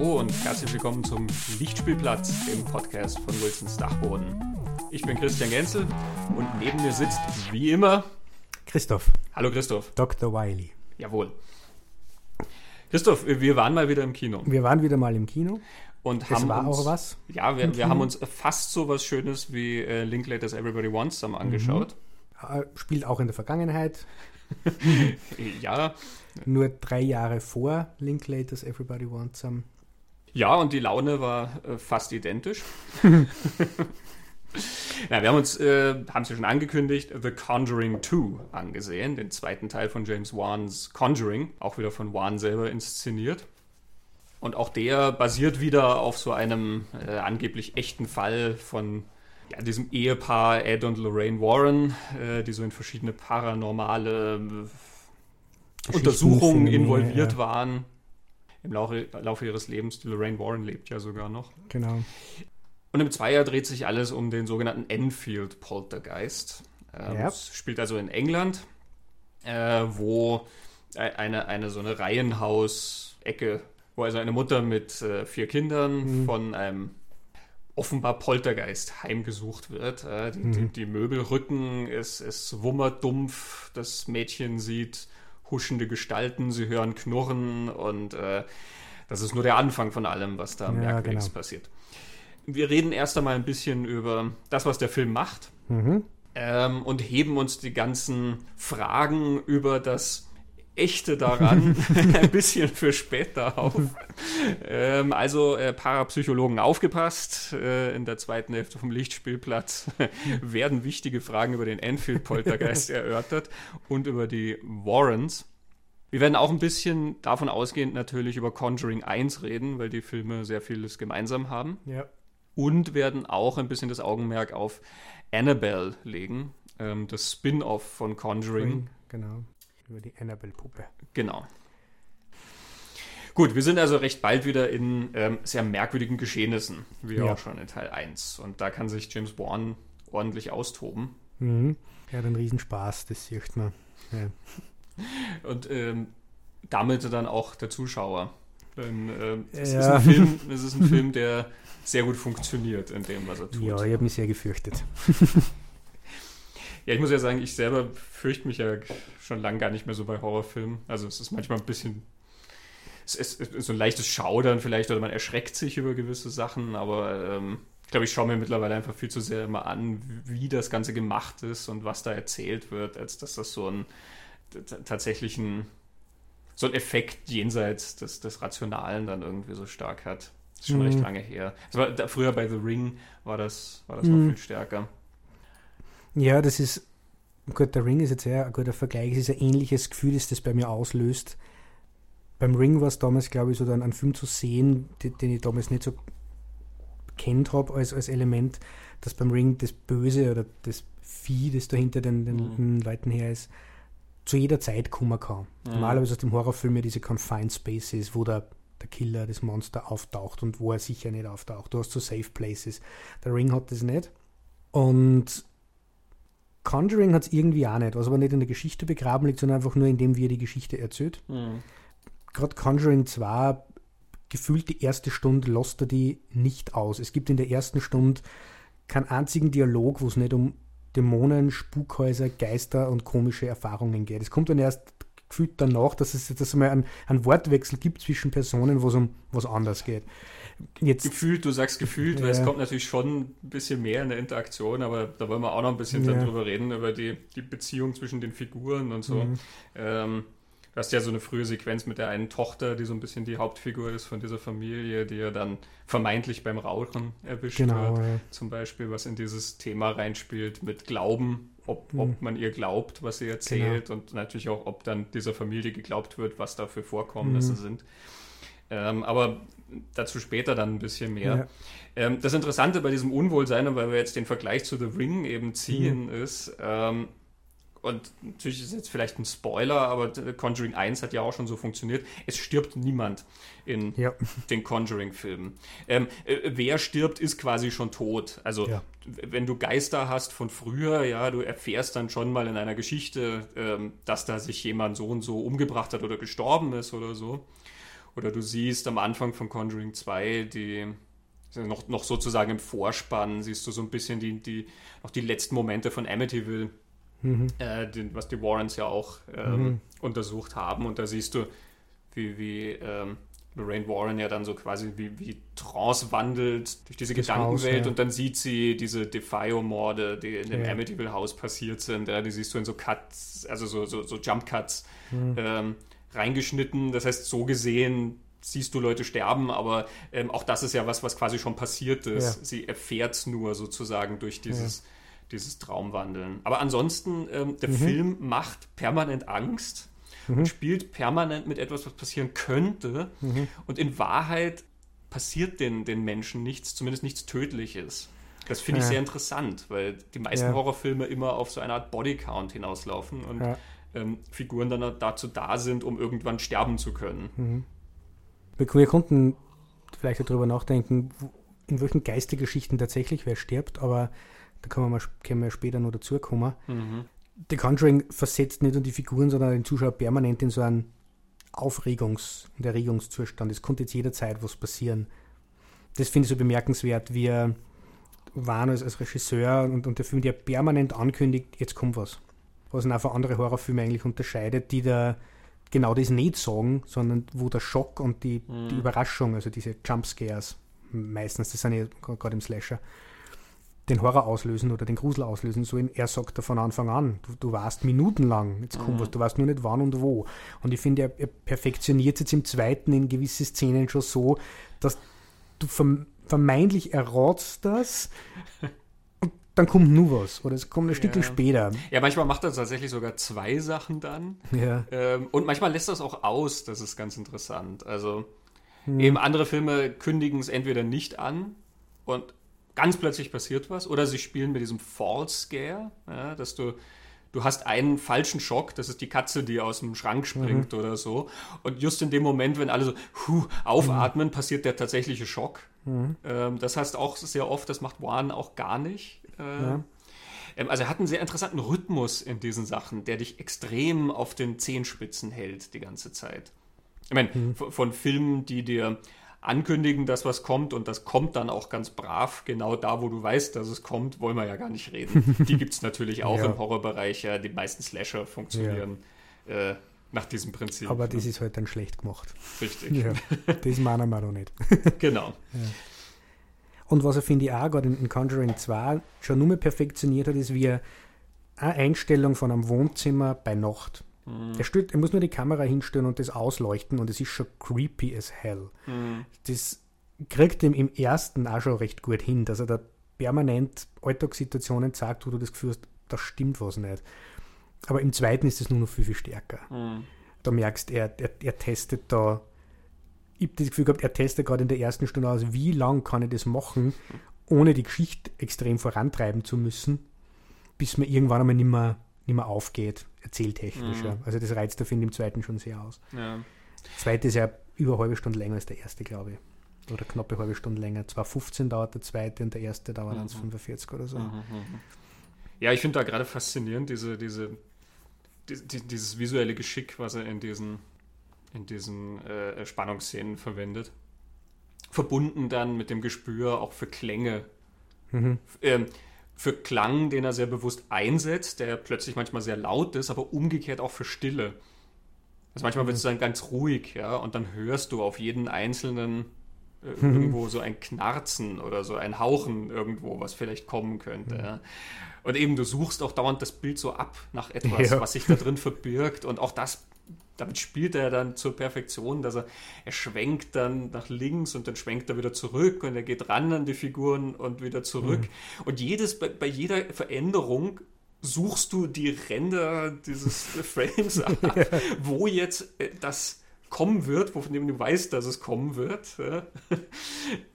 Hallo und herzlich willkommen zum Lichtspielplatz, dem Podcast von Wilsons Dachboden. Ich bin Christian Genzel und neben mir sitzt, wie immer, Christoph. Hallo Christoph. Dr. Wiley. Jawohl. Christoph, wir waren mal wieder im Kino. Wir waren wieder mal im Kino. Und haben war uns, auch was. Ja, wir, wir haben uns fast so was Schönes wie äh, Linklaters Everybody Wants Some angeschaut. Äh, Spielt auch in der Vergangenheit. Ja, Nur drei Jahre vor Linklaters Everybody Wants Some. Ja, und die Laune war äh, fast identisch. Na, wir haben uns, äh, haben es ja schon angekündigt, The Conjuring 2 angesehen, den zweiten Teil von James Wans Conjuring, auch wieder von Wan selber inszeniert. Und auch der basiert wieder auf so einem äh, angeblich echten Fall von ja, diesem Ehepaar Ed und Lorraine Warren, äh, die so in verschiedene paranormale äh, Untersuchungen involviert ja. waren. Im Laufe, Laufe ihres Lebens. Die Lorraine Warren lebt ja sogar noch. Genau. Und im Zweier dreht sich alles um den sogenannten Enfield Poltergeist. Ähm, Ja. Es spielt also in England, äh, wo e- eine, eine so eine Reihenhaus-Ecke, wo also eine Mutter mit äh, vier Kindern Mhm. von einem offenbar Poltergeist heimgesucht wird. Äh, die, die, Mhm. die Möbel rücken, es, es wummert dumpf, das Mädchen sieht huschende Gestalten, sie hören Knurren und äh, das ist nur der Anfang von allem, was da Ja, merkwürdiges genau. passiert. Wir reden erst einmal ein bisschen über das, was der Film macht Mhm. ähm, und heben uns die ganzen Fragen über das Echte daran ein bisschen für später auf. ähm, also äh, Parapsychologen aufgepasst. Äh, in der zweiten Hälfte vom Lichtspielplatz werden wichtige Fragen über den Enfield-Poltergeist erörtert und über die Warrens. Wir werden auch ein bisschen davon ausgehend natürlich über Conjuring 1 reden, weil die Filme sehr vieles gemeinsam haben Ja. und werden auch ein bisschen das Augenmerk auf Annabelle legen, ähm, das Spin-off von Conjuring. Genau. Über die Annabelle-Puppe. Genau. Gut, wir sind also recht bald wieder in ähm, sehr merkwürdigen Geschehnissen, wie Ja. auch schon in Teil 1. Und da kann sich James Wan ordentlich austoben. Mhm. Er hat einen Riesenspaß, das sieht man. Ja. Und ähm, damit dann auch der Zuschauer. Denn ähm, es, ist ein Film, es ist ein Film, der sehr gut funktioniert in dem, was er tut. ja, ich habe mich sehr gefürchtet. Ja, ich muss ja sagen, ich selber fürchte mich ja schon lange gar nicht mehr so bei Horrorfilmen. Also es ist manchmal ein bisschen es ist, es ist so ein leichtes Schaudern vielleicht oder man erschreckt sich über gewisse Sachen, aber ähm, ich glaube, ich schaue mir mittlerweile einfach viel zu sehr immer an, wie das Ganze gemacht ist und was da erzählt wird, als dass das so t- tatsächlichen so einen Effekt jenseits des, des Rationalen dann irgendwie so stark hat. Das ist schon Mhm. recht lange her. War, da, früher bei The Ring war das, war das Mhm. noch viel stärker. Ja, das ist, gut, der Ring ist jetzt eher ein guter Vergleich. Es ist ein ähnliches Gefühl, das das bei mir auslöst. Beim Ring war es damals, glaube ich, so dann einen Film zu sehen, den, den ich damals nicht so kennt habe als, als Element, dass beim Ring das Böse oder das Vieh, das da hinter den, den, Mhm. den Leuten her ist, zu jeder Zeit kommen kann. Mhm. Normalerweise aus dem Horrorfilm ja diese Confined Spaces, wo der, der Killer, das Monster auftaucht und wo er sicher nicht auftaucht. Du hast so Safe Places. Der Ring hat das nicht. Und Conjuring hat es irgendwie auch nicht, was aber nicht in der Geschichte begraben liegt, sondern einfach nur in dem, wie er die Geschichte erzählt. Mhm. Gerade Conjuring 2, gefühlt die erste Stunde lost er die nicht aus. Es gibt in der ersten Stunde keinen einzigen Dialog, wo es nicht um Dämonen, Spukhäuser, Geister und komische Erfahrungen geht. Es kommt dann erst gefühlt danach, dass es, dass es mal einen, einen Wortwechsel gibt zwischen Personen, wo es um was anderes geht. Jetzt, Gefühlt, du sagst gefühlt, weil es kommt natürlich schon ein bisschen mehr in der Interaktion, aber da wollen wir auch noch ein bisschen Ja. drüber reden, über die, die Beziehung zwischen den Figuren und so. Mhm. Ähm, du hast ja so eine frühe Sequenz mit der einen Tochter, die so ein bisschen die Hauptfigur ist von dieser Familie, die ja dann vermeintlich beim Rauchen erwischt genau, wird. ja. Zum Beispiel, was in dieses Thema reinspielt mit Glauben, ob, Mhm. ob man ihr glaubt, was sie erzählt und natürlich auch, ob dann dieser Familie geglaubt wird, was da für Vorkommnisse Mhm. sind. Ähm, aber dazu später dann ein bisschen mehr. Ja. Ähm, das Interessante bei diesem Unwohlsein, und weil wir jetzt den Vergleich zu The Ring eben ziehen, Mhm. ist, ähm, und natürlich ist jetzt vielleicht ein Spoiler, aber Conjuring 1 hat ja auch schon so funktioniert, es stirbt niemand in Ja. den Conjuring-Filmen. Ähm, äh, wer stirbt, ist quasi schon tot. Also Ja. wenn du Geister hast von früher, ja, du erfährst dann schon mal in einer Geschichte, ähm, dass da sich jemand so und so umgebracht hat oder gestorben ist oder so. Oder du siehst am Anfang von Conjuring 2 die noch, noch sozusagen im Vorspann siehst du so ein bisschen die, die, noch die letzten Momente von Amityville, mhm. äh, den, was die Warrens ja auch ähm, mhm. untersucht haben. Und da siehst du, wie, wie ähm, Lorraine Warren ja dann so quasi wie, wie Trance wandelt durch diese das Gedankenwelt Haus, ja. und dann sieht sie diese Defio-Morde, die in dem ja. Amityville-Haus passiert sind. Ja, die siehst du in so Cuts, also so, so, so Jump-Cuts mhm. ähm, reingeschnitten. Das heißt, so gesehen siehst du Leute sterben, aber ähm, auch das ist ja was, was quasi schon passiert ist. Ja. Sie erfährt es nur sozusagen durch dieses, ja. dieses Traumwandeln. Aber ansonsten, ähm, der mhm. Film macht permanent Angst mhm. und spielt permanent mit etwas, was passieren könnte. Mhm. Und in Wahrheit passiert den, den Menschen nichts, zumindest nichts Tödliches. Das finde ich ja. sehr interessant, weil die meisten Horrorfilme immer auf so eine Art Bodycount hinauslaufen und ähm, Figuren dann dazu da sind, um irgendwann sterben zu können. Mhm wir konnten vielleicht darüber nachdenken, in welchen Geistergeschichten tatsächlich wer stirbt, aber da können wir, mal, können wir später noch dazu kommen. Mhm. The Conjuring versetzt nicht nur die Figuren, sondern den Zuschauer permanent in so einen Aufregungs- und Erregungszustand. Es konnte jetzt jederzeit was passieren. Das finde ich so bemerkenswert. Wir waren als, als Regisseur und, und der Film, der permanent ankündigt, jetzt kommt was. Was ihn auch von anderen Horrorfilmen eigentlich unterscheidet, die da genau das nicht sagen, sondern wo der Schock und die, mhm. die Überraschung, also diese Jumpscares, meistens, das sind ja gerade im Slasher, den Horror auslösen oder den Grusel auslösen. So er sagt da von Anfang an, du, du warst minutenlang, jetzt kommt mhm. was, du weißt nur nicht wann und wo. Und ich finde, er, er perfektioniert jetzt im zweiten in gewisse Szenen schon so, dass du vermeintlich erratst das dann kommt nur was oder es kommt ein ja. Stückchen später. Ja, manchmal macht er tatsächlich sogar zwei Sachen dann. Ja. Ähm, und manchmal lässt es auch aus, das ist ganz interessant. Also hm. eben andere Filme kündigen es entweder nicht an und ganz plötzlich passiert was oder sie spielen mit diesem False Scare, ja, dass du du hast einen falschen Schock, das ist die Katze, die aus dem Schrank springt mhm. oder so. Und just in dem Moment, wenn alle so huh, aufatmen, mhm. passiert der tatsächliche Schock. Mhm. Ähm, das heißt auch sehr oft, das macht Warren auch gar nicht. Ja. Ähm, also er hat einen sehr interessanten Rhythmus in diesen Sachen, der dich extrem auf den Zehenspitzen hält die ganze Zeit. Ich meine, mhm. von Filmen, die dir ankündigen, dass was kommt und das kommt dann auch ganz brav, genau da, wo du weißt, dass es kommt, wollen wir ja gar nicht reden. Die gibt es natürlich auch ja. im Horrorbereich, ja, die meisten Slasher funktionieren ja. äh, nach diesem Prinzip. Aber das ist halt dann schlecht gemacht. Richtig. Ja, das meinen wir noch nicht. genau. Und was er, finde ich, auch gerade in, Conjuring 2 schon nur mehr perfektioniert hat, ist, wie er eine Einstellung von einem Wohnzimmer bei Nacht. Mhm. Er, stellt, er muss nur die Kamera hinstellen und das ausleuchten und es ist schon creepy as hell. Mhm. Das kriegt ihm im ersten auch schon recht gut hin, dass er da permanent Alltagssituationen zeigt, wo du das Gefühl hast, da stimmt was nicht. Aber im zweiten ist es nur noch viel, viel stärker. Mhm. Da merkst er, er, er testet da habe das Gefühl gehabt, er testet gerade in der ersten Stunde aus, wie lang kann ich das machen, ohne die Geschichte extrem vorantreiben zu müssen, bis mir irgendwann einmal nicht mehr, nicht mehr aufgeht, erzähltechnisch. Mhm. Also das reizt der Film im zweiten schon sehr aus. Ja. Der zweite ist ja über eine halbe Stunde länger als der erste, glaube ich. Oder knappe halbe Stunde länger. Zwar 15 dauert der zweite und der erste dauert mhm. 1,45 oder so. Mhm, mhm. Ja, ich finde da gerade faszinierend, diese, diese, die, dieses visuelle Geschick, was er in diesen in diesen äh, Spannungsszenen verwendet. Verbunden dann mit dem Gespür auch für Klänge. Mhm. Ähm, für Klang, den er sehr bewusst einsetzt, der plötzlich manchmal sehr laut ist, aber umgekehrt auch für Stille. Also manchmal mhm. wird es dann ganz ruhig, ja, und dann hörst du auf jeden einzelnen äh, mhm. irgendwo so ein Knarzen oder so ein Hauchen irgendwo, was vielleicht kommen könnte. Mhm. Ja. Und eben, du suchst auch dauernd das Bild so ab nach etwas, ja. was sich da drin verbirgt. Und auch das damit spielt er dann zur Perfektion, dass er, er schwenkt dann nach links und dann schwenkt er wieder zurück und er geht ran an die Figuren und wieder zurück. Mhm. Und jedes, bei, bei jeder Veränderung suchst du die Ränder dieses Frames ab, ja. wo jetzt äh, das kommen wird, von dem du weißt, dass es kommen wird.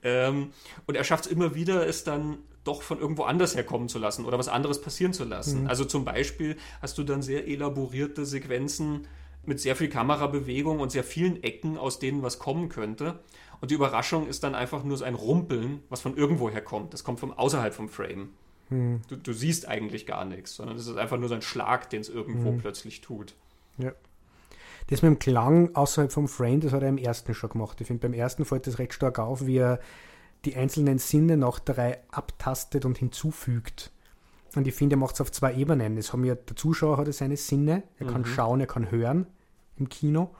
Ähm, und er schafft es immer wieder, es dann doch von irgendwo anders herkommen zu lassen oder was anderes passieren zu lassen. Mhm. Also zum Beispiel hast du dann sehr elaborierte Sequenzen, mit sehr viel Kamerabewegung und sehr vielen Ecken, aus denen was kommen könnte. Und die Überraschung ist dann einfach nur so ein Rumpeln, was von irgendwoher kommt. Das kommt von außerhalb vom Frame. Hm. Du, du, siehst eigentlich gar nichts, sondern es ist einfach nur so ein Schlag, den es irgendwo hm. plötzlich tut. Ja. Das mit dem Klang außerhalb vom Frame, das hat er im ersten schon gemacht. Ich finde, beim ersten fällt das recht stark auf, wie er die einzelnen Sinne nach drei abtastet und hinzufügt. Und ich finde, er macht es auf zwei Ebenen. Das haben ja, der Zuschauer hat seine Sinne, er kann mhm. schauen, er kann hören im Kino.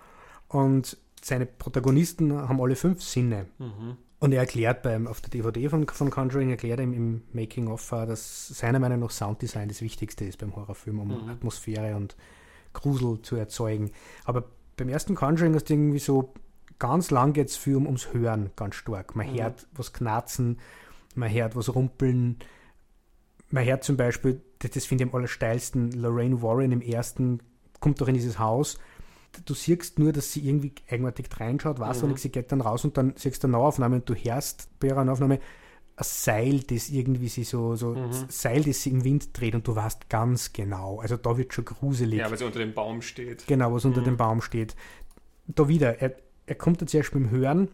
Und seine Protagonisten haben alle fünf Sinne. Mhm. Und er erklärt beim, auf der DVD von, von Conjuring, erklärt ihm im Making-of, dass seiner Meinung nach Sounddesign das Wichtigste ist beim Horrorfilm, um mhm. Atmosphäre und Grusel zu erzeugen. Aber beim ersten Conjuring ist irgendwie so, ganz lang geht es viel um, ums Hören ganz stark. Man mhm. hört was knarzen, man hört was rumpeln. Man hört zum Beispiel, das, das finde ich am allersteilsten, Lorraine Warren im ersten kommt doch in dieses Haus du siehst nur, dass sie irgendwie eigenartig reinschaut, weißt mhm. du, sie geht dann raus und dann siehst du eine Aufnahme und du hörst bei ihrer Aufnahme ein Seil, das irgendwie sie so, so mhm. Seil, das sie im Wind dreht und du weißt ganz genau. Also da wird schon gruselig. Ja, weil sie unter dem Baum steht. Genau, was mhm. unter dem Baum steht. Da wieder, er, er kommt da zuerst beim Hören,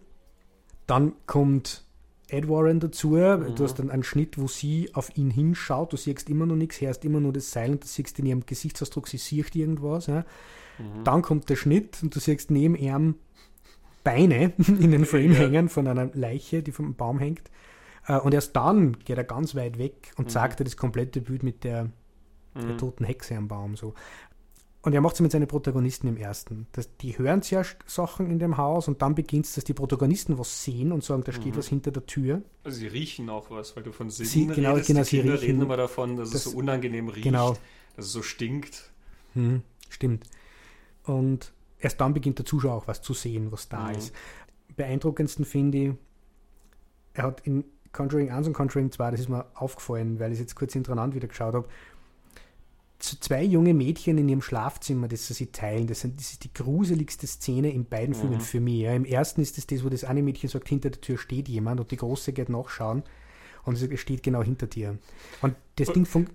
dann kommt Ed Warren dazu. Mhm. Du hast dann einen Schnitt, wo sie auf ihn hinschaut. Du siehst immer noch nichts, hörst immer nur das Seil und du siehst in ihrem Gesichtsausdruck, sie sieht irgendwas. Ja. Mhm. Dann kommt der Schnitt und du siehst neben ihm Beine in den Frame ja. hängen von einer Leiche, die vom Baum hängt. Äh, und erst dann geht er ganz weit weg und mhm. zeigt dir das komplette Bild mit der, der mhm. toten Hexe am Baum. So. Und er macht es mit seinen Protagonisten im ersten. Das, die hören zuerst Sachen in dem Haus und dann beginnt es, dass die Protagonisten was sehen und sagen, da steht mhm. was hinter der Tür. Also sie riechen auch was, weil du von Sinnen sie, genau, redest. Genau, die Kinder riechen, reden immer davon, dass das, es so unangenehm riecht, genau. dass es so stinkt. Mhm, stimmt. Und erst dann beginnt der Zuschauer auch was zu sehen, was da mhm. ist. Beeindruckendsten finde ich, er hat in Conjuring 1 und Conjuring 2, das ist mir aufgefallen, weil ich es jetzt kurz hintereinander wieder geschaut habe, zwei junge Mädchen in ihrem Schlafzimmer, das sie teilen. Das, sind, das ist die gruseligste Szene in beiden mhm. Filmen für mich. Ja. Im ersten ist es das, wo das eine Mädchen sagt, hinter der Tür steht jemand und die große geht nachschauen und es steht genau hinter dir. Und das und, Ding von.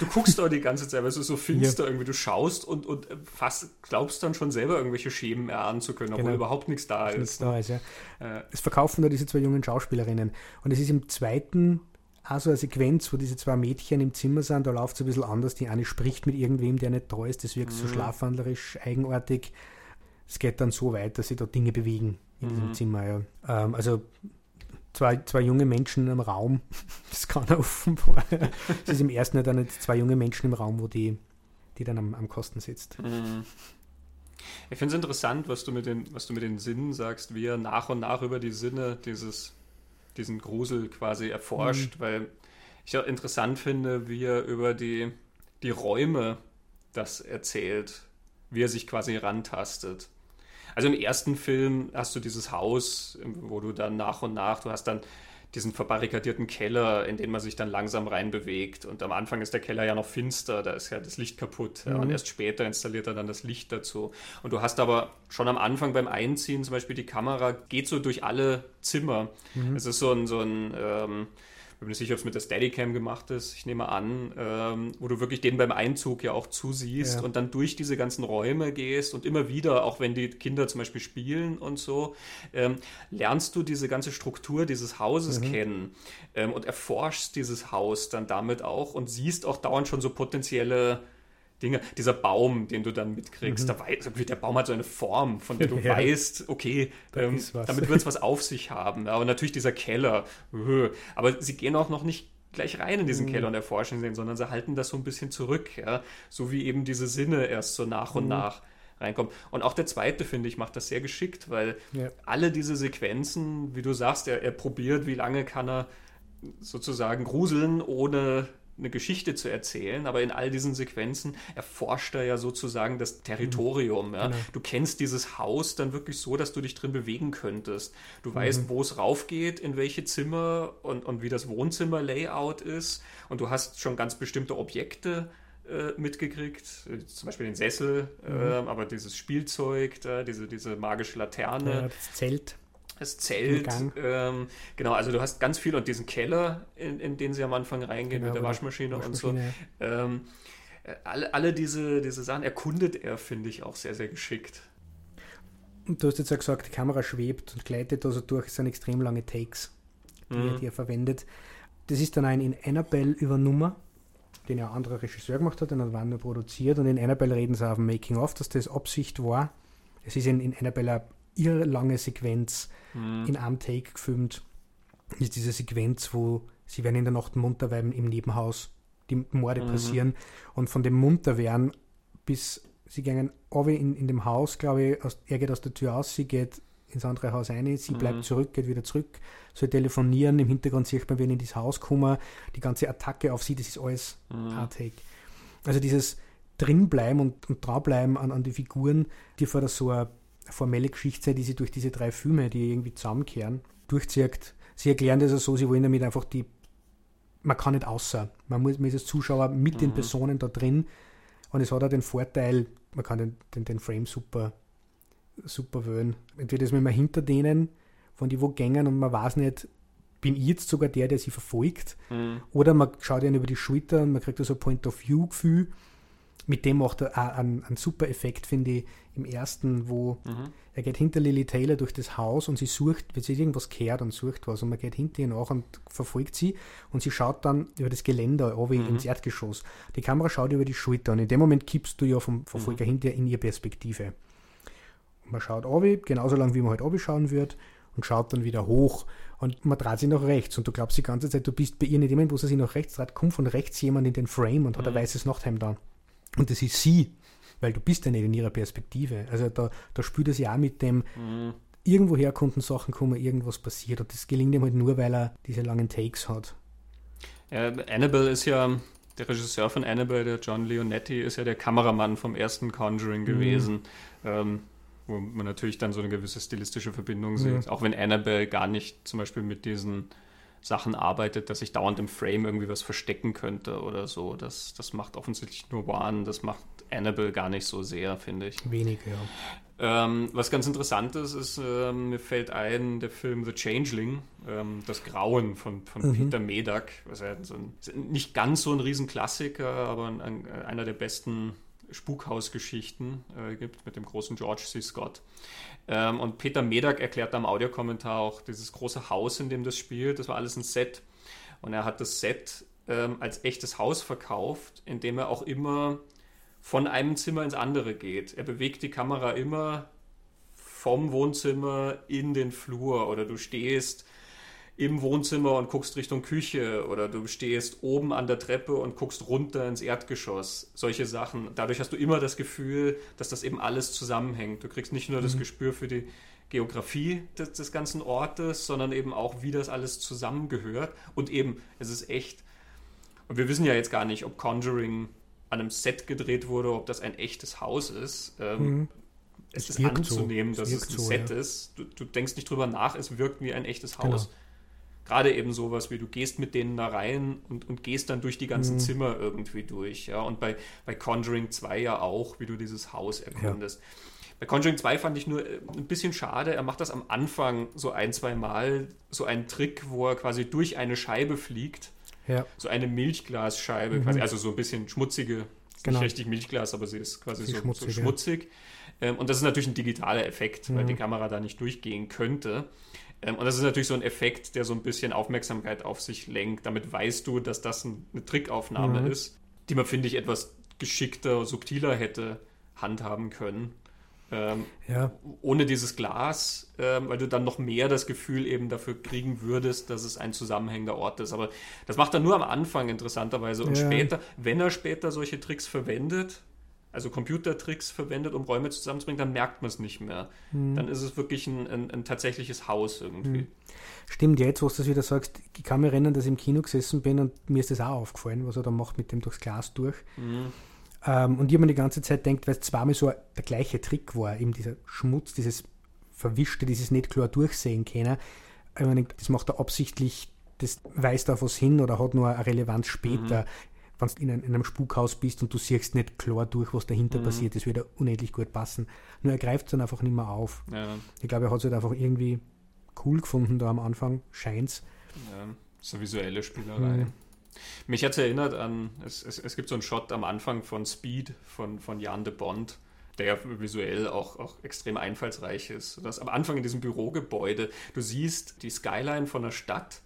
Du guckst da die ganze Zeit, weil du so finster ja. irgendwie, du schaust und, und fast glaubst dann schon selber irgendwelche Schemen erahnen zu können, obwohl genau. überhaupt nichts da ist. Nichts da ist, ja. Äh. Es verkaufen da diese zwei jungen Schauspielerinnen. Und es ist im zweiten also eine Sequenz, wo diese zwei Mädchen im Zimmer sind, da läuft es ein bisschen anders. Die eine spricht mit irgendwem, der nicht da ist, das wirkt mhm. so schlafwandlerisch, eigenartig. Es geht dann so weit, dass sie da Dinge bewegen in mhm. diesem Zimmer. Ja. Ähm, also zwei, zwei junge Menschen im Raum. Das kann offenbar. Es ist im ersten dann nicht zwei junge Menschen im Raum, wo die, die dann am, am Kosten sitzt. Mhm. Ich finde es interessant, was du, mit den, was du mit den Sinnen sagst, wie er nach und nach über die Sinne dieses, diesen Grusel quasi erforscht, mhm. weil ich auch interessant finde, wie er über die, die Räume das erzählt, wie er sich quasi rantastet. Also im ersten Film hast du dieses Haus, wo du dann nach und nach, du hast dann diesen verbarrikadierten Keller, in den man sich dann langsam reinbewegt. Und am Anfang ist der Keller ja noch finster, da ist ja das Licht kaputt. Mhm. Ja, und erst später installiert er dann das Licht dazu. Und du hast aber schon am Anfang beim Einziehen zum Beispiel die Kamera geht so durch alle Zimmer. Mhm. Es ist so ein, so ein ähm, ich bin nicht sicher, ob es mit der Steadicam gemacht ist, ich nehme an, ähm, wo du wirklich den beim Einzug ja auch zusiehst ja. und dann durch diese ganzen Räume gehst und immer wieder, auch wenn die Kinder zum Beispiel spielen und so, ähm, lernst du diese ganze Struktur dieses Hauses mhm. kennen ähm, und erforschst dieses Haus dann damit auch und siehst auch dauernd schon so potenzielle Dinge, dieser Baum, den du dann mitkriegst, mhm. da weiß, der Baum hat so eine Form, von der du ja. weißt, okay, ähm, damit wird es was auf sich haben. Und natürlich dieser Keller, aber sie gehen auch noch nicht gleich rein in diesen mhm. Keller und erforschen sehen, sondern sie halten das so ein bisschen zurück, ja, so wie eben diese Sinne erst so nach und mhm. nach reinkommen. Und auch der zweite, finde ich, macht das sehr geschickt, weil ja. alle diese Sequenzen, wie du sagst, er, er probiert, wie lange kann er sozusagen gruseln, ohne eine Geschichte zu erzählen, aber in all diesen Sequenzen erforscht er ja sozusagen das Territorium. Ja? Genau. Du kennst dieses Haus dann wirklich so, dass du dich drin bewegen könntest. Du mhm. weißt, wo es raufgeht, in welche Zimmer und, und wie das Wohnzimmer-Layout ist und du hast schon ganz bestimmte Objekte äh, mitgekriegt, zum Beispiel den Sessel, mhm. äh, aber dieses Spielzeug, da, diese, diese magische Laterne. Ja, das Zelt das Zelt. Ähm, genau, also du hast ganz viel und diesen Keller, in, in den sie am Anfang reingehen genau, mit der Waschmaschine, Waschmaschine und so. Ähm, alle, alle diese, diese Sachen erkundet er, finde ich, auch sehr, sehr geschickt. Und du hast jetzt ja gesagt, die Kamera schwebt und gleitet also durch, es sind extrem lange Takes, die, mhm. er, die er verwendet. Das ist dann ein in Annabelle über Nummer, den ja ein anderer Regisseur gemacht hat, den hat Wander produziert und in Annabelle reden sie auf dem Making-of, dass das Absicht war, Es ist in, in Annabelle eine irre lange Sequenz mhm. in einem Take gefilmt. Das ist diese Sequenz, wo sie werden in der Nacht munter werden im Nebenhaus, die Morde mhm. passieren und von dem Munterwerden bis sie gehen in, in dem Haus, glaube ich, aus, er geht aus der Tür aus, sie geht ins andere Haus ein, sie mhm. bleibt zurück, geht wieder zurück, soll telefonieren, im Hintergrund sieht man, wenn in dieses Haus kommen, die ganze Attacke auf sie, das ist alles mhm. Hardtake. Also dieses drinbleiben und, und dranbleiben an, an die Figuren, die vor der so eine formelle Geschichte die sie durch diese drei Filme, die irgendwie zusammenkehren, durchzieht. Sie erklären das so, sie wollen damit einfach die, man kann nicht außer, man muss, man ist als Zuschauer mit mhm. den Personen da drin und es hat auch den Vorteil, man kann den, den, den Frame super super wählen. Entweder ist man immer hinter denen, von die wo gängen und man weiß nicht, bin ich jetzt sogar der, der sie verfolgt, mhm. oder man schaut ihnen über die Schulter und man kriegt so ein Point-of-View-Gefühl. Mit dem macht er auch einen, einen super Effekt, finde ich, im ersten, wo mhm. er geht hinter Lily Taylor durch das Haus und sie sucht, wenn sie irgendwas kehrt und sucht was und man geht hinter ihr nach und verfolgt sie und sie schaut dann über das Geländer mhm. ins Erdgeschoss. Die Kamera schaut über die Schulter und in dem Moment kippst du ja vom Verfolger mhm. hinter in ihre Perspektive. Man schaut runter, genauso lang wie man halt runter schauen wird und schaut dann wieder hoch und man dreht sich nach rechts und du glaubst die ganze Zeit, du bist bei ihr nicht jemand, wo sie sich nach rechts dreht, kommt von rechts jemand in den Frame und hat mhm. ein weißes Nachthemd an. Und das ist sie, weil du bist ja nicht in ihrer Perspektive. Also da, da spielt er sich auch mit dem, mhm. irgendwo herkunden Sachen kommen, irgendwas passiert und das gelingt ihm halt nur, weil er diese langen Takes hat. Ja, Annabelle ist ja, der Regisseur von Annabelle, der John Leonetti, ist ja der Kameramann vom ersten Conjuring mhm. gewesen. Mhm. Ähm, wo man natürlich dann so eine gewisse stilistische Verbindung ja. sieht. Auch wenn Annabelle gar nicht zum Beispiel mit diesen Sachen arbeitet, dass sich dauernd im Frame irgendwie was verstecken könnte oder so. Das, das macht offensichtlich nur One, das macht Annabelle gar nicht so sehr, finde ich. Wenig, ja. Ähm, was ganz interessant ist, ist, ähm, mir fällt ein, der Film The Changeling, ähm, Das Grauen von, von mhm. Peter Medak, was ja so ein, nicht ganz so ein Riesenklassiker, aber ein, ein, einer der besten Spukhausgeschichten äh, gibt mit dem großen George C. Scott. Ähm, und Peter Medak erklärt am Audiokommentar auch dieses große Haus, in dem das spielt. Das war alles ein Set. Und er hat das Set ähm, als echtes Haus verkauft, in dem er auch immer von einem Zimmer ins andere geht. Er bewegt die Kamera immer vom Wohnzimmer in den Flur oder du stehst im Wohnzimmer und guckst Richtung Küche oder du stehst oben an der Treppe und guckst runter ins Erdgeschoss. Solche Sachen. Dadurch hast du immer das Gefühl, dass das eben alles zusammenhängt. Du kriegst nicht nur mhm. das Gespür für die Geografie des, des, ganzen Ortes, sondern eben auch, wie das alles zusammengehört. Und eben, es ist echt. Und wir wissen ja jetzt gar nicht, ob Conjuring an einem Set gedreht wurde, ob das ein echtes Haus ist. Ähm, mhm. Es, es ist anzunehmen, so. dass es, es ein so, Set ja. ist. Du, du, denkst nicht drüber nach, es wirkt wie ein echtes Haus. Genau gerade eben sowas wie du gehst mit denen da rein und, und gehst dann durch die ganzen mhm. Zimmer irgendwie durch. Ja? Und bei, bei Conjuring 2 ja auch, wie du dieses Haus erkundest. Ja. Bei Conjuring 2 fand ich nur äh, ein bisschen schade, er macht das am Anfang so ein, zwei Mal, so einen Trick, wo er quasi durch eine Scheibe fliegt. Ja. So eine Milchglasscheibe, mhm. quasi, also so ein bisschen schmutzige, genau. nicht richtig Milchglas, aber sie ist quasi so schmutzig. So schmutzig. Ja. Ähm, und das ist natürlich ein digitaler Effekt, mhm. weil die Kamera da nicht durchgehen könnte. Ähm, und das ist natürlich so ein Effekt, der so ein bisschen Aufmerksamkeit auf sich lenkt. Damit weißt du, dass das eine Trickaufnahme mhm. ist, die man, finde ich, etwas geschickter, subtiler hätte handhaben können. Ähm, ja. Ohne dieses Glas, ähm, weil du dann noch mehr das Gefühl eben dafür kriegen würdest, dass es ein zusammenhängender Ort ist. Aber das macht er nur am Anfang interessanterweise. Und ja. später, wenn er später solche Tricks verwendet, also Computertricks verwendet, um Räume zusammenzubringen, dann merkt man es nicht mehr. Mhm. Dann ist es wirklich ein, ein, ein tatsächliches Haus irgendwie. Mhm. Stimmt, jetzt, wo du das wieder sagst, ich kann mir erinnern, dass ich im Kino gesessen bin und mir ist das auch aufgefallen, was er da macht mit dem durchs Glas durch. Mhm. Ähm, und ich habe mir die ganze Zeit denkt, weil es zweimal so der gleiche Trick war, eben dieser Schmutz, dieses Verwischte, dieses nicht klar durchsehen können. Ich meine, das macht er absichtlich, das weist auf was hin oder hat nur eine Relevanz später. Mhm wenn du in, in, einem Spukhaus bist und du siehst nicht klar durch, was dahinter mhm. passiert, das würde unendlich gut passen. Nur er greift es dann einfach nicht mehr auf. Ja. Ich glaube, er hat es halt einfach irgendwie cool gefunden da am Anfang, scheint's. Ja, so visuelle Spielerei. Mhm. Mich hat es erinnert an, es, es, es, gibt so einen Shot am Anfang von Speed von, von Jan de Bond, der ja visuell auch, auch extrem einfallsreich ist. Das am Anfang in diesem Bürogebäude, du siehst die Skyline von der Stadt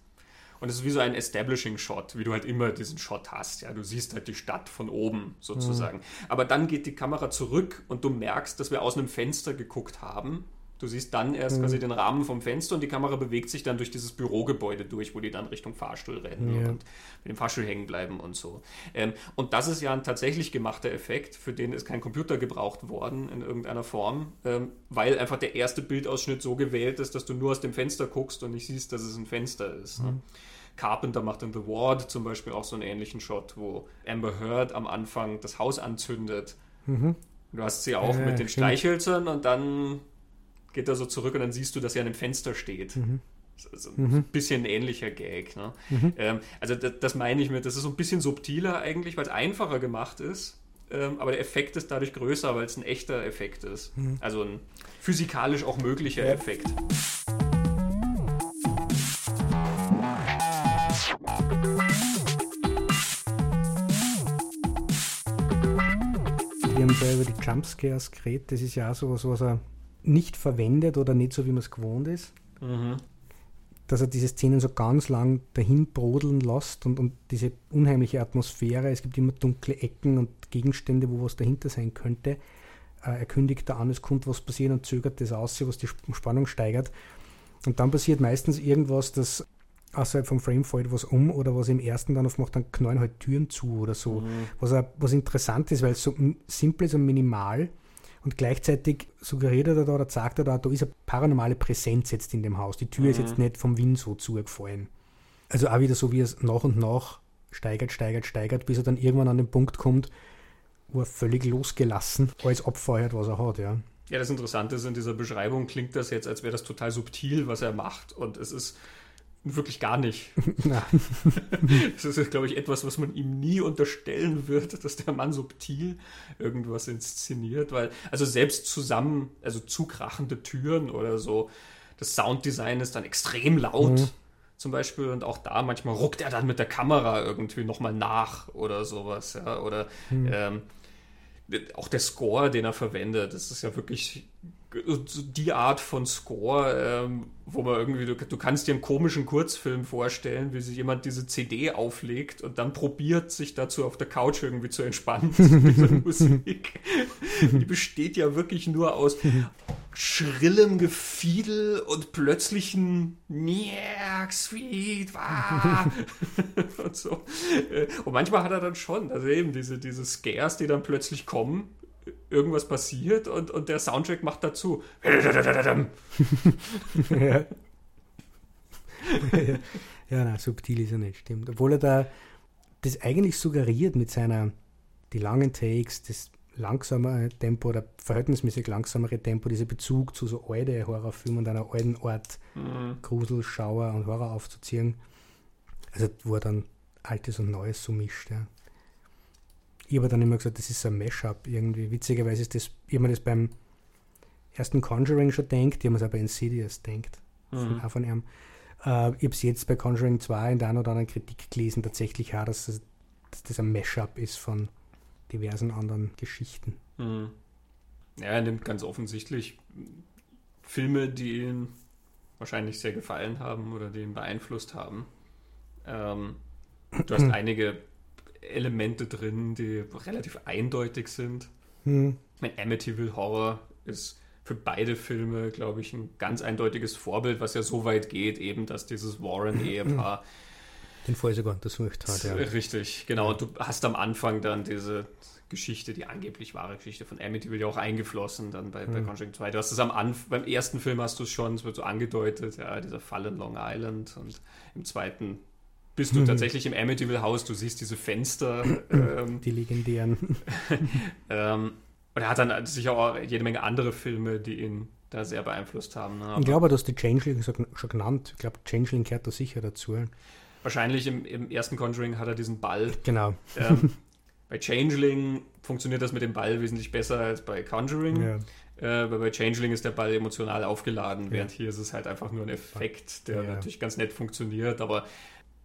Und es ist wie so ein Establishing-Shot, wie du halt immer diesen Shot hast. Ja, du siehst halt die Stadt von oben sozusagen. Mhm. Aber dann geht die Kamera zurück und du merkst, dass wir aus einem Fenster geguckt haben Du siehst dann erst mhm. quasi den Rahmen vom Fenster und die Kamera bewegt sich dann durch dieses Bürogebäude durch, wo die dann Richtung Fahrstuhl rennen ja. und mit dem Fahrstuhl hängen bleiben und so. Ähm, und das ist ja ein tatsächlich gemachter Effekt, für den ist kein Computer gebraucht worden in irgendeiner Form, ähm, weil einfach der erste Bildausschnitt so gewählt ist, dass du nur aus dem Fenster guckst und nicht siehst, dass es ein Fenster ist. Mhm. Ne? Carpenter macht in The Ward zum Beispiel auch so einen ähnlichen Shot, wo Amber Heard am Anfang das Haus anzündet. Mhm. Du hast sie auch äh, mit den Streichhölzern und dann geht er so zurück und dann siehst du, dass er an einem Fenster steht. Mhm. So ein mhm. bisschen ähnlicher Gag. Ne? Mhm. Ähm, also das, das, meine ich mit, das ist so ein bisschen subtiler eigentlich, weil es einfacher gemacht ist, ähm, aber der Effekt ist dadurch größer, weil es ein echter Effekt ist. Mhm. Also ein physikalisch auch möglicher ja. Effekt. Da über die Jumpscares geredet, das ist ja auch sowas, was er nicht verwendet oder nicht so, wie man es gewohnt ist. Mhm. Dass er diese Szenen so ganz lang dahin brodeln lässt und, und diese unheimliche Atmosphäre. Es gibt immer dunkle Ecken und Gegenstände, wo was dahinter sein könnte. Äh, er kündigt da an, es kommt was passieren und zögert das aus, was die Spannung steigert. Und dann passiert meistens irgendwas, das außerhalb vom Frame fällt was um oder was im ersten dann aufmacht, dann knallen halt Türen zu oder so. Mhm. Was, was interessant ist, weil es so simpel ist und minimal und gleichzeitig suggeriert er da oder sagt er da, da ist eine paranormale Präsenz jetzt in dem Haus. Die Tür mhm. ist jetzt nicht vom Wind so zugefallen. Also auch wieder so, wie es nach und nach steigert, steigert, steigert, bis er dann irgendwann an den Punkt kommt, wo er völlig losgelassen alles abfeuert, was er hat, ja. Ja, das Interessante ist, in dieser Beschreibung klingt das jetzt, als wäre das total subtil, was er macht. Und es ist Wirklich gar nicht. das ist, glaube ich, etwas, was man ihm nie unterstellen wird, dass der Mann subtil irgendwas inszeniert, weil, also selbst zusammen, also zukrachende Türen oder so, das Sounddesign ist dann extrem laut. Mhm. Zum Beispiel, und auch da manchmal ruckt er dann mit der Kamera irgendwie nochmal nach oder sowas, ja. Oder mhm. ähm, auch der Score, den er verwendet, das ist ja wirklich die Art von Score, ähm, wo man irgendwie, du, du, kannst dir einen komischen Kurzfilm vorstellen, wie sich jemand diese CD auflegt und dann probiert, sich dazu auf der Couch irgendwie zu entspannen mit Musik. Die besteht ja wirklich nur aus schrillem Gefiedel und plötzlichen Yeah, sweet, wah. und so. Äh, und manchmal hat er dann schon, also eben diese, diese Scares, die dann plötzlich kommen, irgendwas passiert und, und der Soundtrack macht dazu. ja. ja, na, subtil ist er nicht, stimmt. Obwohl er da das eigentlich suggeriert mit seiner, die langen Takes, das langsamere Tempo oder verhältnismäßig langsamere Tempo, dieser Bezug zu so alten Horrorfilmen und einer alten Art mhm. Grusel, Schauer und Horror aufzuziehen. Also wo er dann Altes und Neues so mischt, ja. Ich habe dann immer gesagt, das ist ein Mashup irgendwie. Witzigerweise ist das, ich habe mir das beim ersten Conjuring schon denkt, ich habe es auch bei Insidious denkt, mhm. von, von ihm. Äh, ich habe es jetzt bei Conjuring 2 in der einen oder anderen Kritik gelesen, tatsächlich auch, dass, dass das ein Mashup ist von diversen anderen Geschichten. Mhm. Ja, er nimmt ganz offensichtlich Filme, die ihm wahrscheinlich sehr gefallen haben oder die ihn beeinflusst haben. Ähm, du hast einige Elemente drin, die relativ eindeutig sind. Hm. Amityville Horror ist für beide Filme, glaube ich, ein ganz eindeutiges Vorbild, was ja so weit geht, eben, dass dieses Warren-Ehepaar den Fall sogar untersucht hat. Ja. Richtig, genau. Und du hast am Anfang dann diese Geschichte, die angeblich wahre Geschichte von Amityville ja auch eingeflossen, dann bei, mhm. bei Conjuring 2. Du hast es am Anfang, beim ersten Film hast du es schon, es wird so angedeutet, ja, dieser Fall in Long Island und im zweiten bist du mhm. tatsächlich im Amityville Haus, du siehst diese Fenster. Ähm, die legendären. ähm, und er hat dann sicher auch jede Menge andere Filme, die ihn da sehr beeinflusst haben. Ne? Ich glaube, du hast die Changeling schon genannt. Ich glaube, Changeling gehört da sicher dazu. Wahrscheinlich im, im ersten Conjuring hat er diesen Ball. Genau. Ähm, bei Changeling funktioniert das mit dem Ball wesentlich besser als bei Conjuring. Ja. Äh, weil bei Changeling ist der Ball emotional aufgeladen, während hier ist es halt einfach nur ein Effekt, der ja. natürlich ganz nett funktioniert, aber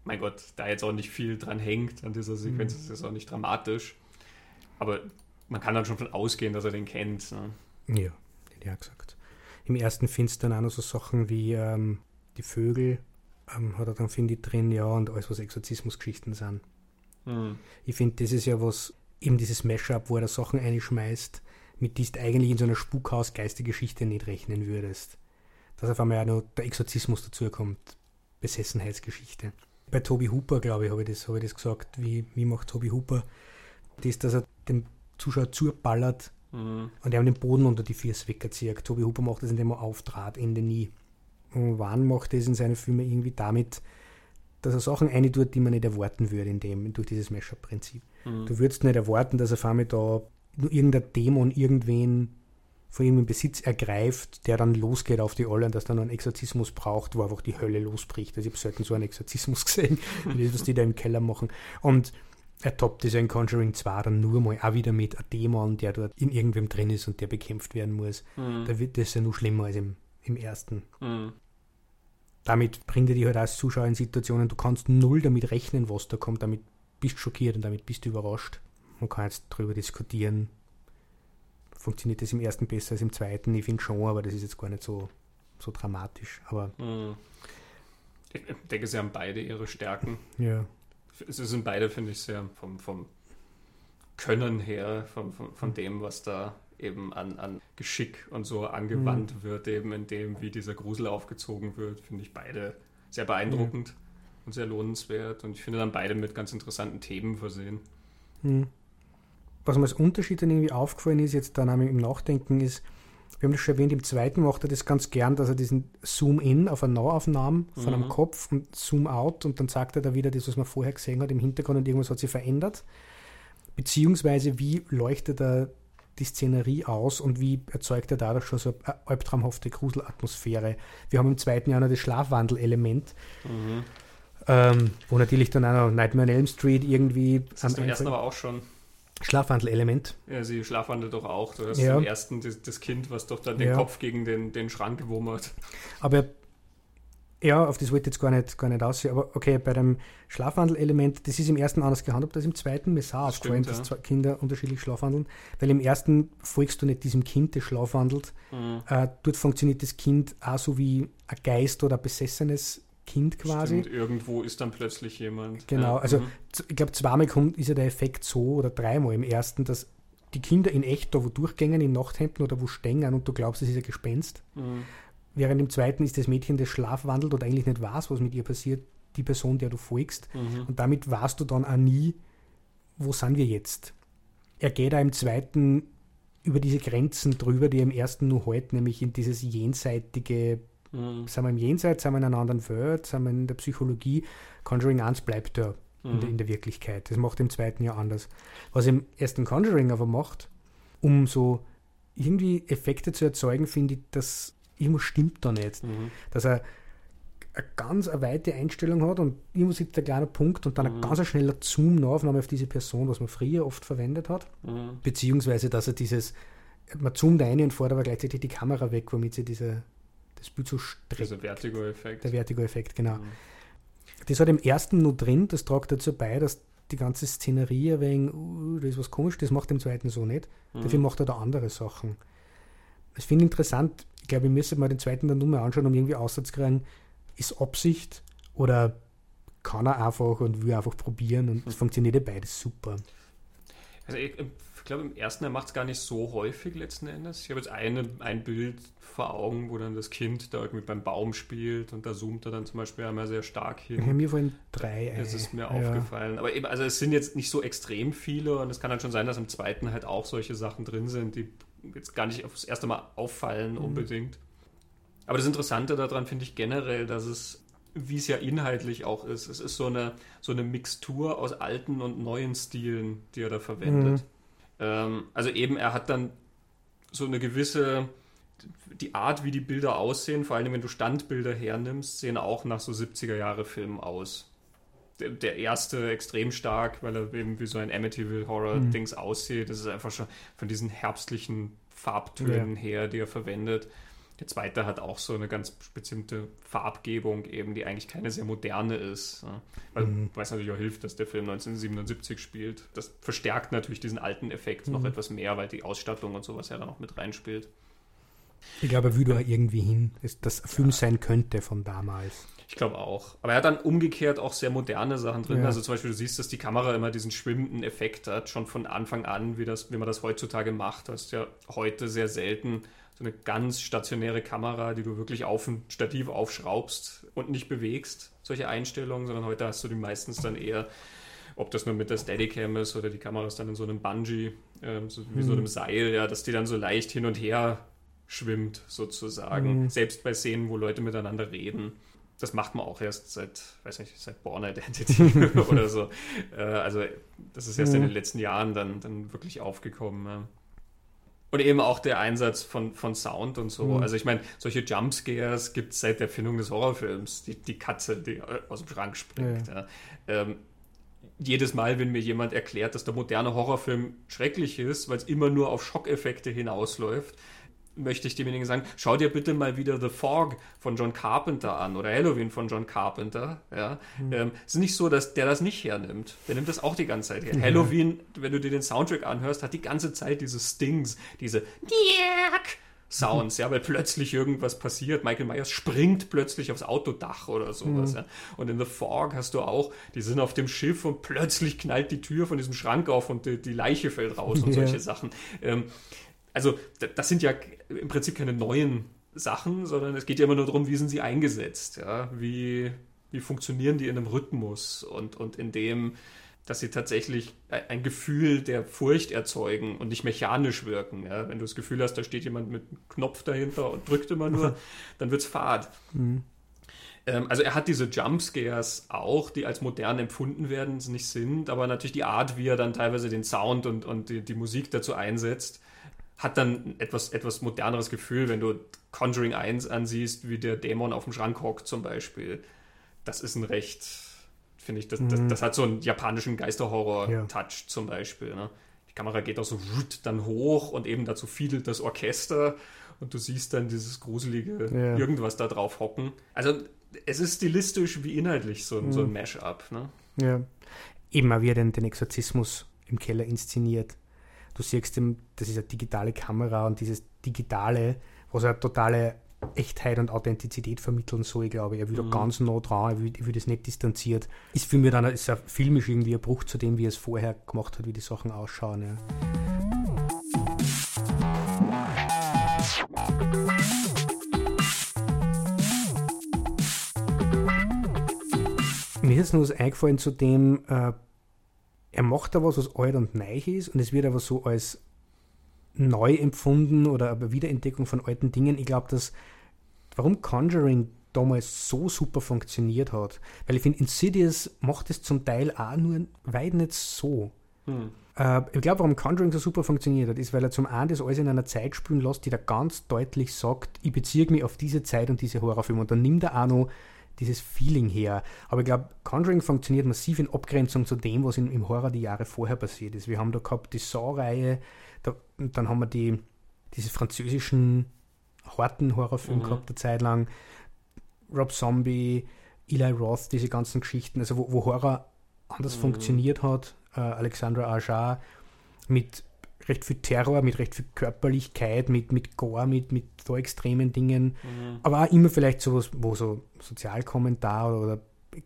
mein Gott, da jetzt auch nicht viel dran hängt an dieser Sequenz, mhm. ist es auch nicht dramatisch. Aber man kann dann schon von ausgehen, dass er den kennt. Ne? Ja, den ja gesagt. Im ersten findest du dann auch noch so Sachen wie ähm, die Vögel, ähm, hat er dann, finde ich, drin, ja, und alles, was Exorzismusgeschichten sind. Mhm. Ich finde, das ist ja was, eben dieses Mashup, wo er da Sachen einschmeißt, mit die du eigentlich in so einer Spukhaus-Geistergeschichte nicht rechnen würdest. Dass auf einmal auch noch der Exorzismus dazukommt, Besessenheitsgeschichte. Bei Toby Hooper, glaube ich, habe ich, das, hab ich das gesagt. Wie, wie macht Toby Hooper das, dass er dem Zuschauer zuballert mhm. und er den Boden unter die Füße wegzieht. Toby Hooper macht das, indem er auftrat, Ende nie. Und Wan macht das in seinen Filmen irgendwie damit, dass er Sachen tut, die man nicht erwarten würde in dem, durch dieses Mashup-Prinzip. Mhm. Du würdest nicht erwarten, dass er auf einmal da nur irgendein Dämon irgendwen von irgendeinem Besitz ergreift, der dann losgeht auf die Olle und dass dann einen Exorzismus braucht, wo einfach die Hölle losbricht. Also ich habe selten so einen Exorzismus gesehen, wie das, was die da im Keller machen. Und er toppt ja in Conjuring 2 dann nur mal auch wieder mit einem Dämon, der dort in irgendwem drin ist und der bekämpft werden muss. Mhm. Da wird das ja nur schlimmer als im, im ersten. Mhm. Damit bringt er dich halt als Zuschauer in Situationen, du kannst null damit rechnen, was da kommt, damit bist du schockiert und damit bist du überrascht. Man kann jetzt darüber diskutieren, funktioniert das im ersten besser als im zweiten. Ich finde schon, aber das ist jetzt gar nicht so, so dramatisch. Aber mhm. Ich denke, sie haben beide ihre Stärken. Ja. Sie sind beide, finde ich, sehr vom, vom Können her, von, von, von dem, was da eben an, an Geschick und so angewandt mhm. wird, eben in dem, wie dieser Grusel aufgezogen wird, finde ich beide sehr beeindruckend mhm. und sehr lohnenswert. Und ich finde dann beide mit ganz interessanten Themen versehen. Mhm was mir als Unterschied dann irgendwie aufgefallen ist, jetzt dann im Nachdenken, ist, wir haben das schon erwähnt, im zweiten macht er das ganz gern, dass er diesen Zoom-In auf eine Nahaufnahme von mhm. einem Kopf und Zoom-Out und dann sagt er da wieder das, was man vorher gesehen hat im Hintergrund und irgendwas hat sich verändert. Beziehungsweise wie leuchtet er die Szenerie aus und wie erzeugt er dadurch schon so eine albtraumhafte Gruselatmosphäre. Wir haben im zweiten Jahr noch das Schlafwandel-Element. Mhm. Ähm, wo natürlich dann auch noch Nightmare on Elm Street irgendwie. Das ist im ersten aber auch schon. Schlafwandel-Element. Ja, sie schlafwandelt doch auch. Du hast ja. im ersten das, das, Kind, was doch dann den ja. Kopf gegen den, den Schrank gewummert. Aber ja, auf das wollte ich jetzt gar nicht, gar nicht aussehen. Aber okay, bei dem Schlafwandel-Element, das ist im ersten anders gehandhabt als im zweiten. Mir sah aufgefallen, dass zwei Kinder unterschiedlich schlafwandeln. Weil im ersten folgst du nicht diesem Kind, das schlafwandelt. Mhm. Äh, dort funktioniert das Kind auch so wie ein Geist oder ein besessenes Kind quasi. Stimmt, irgendwo ist dann plötzlich jemand. Genau, ja. also mhm. ich glaube, zweimal kommt, ist ja der Effekt so oder dreimal im ersten, dass die Kinder in echt da wo durchgängen, in Nachthemden oder wo stehen und du glaubst, es ist ein Gespenst. Mhm. Während im zweiten ist das Mädchen, das schlafwandelt und eigentlich nicht weiß, was mit ihr passiert, die Person, der du folgst. Mhm. Und damit weißt du dann auch nie, wo sind wir jetzt. Er geht da im zweiten über diese Grenzen drüber, die er im ersten nur hält, nämlich in dieses jenseitige Mhm. Sind wir im Jenseits, sind wir in einer anderen Welt, sind wir in der Psychologie. Conjuring 1 bleibt da mhm. in, der, in, der, Wirklichkeit. Das macht im zweiten Jahr anders. Was im ersten Conjuring aber macht, um so irgendwie Effekte zu erzeugen, finde ich, dass irgendwas stimmt da nicht. Mhm. Dass er eine ganz eine weite Einstellung hat und irgendwo sitzt der kleine Punkt und dann ein mhm. ganz schneller Zoom-Aufnahme auf diese Person, was man früher oft verwendet hat. Mhm. Beziehungsweise, dass er dieses, man zoomt ein und fährt aber gleichzeitig die Kamera weg, womit sie diese das Bild so streckt. Dieser Vertigo-Effekt. Der Vertigo-Effekt, genau. Mhm. Das hat im ersten nur drin, das tragt dazu bei, dass die ganze Szenerie ein wenig, uh, das ist was komisch, das macht im zweiten so nicht. Mhm. Dafür macht er da andere Sachen. Ich finde interessant, ich glaube, ich müsste mal den zweiten dann nur mal anschauen, um irgendwie auszukriegen, ist Absicht oder kann er einfach und will einfach probieren und es mhm. funktioniert ja beides super. Also ich, glaube, im ersten, er macht es gar nicht so häufig letzten Endes. Ich habe jetzt eine, ein Bild vor Augen, wo dann das Kind da irgendwie beim Baum spielt und da zoomt er dann zum Beispiel einmal sehr stark hin. Ja, mir vorhin drei. Das ist mir ja. aufgefallen. Aber eben, also es sind jetzt nicht so extrem viele und es kann dann schon sein, dass im zweiten halt auch solche Sachen drin sind, die jetzt gar nicht aufs erste Mal auffallen mhm. unbedingt. Aber das Interessante daran finde ich generell, dass es wie es ja inhaltlich auch ist. Es ist so eine, so eine Mixtur aus alten und neuen Stilen, die er da verwendet. Mhm. Ähm, also eben, er hat dann so eine gewisse, die Art, wie die Bilder aussehen, vor allem wenn du Standbilder hernimmst, sehen auch nach so 70er Jahre Filmen aus. Der, der, erste extrem stark, weil er eben wie so ein Amityville Horror-Dings mhm. aussieht. Das ist einfach schon von diesen herbstlichen Farbtönen ja. her, die er verwendet. Der zweite hat auch so eine ganz bestimmte Farbgebung, eben, die eigentlich keine sehr moderne ist. Ja. Weil, mhm. Weil es natürlich auch hilft, dass der Film 1977 spielt. Das verstärkt natürlich diesen alten Effekt mhm. noch etwas mehr, weil die Ausstattung und sowas ja dann noch mit reinspielt. Ich glaube, er würde irgendwie hin, dass das Film ja. sein könnte von damals. Ich glaube auch. Aber er hat dann umgekehrt auch sehr moderne Sachen drin. Ja. Also zum Beispiel, du siehst, dass die Kamera immer diesen schwimmenden Effekt hat, schon von Anfang an, wie, das, wie man das heutzutage macht. Du hast ja heute sehr selten so eine ganz stationäre Kamera, die du wirklich auf ein Stativ aufschraubst und nicht bewegst, solche Einstellungen, sondern heute hast du die meistens dann eher, ob das nur mit der Steadicam ist oder die Kamera ist dann in so einem Bungee, ähm, so, wie so einem Seil, ja, dass die dann so leicht hin und her schwimmt, sozusagen. Mhm. Selbst bei Szenen, wo Leute miteinander reden. Das macht man auch erst seit, weiß nicht, seit Born Identity oder so. Äh, also das ist erst in Mhm. den letzten Jahren dann, dann wirklich aufgekommen. Ja. Und eben auch der Einsatz von, von Sound und so. Mhm. Also ich meine, solche Jumpscares gibt es seit der Erfindung des Horrorfilms. Die, die Katze, die äh, aus dem Schrank springt. Ja. Ähm, jedes Mal, wenn mir jemand erklärt, dass der moderne Horrorfilm schrecklich ist, weil es immer nur auf Schockeffekte hinausläuft, möchte ich demjenigen sagen, schau dir bitte mal wieder The Fog von John Carpenter an oder Halloween von John Carpenter. Ja. Ähm, es ist nicht so, dass der das nicht hernimmt. Der nimmt das auch die ganze Zeit her. Halloween, wenn du dir den Soundtrack anhörst, hat die ganze Zeit diese Stings, diese Sounds, ja, weil plötzlich irgendwas passiert. Michael Myers springt plötzlich aufs Autodach oder sowas. Ja. Und in The Fog hast du auch, die sind auf dem Schiff und plötzlich knallt die Tür von diesem Schrank auf und die, die Leiche fällt raus und Ja. solche Sachen. Ähm, also, das sind ja im Prinzip keine neuen Sachen, sondern es geht ja immer nur darum, wie sind sie eingesetzt, ja, wie, wie funktionieren die in einem Rhythmus und, und in dem, dass sie tatsächlich ein Gefühl der Furcht erzeugen und nicht mechanisch wirken. Ja? Wenn du das Gefühl hast, da steht jemand mit einem Knopf dahinter und drückt immer nur, dann wird's fad. Ähm, also er hat diese Jumpscares auch, die als modern empfunden werden, es nicht sind, aber natürlich die Art, wie er dann teilweise den Sound und, und die, die Musik dazu einsetzt, hat dann ein etwas, etwas moderneres Gefühl, wenn du Conjuring 1 ansiehst, wie der Dämon auf dem Schrank hockt zum Beispiel. Das ist ein recht, finde ich, das, das, das hat so einen japanischen Geisterhorror-Touch zum Beispiel. Ne? Die Kamera geht auch so dann hoch und eben dazu fiedelt das Orchester und du siehst dann dieses gruselige Ja. irgendwas da drauf hocken. Also es ist stilistisch wie inhaltlich so, ein so ein Mash-up. Ne? Ja. Eben auch wie er den, den Exorzismus im Keller inszeniert. Du siehst, das ist eine digitale Kamera und dieses Digitale, was eine totale Echtheit und Authentizität vermitteln soll, glaube ich. Er will da ganz nah dran, er will, er will das nicht distanziert. Ist für mich dann ist er filmisch irgendwie ein Bruch zu dem, wie er es vorher gemacht hat, wie die Sachen ausschauen. Ja. Mir ist noch was eingefallen zu dem, äh, er macht da was, was alt und neu ist und es wird aber so als neu empfunden oder eine Wiederentdeckung von alten Dingen. Ich glaube, dass warum Conjuring damals so super funktioniert hat, weil ich finde, Insidious macht es zum Teil auch nur weit nicht so. Äh, ich glaube, warum Conjuring so super funktioniert hat, ist, weil er zum einen das alles in einer Zeit spielen lässt, die da ganz deutlich sagt, ich beziehe mich auf diese Zeit und diese Horrorfilme. Und dann nimmt er auch noch dieses Feeling her. Aber ich glaube, Conjuring funktioniert massiv in Abgrenzung zu dem, was in, im Horror die Jahre vorher passiert ist. Wir haben da gehabt die Saw-Reihe, da, dann haben wir die, diese französischen harten Horrorfilme gehabt, eine Zeit lang. Rob Zombie, Eli Roth, diese ganzen Geschichten, also wo, wo Horror anders funktioniert hat. Äh, Alexandra Ajar mit recht viel Terror, mit recht viel Körperlichkeit, mit, mit Gore, mit, mit so extremen Dingen. Aber auch immer vielleicht sowas, wo so Sozialkommentar oder, oder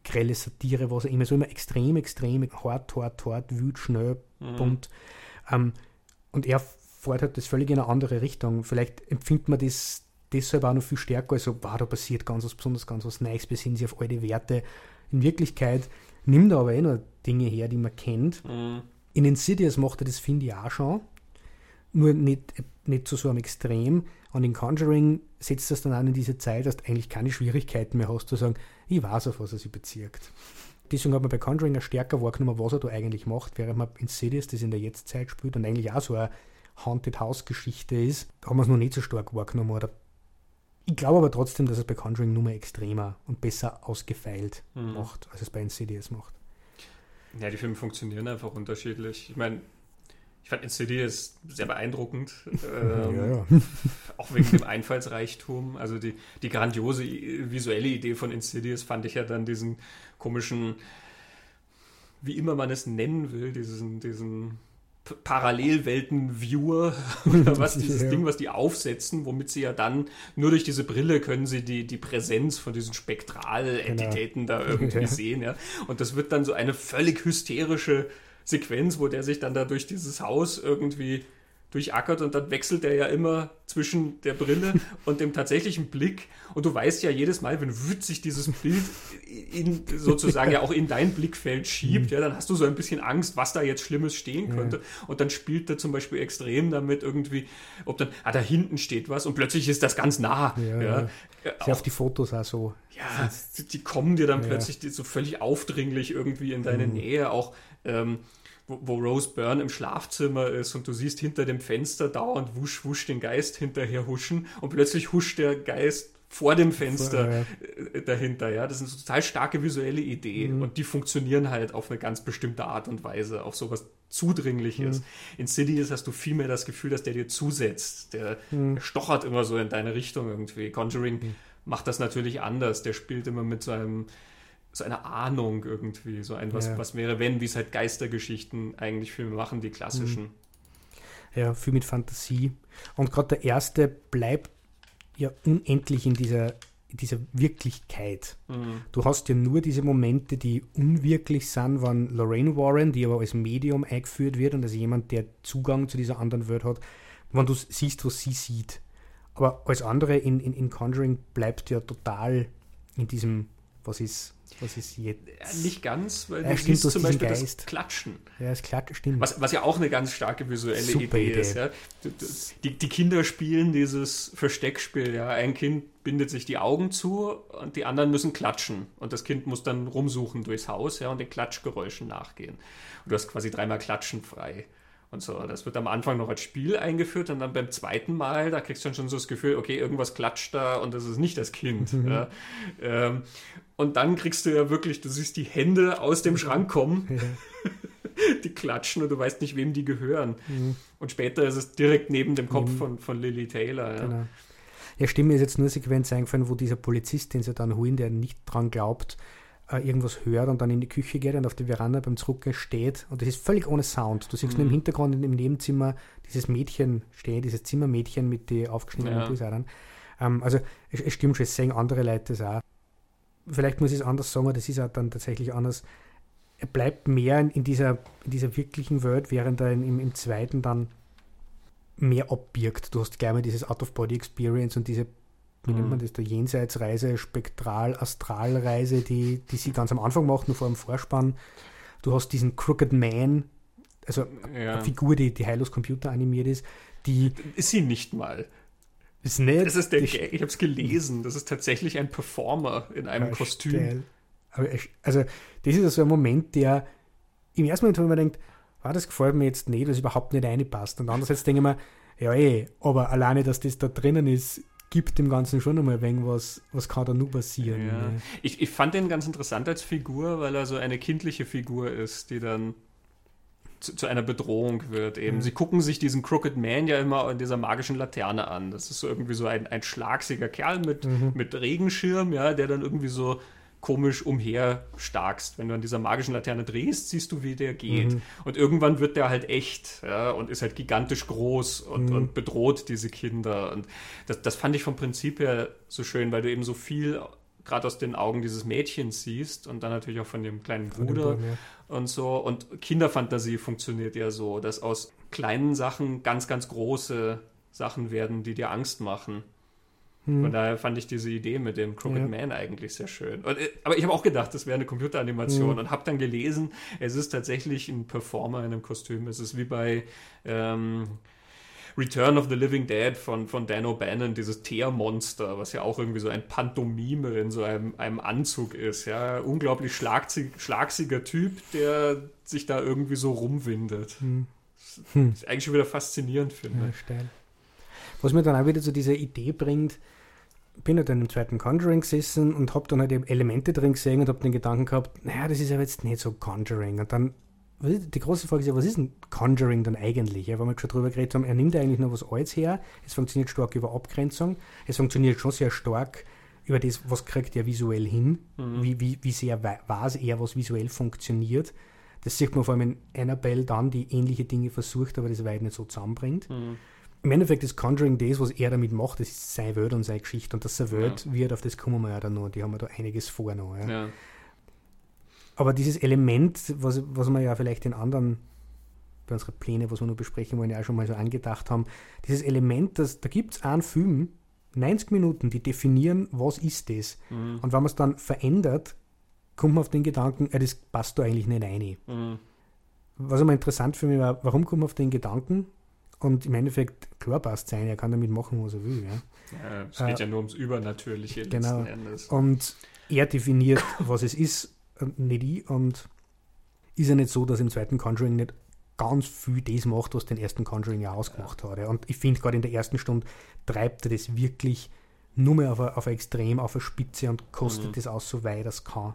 grelle Satire, was immer, so immer extrem, extrem, hart, hart, hart, wüt, schnell, bunt. Ähm, und er fährt halt das völlig in eine andere Richtung. Vielleicht empfindet man das deshalb auch noch viel stärker, also, wow, da passiert ganz was Besonderes, ganz was Neues, besinnen sich auf alte Werte. In Wirklichkeit nimmt er aber eh noch Dinge her, die man kennt. In Insidious macht er das, finde ich, auch schon. Nur nicht, nicht zu so einem Extrem. Und in Conjuring setzt das dann auch in diese Zeit, dass du eigentlich keine Schwierigkeiten mehr hast, zu sagen, ich weiß, auf was er sich bezieht. Deswegen hat man bei Conjuring stärker wahrgenommen, was er da eigentlich macht, während man Insidious, das in der Jetztzeit spielt und eigentlich auch so eine Haunted House-Geschichte ist, da haben wir es noch nicht so stark wahrgenommen. Oder ich glaube aber trotzdem, dass es bei Conjuring nur mehr extremer und besser ausgefeilt macht, als es bei Insidious macht. Ja, die Filme funktionieren einfach unterschiedlich. Ich meine, ich fand Insidious sehr beeindruckend. Ähm, ja, ja. Auch wegen dem Einfallsreichtum. Also die, die grandiose visuelle Idee von Insidious fand ich ja dann diesen komischen, wie immer man es nennen will, diesen, diesen Parallelwelten-Viewer oder was dieses ja. Ding, was die aufsetzen, womit sie ja dann nur durch diese Brille können sie die, die Präsenz von diesen Spektralentitäten genau. da irgendwie sehen. Ja. Und das wird dann so eine völlig hysterische Sequenz, wo der sich dann da durch dieses Haus irgendwie durchackert und dann wechselt er ja immer zwischen der Brille und dem tatsächlichen Blick. Und du weißt ja jedes Mal, wenn Wüt sich dieses Bild in, sozusagen ja auch in dein Blickfeld schiebt, mhm. ja, dann hast du so ein bisschen Angst, was da jetzt Schlimmes stehen könnte. Ja. Und dann spielt er zum Beispiel extrem damit irgendwie, ob dann, ah, da hinten steht was und plötzlich ist das ganz nah. Ja, ja. ja. Auch, auf die Fotos auch so. Ja, die, kommen dir dann plötzlich so völlig aufdringlich irgendwie in deine mhm. Nähe. Auch ähm, wo, wo, Rose Byrne im Schlafzimmer ist und du siehst hinter dem Fenster dauernd wusch, wusch den Geist hinterher huschen und plötzlich huscht der Geist vor dem Fenster ja. Äh, dahinter. Ja, das ist eine total starke visuelle Idee mhm. und die funktionieren halt auf eine ganz bestimmte Art und Weise, auf sowas Zudringliches. Mhm. In Cities hast du viel mehr das Gefühl, dass der dir zusetzt. Der, mhm. stochert immer so in deine Richtung irgendwie. Conjuring mhm. macht das natürlich anders. Der spielt immer mit so einem so eine Ahnung irgendwie, so ein was, ja. was wäre, wenn, wie es halt Geistergeschichten eigentlich Filme machen, die klassischen. Mhm. Ja, viel mit Fantasie. Und gerade der erste bleibt ja unendlich in dieser, in dieser Wirklichkeit. Mhm. Du hast ja nur diese Momente, die unwirklich sind, wenn Lorraine Warren, die aber als Medium eingeführt wird und als jemand, der Zugang zu dieser anderen Welt hat, wenn du siehst, was sie sieht. Aber alles andere in, in, in Conjuring bleibt ja total in diesem, was ist was ist jetzt? Ja, nicht ganz, weil ja, du siehst zum Beispiel Geist. das Klatschen. Ja, das Klatschen stimmt. Was, was ja auch eine ganz starke visuelle Idee, Idee, ist. Ja? Die, die, Kinder spielen dieses Versteckspiel. Ja? Ein Kind bindet sich die Augen zu und die anderen müssen klatschen. Und das Kind muss dann rumsuchen durchs Haus ja, und den Klatschgeräuschen nachgehen. Und du hast quasi dreimal Klatschen frei und so. Das wird am Anfang noch als Spiel eingeführt und dann beim zweiten Mal, da kriegst du dann schon so das Gefühl, okay, irgendwas klatscht da und das ist nicht das Kind. Mhm. Ja. Ähm, und dann kriegst du ja wirklich, du siehst die Hände aus dem Schrank kommen, ja. die klatschen und du weißt nicht, wem die gehören. Mhm. Und später ist es direkt neben dem Kopf mhm. von, von Lily Taylor. Ja. Genau. Ja, Stimme ist jetzt nur eine Sequenz eingefallen, wo dieser Polizist, den sie dann holen, der nicht dran glaubt, äh, irgendwas hört und dann in die Küche geht und auf der Veranda beim Zurückgehen steht. Und das ist völlig ohne Sound. Du siehst mhm. nur im mhm. Hintergrund in dem Nebenzimmer dieses Mädchen stehen, dieses Zimmermädchen mit den aufgeschnittenen ja. Pulsadern. Ähm, also es, es, stimmt schon, es sehen andere Leute das auch. Vielleicht muss ich es anders sagen, aber das ist auch dann tatsächlich anders. Er bleibt mehr in, in dieser, in dieser wirklichen Welt, während er im, im zweiten dann mehr abbirgt. Du hast gleich mal dieses Out-of-Body-Experience und diese wie nennt man mhm. das, der Jenseitsreise, Spektral-Astralreise, die, die sie ganz am Anfang macht, nur vor dem Vorspann. Du hast diesen Crooked Man, also ja. eine Figur, die, die heillos Computer animiert ist, die. Ist sie nicht mal. Ist nicht. Das ist der ich, ich habe es gelesen. Das ist tatsächlich ein Performer in einem ja, Kostüm. Aber also, das ist so ein Moment, der im ersten Moment, wo man denkt, ah, das gefällt mir jetzt nicht, das überhaupt nicht reinpasst. Und andererseits denke ich mir, ja eh, aber alleine, dass das da drinnen ist, gibt dem Ganzen schon einmal ein wenig was, was kann da nur passieren. Ja. Ne? Ich, ich fand den ganz interessant als Figur, weil er so eine kindliche Figur ist, die dann zu, zu einer Bedrohung wird. Eben. Mhm. Sie gucken sich diesen Crooked Man ja immer in dieser magischen Laterne an. Das ist so irgendwie so ein, ein schlagsiger Kerl mit, mhm. mit Regenschirm, ja, der dann irgendwie so komisch umherstarkst. Wenn du an dieser magischen Laterne drehst, siehst du, wie der geht. Mhm. Und irgendwann wird der halt echt ja, und ist halt gigantisch groß und, mhm. und bedroht diese Kinder. Und das, das fand ich vom Prinzip her so schön, weil du eben so viel gerade aus den Augen dieses Mädchens siehst und dann natürlich auch von dem kleinen Bruder Bruder, ja. und so. Und Kinderfantasie funktioniert ja so, dass aus kleinen Sachen ganz, ganz große Sachen werden, die dir Angst machen. Hm. Von daher fand ich diese Idee mit dem Crooked ja. Man eigentlich sehr schön. Und, äh, aber ich habe auch gedacht, das wäre eine Computeranimation hm. und habe dann gelesen, es ist tatsächlich ein Performer in einem Kostüm. Es ist wie bei ähm, Return of the Living Dead von, von Dan O'Bannon, dieses Teermonster, was ja auch irgendwie so ein Pantomime in so einem, einem Anzug ist. Ja, unglaublich schlagsig, schlagsiger Typ, der sich da irgendwie so rumwindet. Hm. Hm. ist eigentlich schon wieder faszinierend, finde ich. Ja. Was mir dann auch wieder zu dieser Idee bringt, bin halt dann im zweiten Conjuring gesessen und habe dann halt Elemente drin gesehen und habe den Gedanken gehabt, naja, das ist ja jetzt nicht so Conjuring. Und dann, die große Frage ist ja, was ist ein Conjuring dann eigentlich? Ja, weil wir schon drüber geredet haben, er nimmt eigentlich nur was Altes her, es funktioniert stark über Abgrenzung, es funktioniert schon sehr stark über das, was kriegt er visuell hin, mhm. wie, wie, wie sehr weiß er, was visuell funktioniert. Das sieht man vor allem in Annabelle dann, die ähnliche Dinge versucht, aber das weit nicht so zusammenbringt. Mhm. Im Endeffekt ist Conjuring das, was er damit macht, das ist seine Welt und seine Geschichte. Und dass seine Welt ja. wird, auf das kommen wir ja dann noch. Die haben ja da einiges vor noch. Ja. ja. Aber dieses Element, was, was wir ja vielleicht in anderen, bei unseren Plänen, was wir noch besprechen wollen, ja auch schon mal so angedacht haben, dieses Element, dass, da gibt es einen Film, 90 Minuten, die definieren, was ist das. Mhm. Und wenn man es dann verändert, kommt man auf den Gedanken, äh, das passt da eigentlich nicht rein. Mhm. Was immer interessant für mich war, warum kommt man auf den Gedanken? Und im Endeffekt, klar passt sein, er kann damit machen, was er will. Ja. ja es geht äh, ja nur ums Übernatürliche genau. letzten Endes. Und er definiert, was es ist, nicht ich. Und ist ja nicht so, dass im zweiten Conjuring nicht ganz viel das macht, was den ersten Conjuring ja ausgemacht ja. hat. Ja. Und ich finde, gerade in der ersten Stunde treibt er das wirklich nur mehr auf ein, auf Extrem, auf eine Spitze und kostet mhm. das aus, so weit es kann.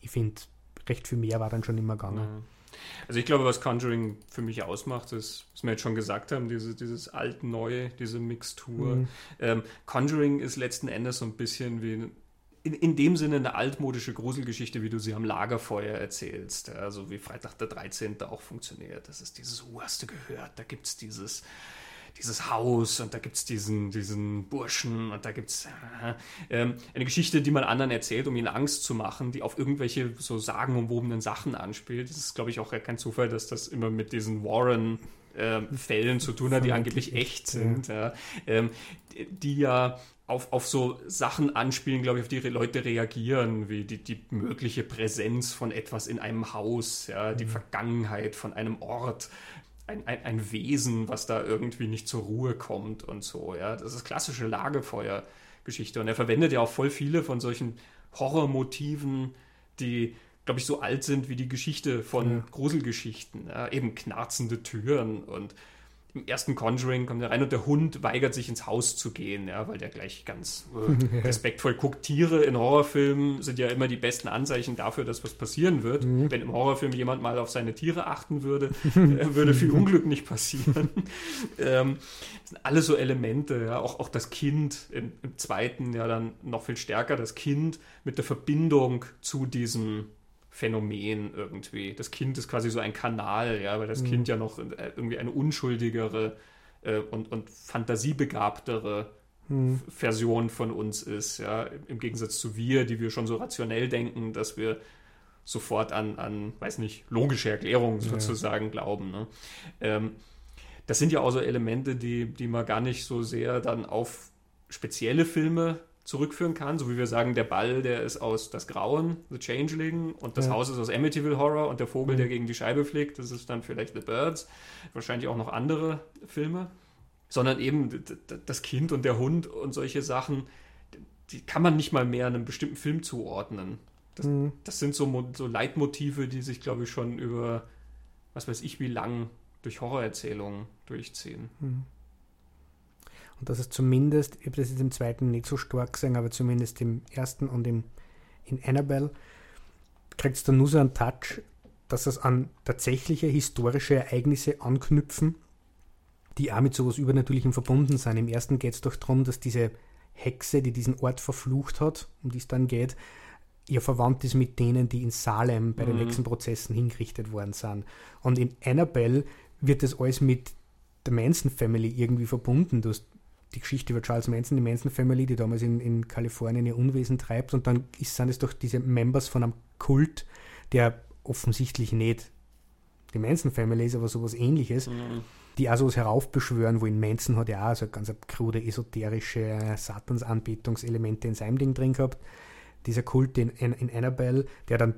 Ich finde, recht viel mehr war dann schon immer gegangen. Mhm. Also ich glaube, was Conjuring für mich ausmacht, ist, was wir jetzt schon gesagt haben, diese, dieses alt-neue, diese Mixtur. Mhm. Ähm, Conjuring ist letzten Endes so ein bisschen wie in, in dem Sinne eine altmodische Gruselgeschichte, wie du sie am Lagerfeuer erzählst. Also wie Freitag der 13. auch funktioniert. Das ist dieses, oh, hast du gehört, da gibt es dieses dieses Haus und da gibt es diesen, diesen Burschen und da gibt es äh, eine Geschichte, die man anderen erzählt, um ihnen Angst zu machen, die auf irgendwelche so sagenumwobenen Sachen anspielt. Das ist, glaube ich, auch kein Zufall, dass das immer mit diesen Warren äh, Fällen zu tun hat, die angeblich echt sind, ja. ähm, die ja auf, auf so Sachen anspielen, glaube ich, auf die Leute reagieren, wie die, die mögliche Präsenz von etwas in einem Haus, ja, die mhm. Vergangenheit von einem Ort, ein, ein, ein, Wesen, was da irgendwie nicht zur Ruhe kommt und so. Ja. Das ist klassische Lagefeuergeschichte. Und er verwendet ja auch voll viele von solchen Horrormotiven, die, glaube ich, so alt sind wie die Geschichte von ja. Gruselgeschichten. Ja. Eben knarzende Türen und im ersten Conjuring kommt er rein und der Hund weigert sich ins Haus zu gehen, ja, weil der gleich ganz äh, respektvoll guckt. Tiere in Horrorfilmen sind ja immer die besten Anzeichen dafür, dass was passieren wird. Mhm. Wenn im Horrorfilm jemand mal auf seine Tiere achten würde, äh, würde viel Unglück nicht passieren. ähm, das sind alles so Elemente, ja, auch, auch das Kind im, im zweiten ja dann noch viel stärker, das Kind mit der Verbindung zu diesem Phänomen irgendwie. Das Kind ist quasi so ein Kanal, ja, weil das mhm. Kind ja noch äh, irgendwie eine unschuldigere äh, und, und fantasiebegabtere mhm. Version von uns ist, ja, im Gegensatz zu wir, die wir schon so rationell denken, dass wir sofort an, an weiß nicht, logische Erklärungen sozusagen ja. glauben. Ne? Ähm, das sind ja auch so Elemente, die, die man gar nicht so sehr dann auf spezielle Filme zurückführen kann, so wie wir sagen, der Ball, der ist aus das Grauen, The Changeling, und das ja. Haus ist aus Amityville Horror und der Vogel, mhm. der gegen die Scheibe fliegt, das ist dann vielleicht The Birds, wahrscheinlich auch noch andere Filme, sondern eben das Kind und der Hund und solche Sachen, die kann man nicht mal mehr einem bestimmten Film zuordnen. Das, mhm. das sind so, so Leitmotive, die sich, glaube ich, schon über, was weiß ich, wie lang durch Horrorerzählungen durchziehen. Mhm. Und dass es zumindest, ich habe das jetzt im zweiten nicht so stark gesehen, aber zumindest im ersten und im, in Annabelle, kriegt es dann nur so einen Touch, dass es an tatsächliche historische Ereignisse anknüpfen, die auch mit sowas Übernatürlichem verbunden sind. Im ersten geht es doch darum, dass diese Hexe, die diesen Ort verflucht hat, um die es dann geht, ihr verwandt ist mit denen, die in Salem bei den mhm. Hexenprozessen hingerichtet worden sind. Und in Annabelle wird das alles mit der Manson Family irgendwie verbunden. Du hast die Geschichte über Charles Manson, die Manson Family, die damals in, in Kalifornien ihr Unwesen treibt. Und dann ist, sind es doch diese Members von einem Kult, der offensichtlich nicht die Manson Family ist, aber sowas ähnliches, mhm. die auch sowas heraufbeschwören, wo in Manson hat ja auch so ganz krude, esoterische Satansanbetungselemente in seinem Ding drin gehabt. Dieser Kult in, in, in Annabelle, der dann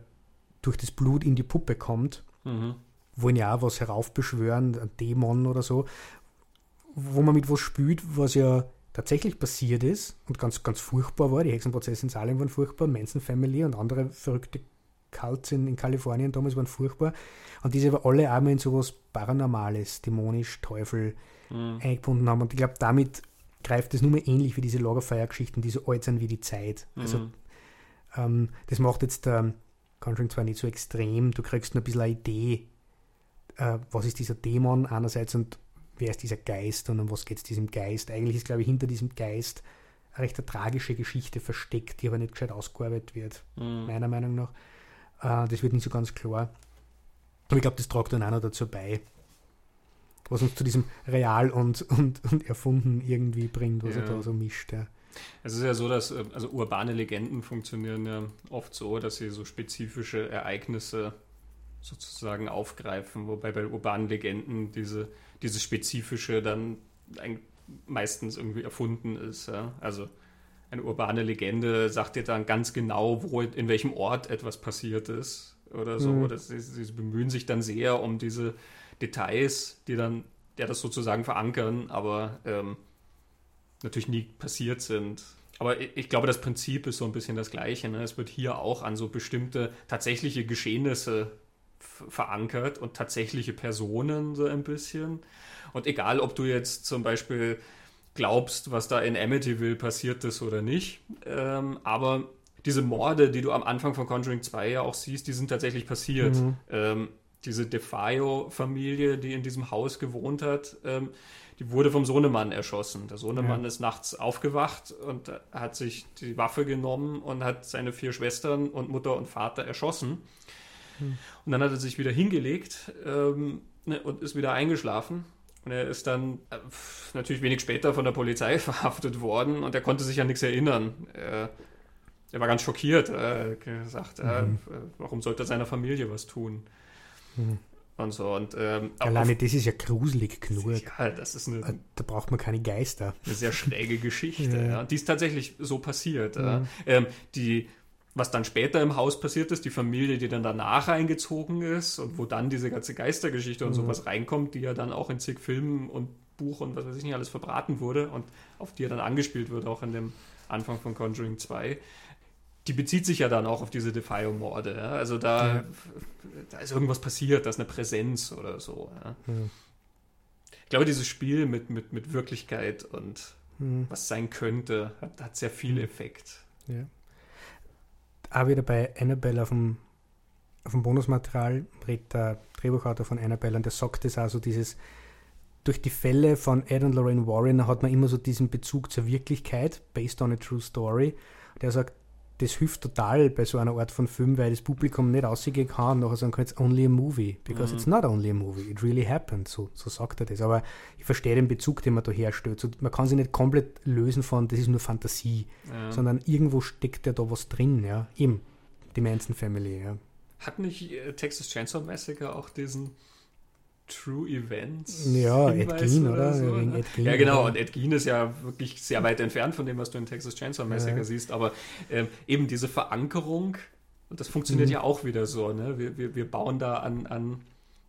durch das Blut in die Puppe kommt, mhm. wollen ja auch was heraufbeschwören, ein Dämon oder so wo man mit was spielt, was ja tatsächlich passiert ist und ganz, ganz furchtbar war. Die Hexenprozesse in Salem waren furchtbar, Manson Family und andere verrückte Cults in, in Kalifornien damals waren furchtbar. Und diese aber alle einmal in sowas Paranormales, dämonisch, Teufel mhm. eingebunden haben. Und ich glaube, damit greift es nur mehr ähnlich wie diese Lagerfeiergeschichten, die so alt sind wie die Zeit. Mhm. Also ähm, das macht jetzt der ähm, Conjuring zwar nicht so extrem, du kriegst nur ein bisschen eine Idee, äh, was ist dieser Dämon einerseits und wer ist dieser Geist und um was geht es diesem Geist? Eigentlich ist, glaube ich, hinter diesem Geist eine recht eine tragische Geschichte versteckt, die aber nicht gescheit ausgearbeitet wird, mhm. meiner Meinung nach. Äh, das wird nicht so ganz klar. Aber ich glaube, das tragt dann auch noch dazu bei, was uns zu diesem real und, und, und erfunden irgendwie bringt, was ja. er da so mischt. Ja. Es ist ja so, dass äh, also urbane Legenden funktionieren ja oft so, dass sie so spezifische Ereignisse sozusagen aufgreifen, wobei bei urbanen Legenden diese, diese spezifische dann meistens irgendwie erfunden ist. Ja? Also eine urbane Legende sagt dir dann ganz genau, wo in welchem Ort etwas passiert ist oder so. Mhm. sie, sie, bemühen sich dann sehr um diese Details, die dann ja das sozusagen verankern, aber ähm, natürlich nie passiert sind. Aber ich, ich, glaube, das Prinzip ist so ein bisschen das gleiche. Ne? Es wird hier auch an so bestimmte tatsächliche Geschehnisse verankert und tatsächliche Personen so ein bisschen. Und egal, ob du jetzt zum Beispiel glaubst, was da in Amityville passiert ist oder nicht, ähm, aber diese Morde, die du am Anfang von Conjuring 2 ja auch siehst, die sind tatsächlich passiert. Mhm. Ähm, diese DeFio-Familie, die in diesem Haus gewohnt hat, ähm, die wurde vom Sohnemann erschossen. Der Sohnemann ja. ist nachts aufgewacht und hat sich die Waffe genommen und hat seine vier Schwestern und Mutter und Vater erschossen. Hm. Und dann hat er sich wieder hingelegt ähm, ne, und ist wieder eingeschlafen. Und er ist dann äh, natürlich wenig später von der Polizei verhaftet worden und er konnte sich an nichts erinnern. Er, er war ganz schockiert. Er hat gesagt, mhm. äh, warum sollte er seiner Familie was tun? Mhm. Und so. Und, ähm, Alleine das ist ja gruselig genug. Ja, das ist eine, äh, da braucht man keine Geister. Eine sehr schräge Geschichte. ja. Ja. Die ist tatsächlich so passiert. Mhm. Ähm, die was dann später im Haus passiert ist, die Familie, die dann danach eingezogen ist und wo dann diese ganze Geistergeschichte und mhm. sowas reinkommt, die ja dann auch in zig Filmen und Buch und was weiß ich nicht alles verbraten wurde und auf die ja dann angespielt wird, auch in dem Anfang von Conjuring 2. Die bezieht sich ja dann auch auf diese Defio-Morde. Ja? Also da, ja. da ist irgendwas passiert, da ist eine Präsenz oder so. Ja? Mhm. Ich glaube, dieses Spiel mit, mit, mit Wirklichkeit und mhm. was sein könnte, hat, hat sehr viel Effekt. Ja auch wieder bei Annabelle auf dem, auf dem Bonusmaterial redet der Drehbuchautor von Annabelle und der sagt das auch so, dieses durch die Fälle von Ed und Lorraine Warren hat man immer so diesen Bezug zur Wirklichkeit, based on a true story. Der sagt, das hilft total bei so einer Art von Film, weil das Publikum nicht aussehen kann und nachher sagen kann, it's only a movie, because mhm. it's not only a movie, it really happened, so, so sagt er das. Aber ich verstehe den Bezug, den man da herstellt. So, man kann sich nicht komplett lösen von, das ist nur Fantasie, ja. sondern irgendwo steckt ja da was drin, ja, eben, die Manson Family, ja. Hat nicht äh, Texas Chainsaw Massacre auch diesen True Events. Ja, Ed Gein, oder? So, ne? Ed Gein, ja, genau. Und Ed Gein ist ja wirklich sehr weit entfernt von dem, was du in Texas Chainsaw Massacre ja. siehst. Aber ähm, eben diese Verankerung, und das funktioniert mhm. ja auch wieder so. Ne? Wir, wir, wir bauen da an, an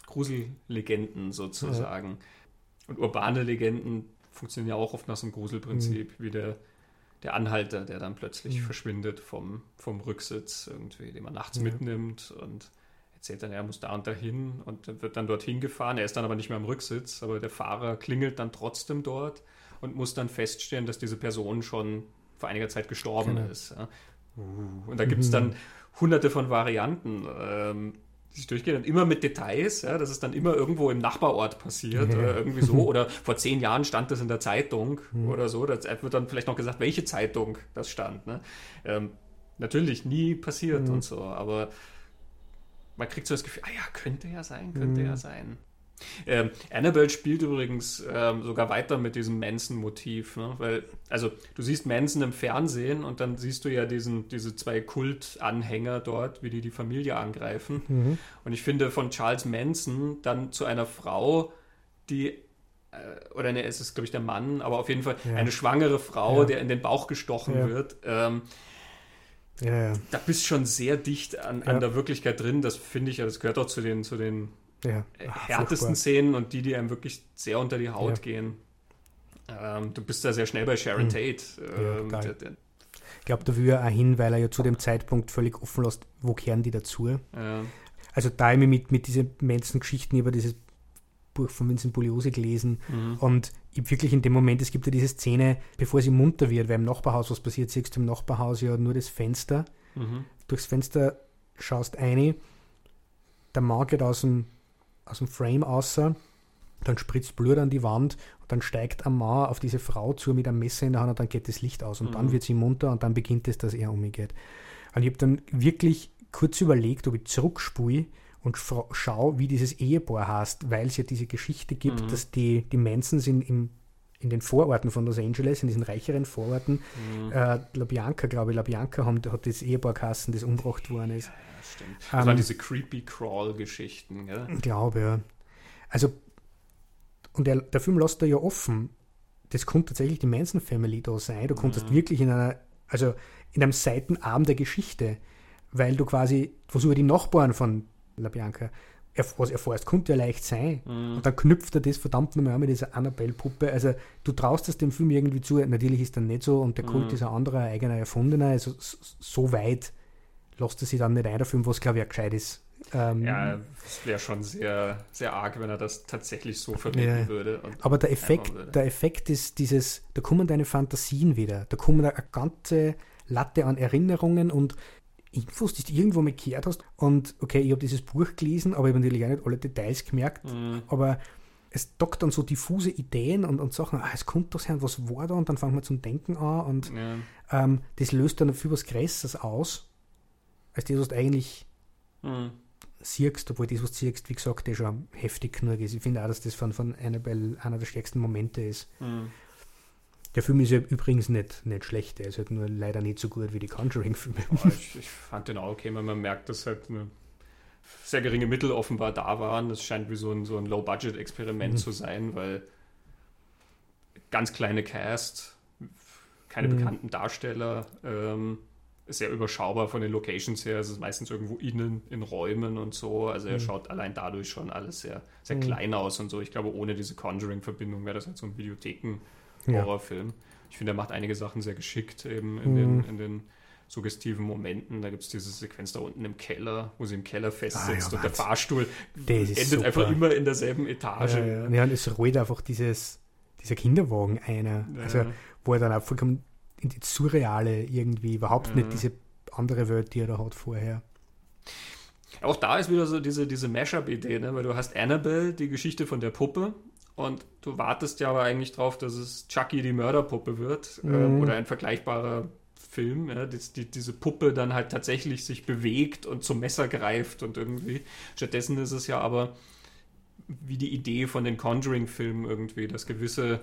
Grusellegenden sozusagen. Ja. Und urbane Legenden funktionieren ja auch oft nach so einem Gruselprinzip, mhm. wie der, der Anhalter, der dann plötzlich mhm. verschwindet vom, vom Rücksitz, irgendwie, den man nachts ja. mitnimmt und erzählt dann, er muss da und dahin und wird dann dorthin gefahren. Er ist dann aber nicht mehr am Rücksitz, aber der Fahrer klingelt dann trotzdem dort und muss dann feststellen, dass diese Person schon vor einiger Zeit gestorben genau. ist. Ja. Und da gibt es dann hunderte von Varianten, ähm, die sich durchgehen und immer mit Details, ja, dass es dann immer irgendwo im Nachbarort passiert oder irgendwie so. Oder vor zehn Jahren stand das in der Zeitung mhm. oder so. Da wird dann vielleicht noch gesagt, welche Zeitung das stand. Ne? Ähm, natürlich nie passiert mhm. und so, aber man kriegt so das Gefühl, ah ja, könnte ja sein, könnte mhm. ja sein. Ähm, Annabelle spielt übrigens ähm, sogar weiter mit diesem Manson-Motiv, ne? weil, also du siehst Manson im Fernsehen und dann siehst du ja diesen, diese zwei Kultanhänger dort, wie die die Familie angreifen. Mhm. Und ich finde von Charles Manson dann zu einer Frau, die äh, oder ne, es ist glaube ich der Mann, aber auf jeden Fall ja. eine schwangere Frau, ja. der in den Bauch gestochen ja. wird. Ähm, ja, ja. Da bist schon sehr dicht an, an der Wirklichkeit drin. Das finde ich, das gehört auch zu den, zu den ja. Ach, härtesten furchtbar. Szenen und die, die einem wirklich sehr unter die Haut gehen. Ähm, du bist da sehr schnell bei Sharon hm. Tate. Ähm, der, der, ich glaube, da will er auch hin, weil er ja zu dem Zeitpunkt völlig offen lässt, wo kehren die dazu. Also da habe ich mit, mit diesen Manson-Geschichten über dieses Buch von Vincent Bugliose gelesen mhm. und wirklich in dem Moment, es gibt ja diese Szene, bevor sie munter wird, weil im Nachbarhaus was passiert, siehst du im Nachbarhaus ja nur das Fenster. Mhm. Durchs Fenster schaust eine, der Mann geht aus dem, aus dem Frame außer, dann spritzt Blut an die Wand und dann steigt ein Mann auf diese Frau zu mit einem Messer in der Hand und dann geht das Licht aus und mhm. dann wird sie munter und dann beginnt es, dass er umgeht. Und ich habe dann wirklich kurz überlegt, ob ich zurückspule und schau, wie dieses Ehepaar heißt, weil es ja diese Geschichte gibt, mhm. dass die, die Mansons in, im, in den Vororten von Los Angeles, in diesen reicheren Vororten, mhm. äh, La Bianca, glaube ich, La Bianca haben, hat das Ehepaar geheißen, das umgebracht worden ist. Ja, ja stimmt. Das ähm, waren diese Creepy Crawl-Geschichten, gell? Ich glaube, ja. Also, und der, der Film lässt da ja offen, das könnte tatsächlich die Manson Family da sein. Du konntest mhm. wirklich in einer, also in einem Seitenarm der Geschichte, weil du quasi, was über die Nachbarn von La Bianca was erfährst, könnte ja leicht sein. Mhm. Und dann knüpft er das verdammt nochmal an mit dieser Annabelle-Puppe. Also du traust es dem Film irgendwie zu, natürlich ist dann nicht so und der Kult mhm. ist ein anderer, eigener, erfundener. Also so weit lässt er sich dann nicht ein, der Film, was glaube ich auch gescheit ist. Ähm, ja, es wäre schon sehr, sehr arg, wenn er das tatsächlich so verwenden ja. würde. Aber der Effekt, der Effekt ist dieses, da kommen deine Fantasien wieder. Da kommen eine ganze Latte an Erinnerungen und Infos, die du irgendwo mal gehört hast. Und okay, ich habe dieses Buch gelesen, aber ich habe natürlich auch nicht alle Details gemerkt. Mhm. Aber es dockt dann so diffuse Ideen und, und Sachen, ah, es kommt doch sein, was war da? Und dann fangen wir zum Denken an und ja. ähm, das löst dann viel was Größeres aus, als das, was du eigentlich mhm. siehst, obwohl das, was du siehst, wie gesagt, der schon heftig genug ist. Ich finde auch, dass das von, von Annabelle einer der stärksten Momente ist. Mhm. Der Film ist ja übrigens nicht, nicht schlecht, er ist halt nur leider nicht so gut wie die Conjuring-Filme. ich, ich, fand den auch okay, weil man merkt, dass halt eine sehr geringe Mittel offenbar da waren. Das scheint wie so ein, so ein Low-Budget-Experiment mhm. zu sein, weil ganz kleine Cast, keine mhm. bekannten Darsteller, ähm, sehr überschaubar von den Locations her. Es ist meistens irgendwo innen in Räumen und so. Also er mhm. schaut allein dadurch schon alles sehr, sehr mhm. klein aus und so. Ich glaube, ohne diese Conjuring-Verbindung wäre das halt so ein Videotheken- Horrorfilm. Ja. Ich finde, er macht einige Sachen sehr geschickt eben in, mhm. den, in den suggestiven Momenten. Da gibt es diese Sequenz da unten im Keller, wo sie im Keller festsitzt ah, ja, und der Fahrstuhl endet super. einfach immer in derselben Etage. Ja, ja. ja und es rollt einfach dieses, dieser Kinderwagen einer. Also, wo er dann auch vollkommen in die Surreale irgendwie überhaupt nicht diese andere Welt, die er da hat vorher. Auch da ist wieder so diese, diese Mashup-Idee, ne? weil du hast Annabelle, die Geschichte von der Puppe, und du wartest ja aber eigentlich drauf, dass es Chucky die Mörderpuppe wird äh, mhm. äh, oder ein vergleichbarer Film, ja, dass die, diese Puppe dann halt tatsächlich sich bewegt und zum Messer greift und irgendwie. Stattdessen ist es ja aber wie die Idee von den Conjuring-Filmen irgendwie, dass gewisse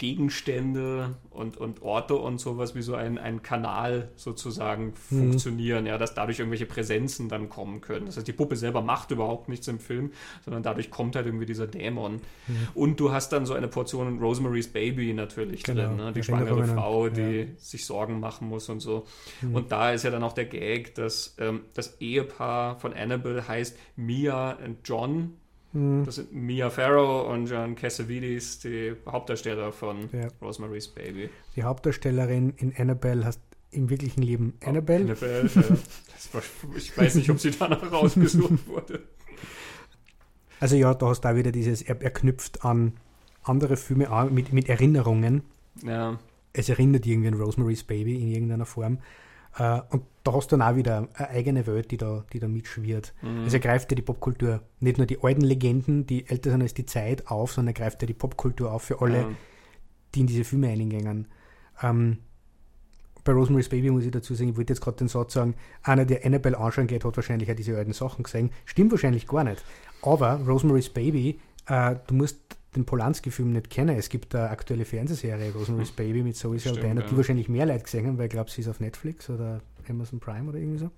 Gegenstände und, und Orte und sowas wie so ein, ein Kanal sozusagen mhm. funktionieren, ja, dass dadurch irgendwelche Präsenzen dann kommen können. Das heißt, die Puppe selber macht überhaupt nichts im Film, sondern dadurch kommt halt irgendwie dieser Dämon. Mhm. Und du hast dann so eine Portion Rosemary's Baby natürlich genau. drin, ne? die schwangere Frau, die ja. sich Sorgen machen muss und so. Mhm. Und da ist ja dann auch der Gag, dass ähm, das Ehepaar von Annabelle heißt Mia und John Mhm. Das sind Mia Farrow und John Cassavetes, die Hauptdarsteller von ja. Rosemary's Baby. Die Hauptdarstellerin in Annabelle heißt im wirklichen Leben Annabelle. Annabelle, ja. war, ich weiß nicht, ob sie danach rausgesucht wurde. Also ja, da hast du auch wieder dieses, er, er knüpft an andere Filme an, mit, mit Erinnerungen. Ja. Es erinnert irgendwie an Rosemary's Baby in irgendeiner Form. Uh, und da hast du dann auch wieder eine eigene Welt, die da, die da mitschwirrt. Mhm. Also er greift ja die Popkultur, nicht nur die alten Legenden, die älter sind als die Zeit, auf, sondern er greift ja die Popkultur auf für alle, ja. die in diese Filme eingängen. Ähm, bei Rosemary's Baby muss ich dazu sagen, ich wollte jetzt gerade den Satz sagen, einer, der Annabelle anschauen geht, hat wahrscheinlich auch diese alten Sachen gesehen. Stimmt wahrscheinlich gar nicht. Aber Rosemary's Baby, äh, du musst den Polanski-Film nicht kennen. Es gibt eine aktuelle Fernsehserie, Rosemary's Baby mit Zoe Saldana, ja. die wahrscheinlich mehr Leute gesehen haben, weil ich glaube, sie ist auf Netflix oder Amazon Prime oder irgendwie so.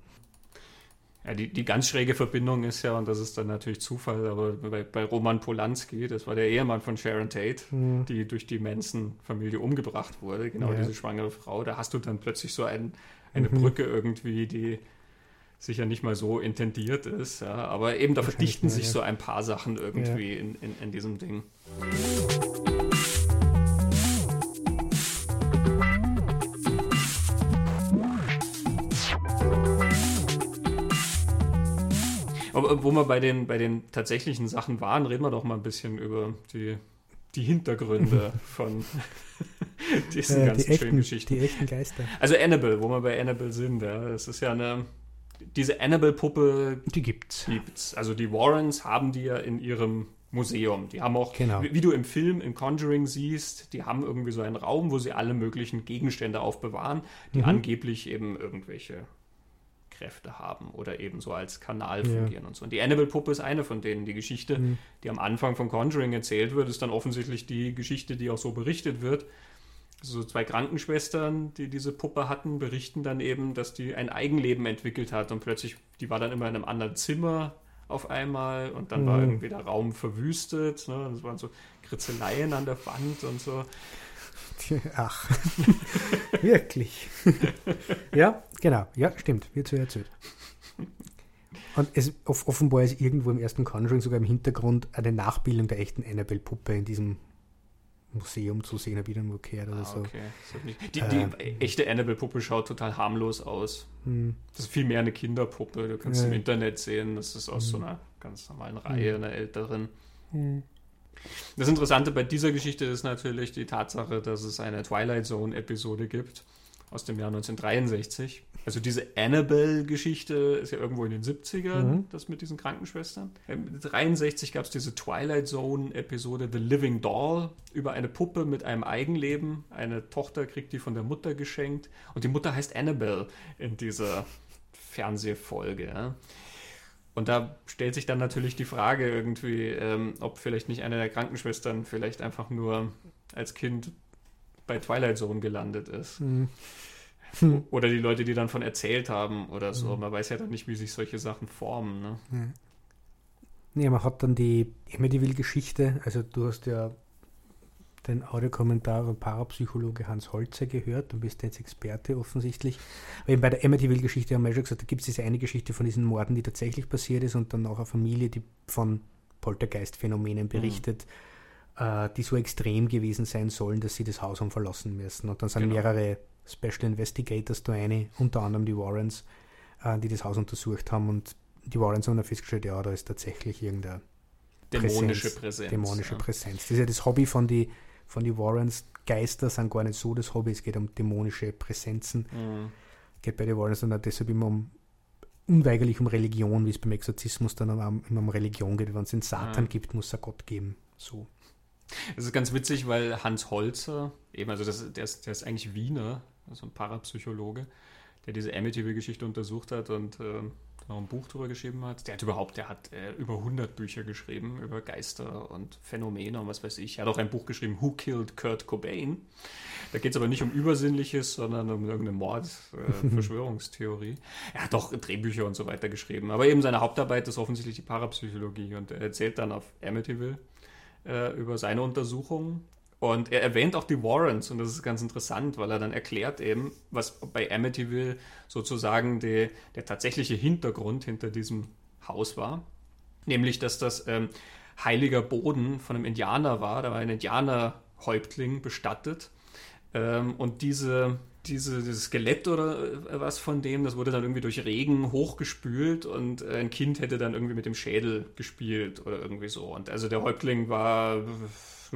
Ja, die, die ganz schräge Verbindung ist ja, und das ist dann natürlich Zufall, aber bei, bei Roman Polanski, das war der Ehemann von Sharon Tate, mhm. die durch die Manson-Familie umgebracht wurde, genau ja. diese schwangere Frau, da hast du dann plötzlich so ein, eine mhm. Brücke irgendwie, die sicher nicht mal so intendiert ist, ja, aber eben da verdichten sich so ein paar Sachen irgendwie ja. in, in, in diesem Ding. Aber wo wir bei den, bei den tatsächlichen Sachen waren, reden wir doch mal ein bisschen über die, die Hintergründe von diesen ja, ganzen die echten, schönen Geschichten. Die echten Geister. Also Annabelle, wo wir bei Annabelle sind, ja, das ist ja eine diese Annabelle-Puppe. Die gibt's. gibt's. Also die Warrens haben die ja in ihrem Museum. Die haben auch, genau. wie, wie, du im Film in Conjuring siehst, die haben irgendwie so einen Raum, wo sie alle möglichen Gegenstände aufbewahren, die mhm. angeblich eben irgendwelche Kräfte haben oder eben so als Kanal fungieren ja. und so. Und die Annabelle-Puppe ist eine von denen. Die Geschichte, mhm. die am Anfang von Conjuring erzählt wird, ist dann offensichtlich die Geschichte, die auch so berichtet wird. So zwei Krankenschwestern, die diese Puppe hatten, berichten dann eben, dass die ein Eigenleben entwickelt hat und plötzlich, die war dann immer in einem anderen Zimmer auf einmal und dann mhm. war irgendwie der Raum verwüstet. Ne? Und es waren so Kritzeleien an der Wand und so. Ach, wirklich. ja, genau. Ja, stimmt. Wird so erzählt. Und es, offenbar ist irgendwo im ersten Conjuring sogar im Hintergrund eine Nachbildung der echten Annabelle-Puppe in diesem Museum zu sehen, habe ich dann gehört oder ah, so. Okay. Die, die äh, echte Annabelle-Puppe schaut total harmlos aus. Hm. Das ist viel mehr eine Kinderpuppe. Du kannst ja. im Internet sehen, das ist aus hm. so einer ganz normalen Reihe, hm. einer älteren. Hm. Das Interessante bei dieser Geschichte ist natürlich die Tatsache, dass es eine Twilight Zone-Episode gibt aus dem Jahr 1963. Also diese Annabelle-Geschichte ist ja irgendwo in den 70ern, mhm. das mit diesen Krankenschwestern. 1963 gab es diese Twilight Zone-Episode The Living Doll über eine Puppe mit einem Eigenleben. Eine Tochter kriegt die von der Mutter geschenkt und die Mutter heißt Annabelle in dieser Fernsehfolge. Und da stellt sich dann natürlich die Frage irgendwie, ähm, ob vielleicht nicht eine der Krankenschwestern vielleicht einfach nur als Kind bei Twilight Zone gelandet ist. Mhm. Oder die Leute, die dann von erzählt haben oder so. Mhm. Man weiß ja dann nicht, wie sich solche Sachen formen. Ne? Ja. Nee, man hat dann die Amityville-Geschichte, also du hast ja den Audiokommentar von Parapsychologe Hans Holzer gehört. Du bist jetzt Experte offensichtlich. Aber eben bei der Amityville-Geschichte haben wir schon gesagt, da gibt es diese eine Geschichte von diesen Morden, die tatsächlich passiert ist und dann auch eine Familie, die von Poltergeist-Phänomenen berichtet, mhm. äh, die so extrem gewesen sein sollen, dass sie das Haus haben verlassen müssen. Und dann sind genau. mehrere Special Investigators da eine, unter anderem die Warrens, äh, die das Haus untersucht haben und die Warrens haben dann festgestellt, ja, da ist tatsächlich irgendeine dämonische Präsenz. Präsenz dämonische ja. Präsenz. Das ist ja das Hobby von den von die Warrens. Geister sind gar nicht so das Hobby, es geht um dämonische Präsenzen. Mhm. Geht bei den Warrens dann auch deshalb immer um unweigerlich um Religion, wie es beim Exorzismus dann immer um Religion geht. Wenn es einen Satan mhm. gibt, muss es Gott geben. So. Es ist ganz witzig, weil Hans Holzer, eben, also das, der, ist, der ist eigentlich Wiener, also ein Parapsychologe, der diese Amityville-Geschichte untersucht hat und äh, noch ein Buch darüber geschrieben hat. Der hat überhaupt, der hat äh, über 100 Bücher geschrieben über Geister und Phänomene und was weiß ich. Er hat auch ein Buch geschrieben, Who Killed Kurt Cobain. Da geht es aber nicht um Übersinnliches, sondern um irgendeine Mord, äh. Er hat auch Drehbücher und so weiter geschrieben. Aber eben seine Hauptarbeit ist offensichtlich die Parapsychologie und er erzählt dann auf Amityville äh, über seine Untersuchungen und er erwähnt auch die Warrens und das ist ganz interessant, weil er dann erklärt eben, was bei Amityville sozusagen die, der tatsächliche Hintergrund hinter diesem Haus war. Nämlich, dass das ähm, heiliger Boden von einem Indianer war. Da war ein Indianerhäuptling bestattet. Ähm, und diese, diese, dieses Skelett oder äh, was von dem, das wurde dann irgendwie durch Regen hochgespült und ein Kind hätte dann irgendwie mit dem Schädel gespielt oder irgendwie so. Und also der Häuptling war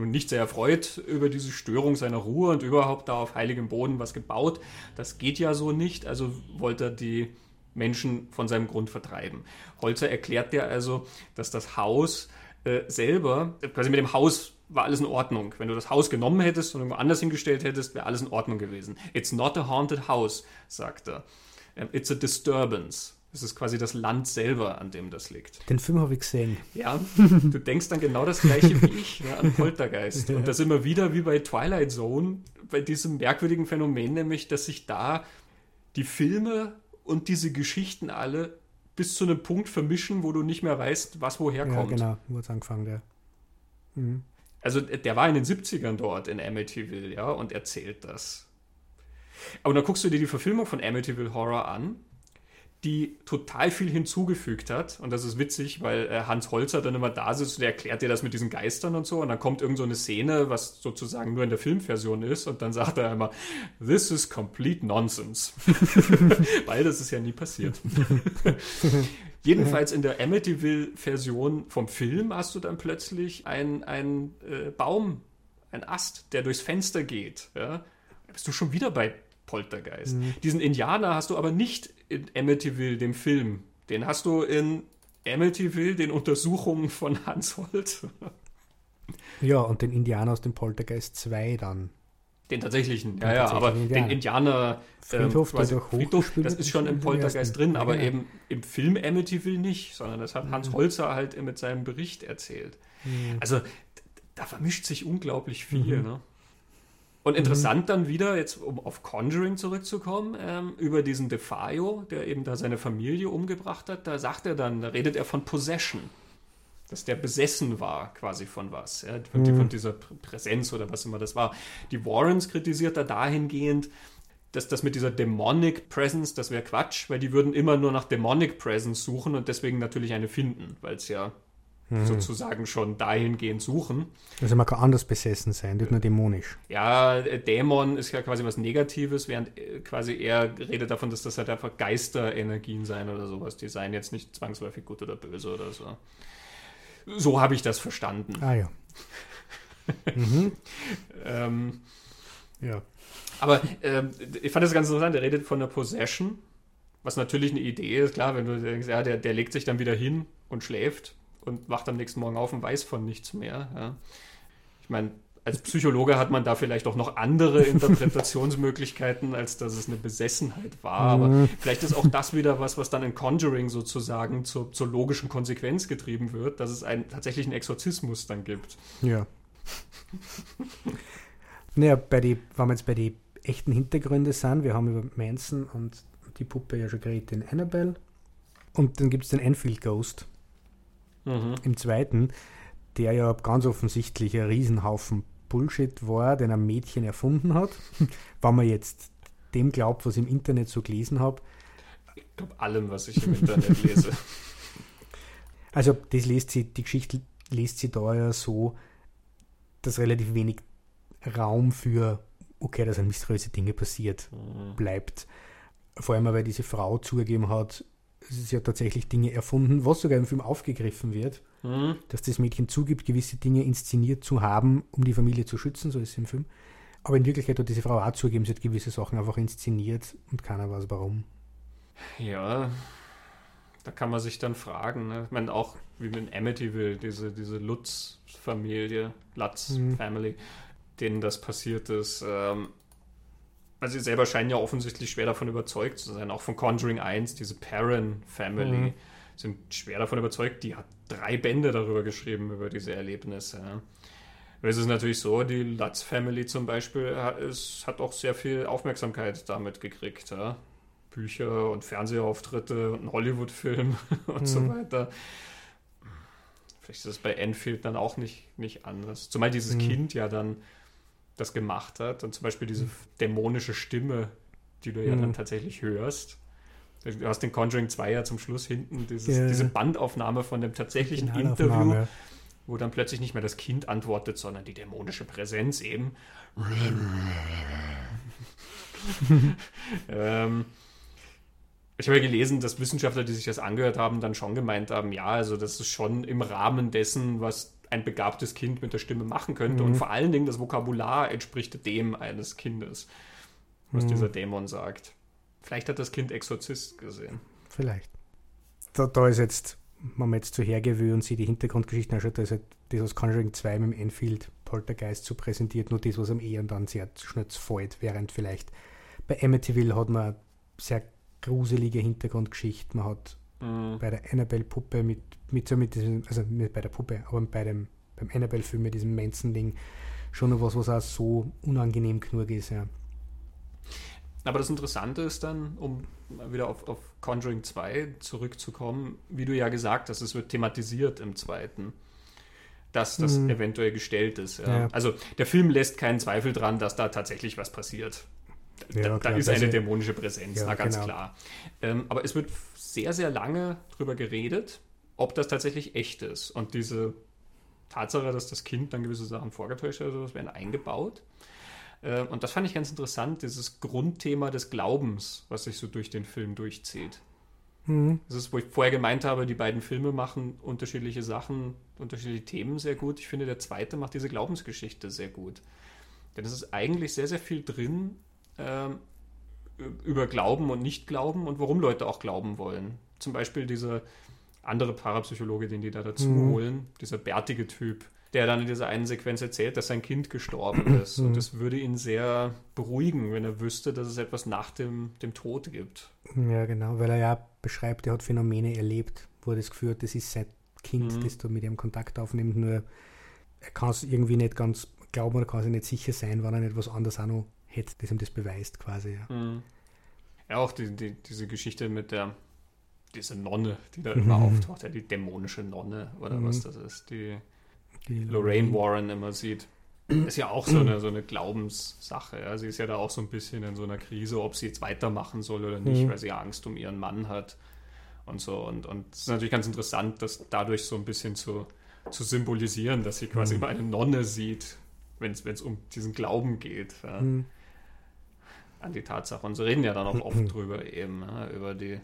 nicht sehr erfreut über diese Störung seiner Ruhe und überhaupt da auf heiligem Boden was gebaut. Das geht ja so nicht, also wollte er die Menschen von seinem Grund vertreiben. Holzer erklärt ja also, dass das Haus äh, selber, quasi mit dem Haus war alles in Ordnung. Wenn du das Haus genommen hättest und irgendwo anders hingestellt hättest, wäre alles in Ordnung gewesen. It's not a haunted house, sagt er. It's a disturbance. Es ist quasi das Land selber, an dem das liegt. Den Film habe ich gesehen. Ja, du denkst dann genau das gleiche wie ich ja, an Poltergeist. Und das immer wieder wie bei Twilight Zone, bei diesem merkwürdigen Phänomen, nämlich, dass sich da die Filme und diese Geschichten alle bis zu einem Punkt vermischen, wo du nicht mehr weißt, was woher kommt. Ja, genau, wo es angefangen, ja. Mhm. Also der war in den 70ern dort in Amityville, ja, und erzählt das. Aber dann guckst du dir die Verfilmung von Amityville Horror an die total viel hinzugefügt hat. Und das ist witzig, weil äh, Hans Holzer dann immer da sitzt und der erklärt dir das mit diesen Geistern und so. Und dann kommt irgend so eine Szene, was sozusagen nur in der Filmversion ist. Und dann sagt er immer, this is complete nonsense. weil das ist ja nie passiert. Jedenfalls in der Amityville-Version vom Film hast du dann plötzlich einen äh, Baum, ein Ast, der durchs Fenster geht. Ja? Bist du schon wieder bei Poltergeist. Mhm. Diesen Indianer hast du aber nicht in Amityville, dem Film. Den hast du in Amityville, den Untersuchungen von Hans Holt. ja, und den Indianer aus dem Poltergeist 2 dann. Den tatsächlichen, Den ja, ja, aber tatsächlichen den Indianer. Indianer Friedhof, der quasi durch Friedhof, das ist schon im Poltergeist drin, Ja, aber genau. eben im Film Amityville nicht, sondern das hat Mhm. Hans Holzer halt mit seinem Bericht erzählt. Also d- da vermischt sich unglaublich viel. Mhm. Ne? Und interessant dann wieder, jetzt um auf Conjuring zurückzukommen, ähm, über diesen Defaio, der eben da seine Familie umgebracht hat, da sagt er dann, da redet er von Possession. Dass der besessen war, quasi von was. Ja, von, Mhm. von dieser Pr- Präsenz oder was immer das war. Die Warrens kritisiert er dahingehend, dass das mit dieser Demonic Presence, das wäre Quatsch, weil die würden immer nur nach Demonic Presence suchen und deswegen natürlich eine finden, weil es ja Mhm. sozusagen schon dahingehend suchen. Also man kann anders besessen sein, nicht nur dämonisch. Ja, äh, Dämon ist ja quasi was Negatives, während äh, quasi er redet davon, dass das halt einfach Geisterenergien seien oder sowas. Die seien jetzt nicht zwangsläufig gut oder böse oder so. So habe ich das verstanden. Ah ja. mhm. Ähm, Ja. aber ähm, ich fand das ganz interessant. Er redet von der Possession, was natürlich eine Idee ist. Klar, wenn du denkst, ja, der, der legt sich dann wieder hin und schläft und wacht am nächsten Morgen auf und weiß von nichts mehr. Ja. Ich meine, als Psychologe hat man da vielleicht auch noch andere Interpretationsmöglichkeiten, als dass es eine Besessenheit war. Aber Mhm. vielleicht ist auch das wieder was, was dann in Conjuring sozusagen zur, zur logischen Konsequenz getrieben wird, dass es einen tatsächlichen Exorzismus dann gibt. Ja. naja, bei die, wenn wir jetzt bei den echten Hintergründen sind, wir haben über Manson und die Puppe ja schon geredet in Annabelle. Und dann gibt es den Enfield Ghost Mhm. im zweiten, der ja ganz offensichtlich ein Riesenhaufen Bullshit war, den ein Mädchen erfunden hat. wenn man jetzt dem glaubt, was ich im Internet so gelesen habe. Ich glaube allem, was ich im Internet lese. Also das liest sie, die Geschichte liest sie da ja so, dass relativ wenig Raum für, okay, da sind mysteriöse Dinge passiert, Mhm. bleibt. Vor allem, weil diese Frau zugegeben hat, sie hat tatsächlich Dinge erfunden, was sogar im Film aufgegriffen wird, Mhm. dass das Mädchen zugibt, gewisse Dinge inszeniert zu haben, um die Familie zu schützen, so ist es im Film. Aber in Wirklichkeit hat diese Frau auch zugegeben, sie hat gewisse Sachen einfach inszeniert und keiner weiß warum. Ja, da kann man sich dann fragen. Ne? Ich meine, auch wie mit Amityville, diese, diese Lutz-Familie, Mhm. Lutz-Family, denen das passiert ist. Ähm, also sie selber scheinen ja offensichtlich schwer davon überzeugt zu sein. Auch von Conjuring 1, diese Perrin-Family, Mhm. sind schwer davon überzeugt. Die hat drei Bände darüber geschrieben, über diese Erlebnisse. Ja. Es ist natürlich so, die Lutz Family zum Beispiel hat, ist, hat auch sehr viel Aufmerksamkeit damit gekriegt. Ja. Bücher und Fernsehauftritte und ein Hollywood-Film und so Mhm. weiter. Vielleicht ist es bei Enfield dann auch nicht, nicht anders. Zumal dieses Mhm. Kind ja dann das gemacht hat und zum Beispiel diese dämonische Stimme, die du ja Mhm. dann tatsächlich hörst. Du hast den Conjuring 2 ja zum Schluss hinten, dieses, Ja. diese Bandaufnahme von dem tatsächlichen Interview, wo dann plötzlich nicht mehr das Kind antwortet, sondern die dämonische Präsenz eben. ähm, ich habe ja gelesen, dass Wissenschaftler, die sich das angehört haben, dann schon gemeint haben, ja, also das ist schon im Rahmen dessen, was ein begabtes Kind mit der Stimme machen könnte. Mhm. Und vor allen Dingen das Vokabular entspricht dem eines Kindes, was Mhm. dieser Dämon sagt. Vielleicht hat das Kind Exorzist gesehen. Vielleicht. Da, da ist jetzt, wenn man jetzt zu hergewöhnt und sich die Hintergrundgeschichten anschaut, da ist halt das aus Conjuring 2 mit dem Enfield Poltergeist so präsentiert, nur das, was am eher dann sehr schnell fällt, während vielleicht bei Amityville hat man sehr gruselige Hintergrundgeschichten, man hat Mhm. bei der Annabelle-Puppe mit, mit so mit diesem, also nicht bei der Puppe, aber bei dem, beim Annabelle-Film mit diesem Manson-Ding schon noch was, was auch so unangenehm genug ist, ja. Aber das Interessante ist dann, um wieder auf, auf Conjuring 2 zurückzukommen, wie du ja gesagt hast, es wird thematisiert im zweiten, dass das Mhm. eventuell gestellt ist. Ja. Ja. Also der Film lässt keinen Zweifel dran, dass da tatsächlich was passiert. Da, Ja, da ist also- eine dämonische Präsenz, Ja, na ganz genau. klar. Ähm, aber es wird sehr, sehr lange drüber geredet, ob das tatsächlich echt ist. Und diese Tatsache, dass das Kind dann gewisse Sachen vorgetäuscht hat, sowas, werden eingebaut. Äh, Und das fand ich ganz interessant, dieses Grundthema des Glaubens, was sich so durch den Film durchzieht. Mhm. Das ist, wo ich vorher gemeint habe, die beiden Filme machen unterschiedliche Sachen, unterschiedliche Themen sehr gut. Ich finde, der zweite macht diese Glaubensgeschichte sehr gut. Denn es ist eigentlich sehr, sehr viel drin ähm, über Glauben und Nicht-Glauben und warum Leute auch glauben wollen. Zum Beispiel dieser andere Parapsychologe, den die da dazu Mhm. holen, dieser bärtige Typ, der dann in dieser einen Sequenz erzählt, dass sein Kind gestorben ist. Und das würde ihn sehr beruhigen, wenn er wüsste, dass es etwas nach dem, dem Tod gibt. Ja, genau, weil er ja beschreibt, er hat Phänomene erlebt, wo er das geführt, das ist sein Kind, mhm. das da mit ihm Kontakt aufnimmt, nur er kann es irgendwie nicht ganz glauben oder kann sich nicht sicher sein, wann er nicht was anderes auch noch hätte, das ihm das beweist quasi. Ja, mhm. ja auch die, die, diese Geschichte mit der diese Nonne, die da immer auftaucht, ja, die dämonische Nonne oder mhm. was das ist, die, die Lorraine Warren immer sieht. Ist ja auch so eine, so eine Glaubenssache. Ja. Sie ist ja da auch so ein bisschen in so einer Krise, ob sie jetzt weitermachen soll oder nicht, mhm. weil sie Angst um ihren Mann hat und so. Und, und es ist natürlich ganz interessant, das dadurch so ein bisschen zu, zu symbolisieren, dass sie quasi mhm. immer eine Nonne sieht, wenn es um diesen Glauben geht. Ja. Mhm. An die Tatsache. Und sie reden ja dann auch oft drüber eben, ja, über die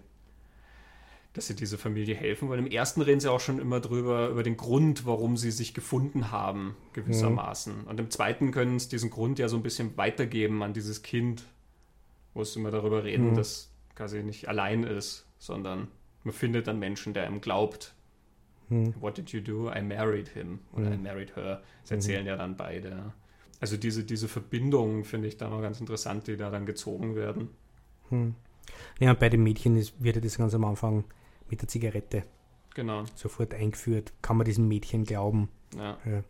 dass sie diese Familie helfen wollen. Im ersten reden sie auch schon immer drüber, über den Grund, warum sie sich gefunden haben, gewissermaßen. Mhm. Und im zweiten können sie diesen Grund ja so ein bisschen weitergeben an dieses Kind, wo sie immer darüber reden, mhm. dass quasi nicht allein ist, sondern man findet einen Menschen, der ihm glaubt. Mhm. What did you do? I married him oder I mhm. married her. Das mhm. erzählen ja dann beide. Also diese, diese Verbindungen finde ich da noch ganz interessant, die da dann gezogen werden. Mhm. Ja, bei den Mädchen ist, wird das ganz am Anfang mit der Zigarette genau. sofort eingeführt. Kann man diesem Mädchen glauben? Ja. ja.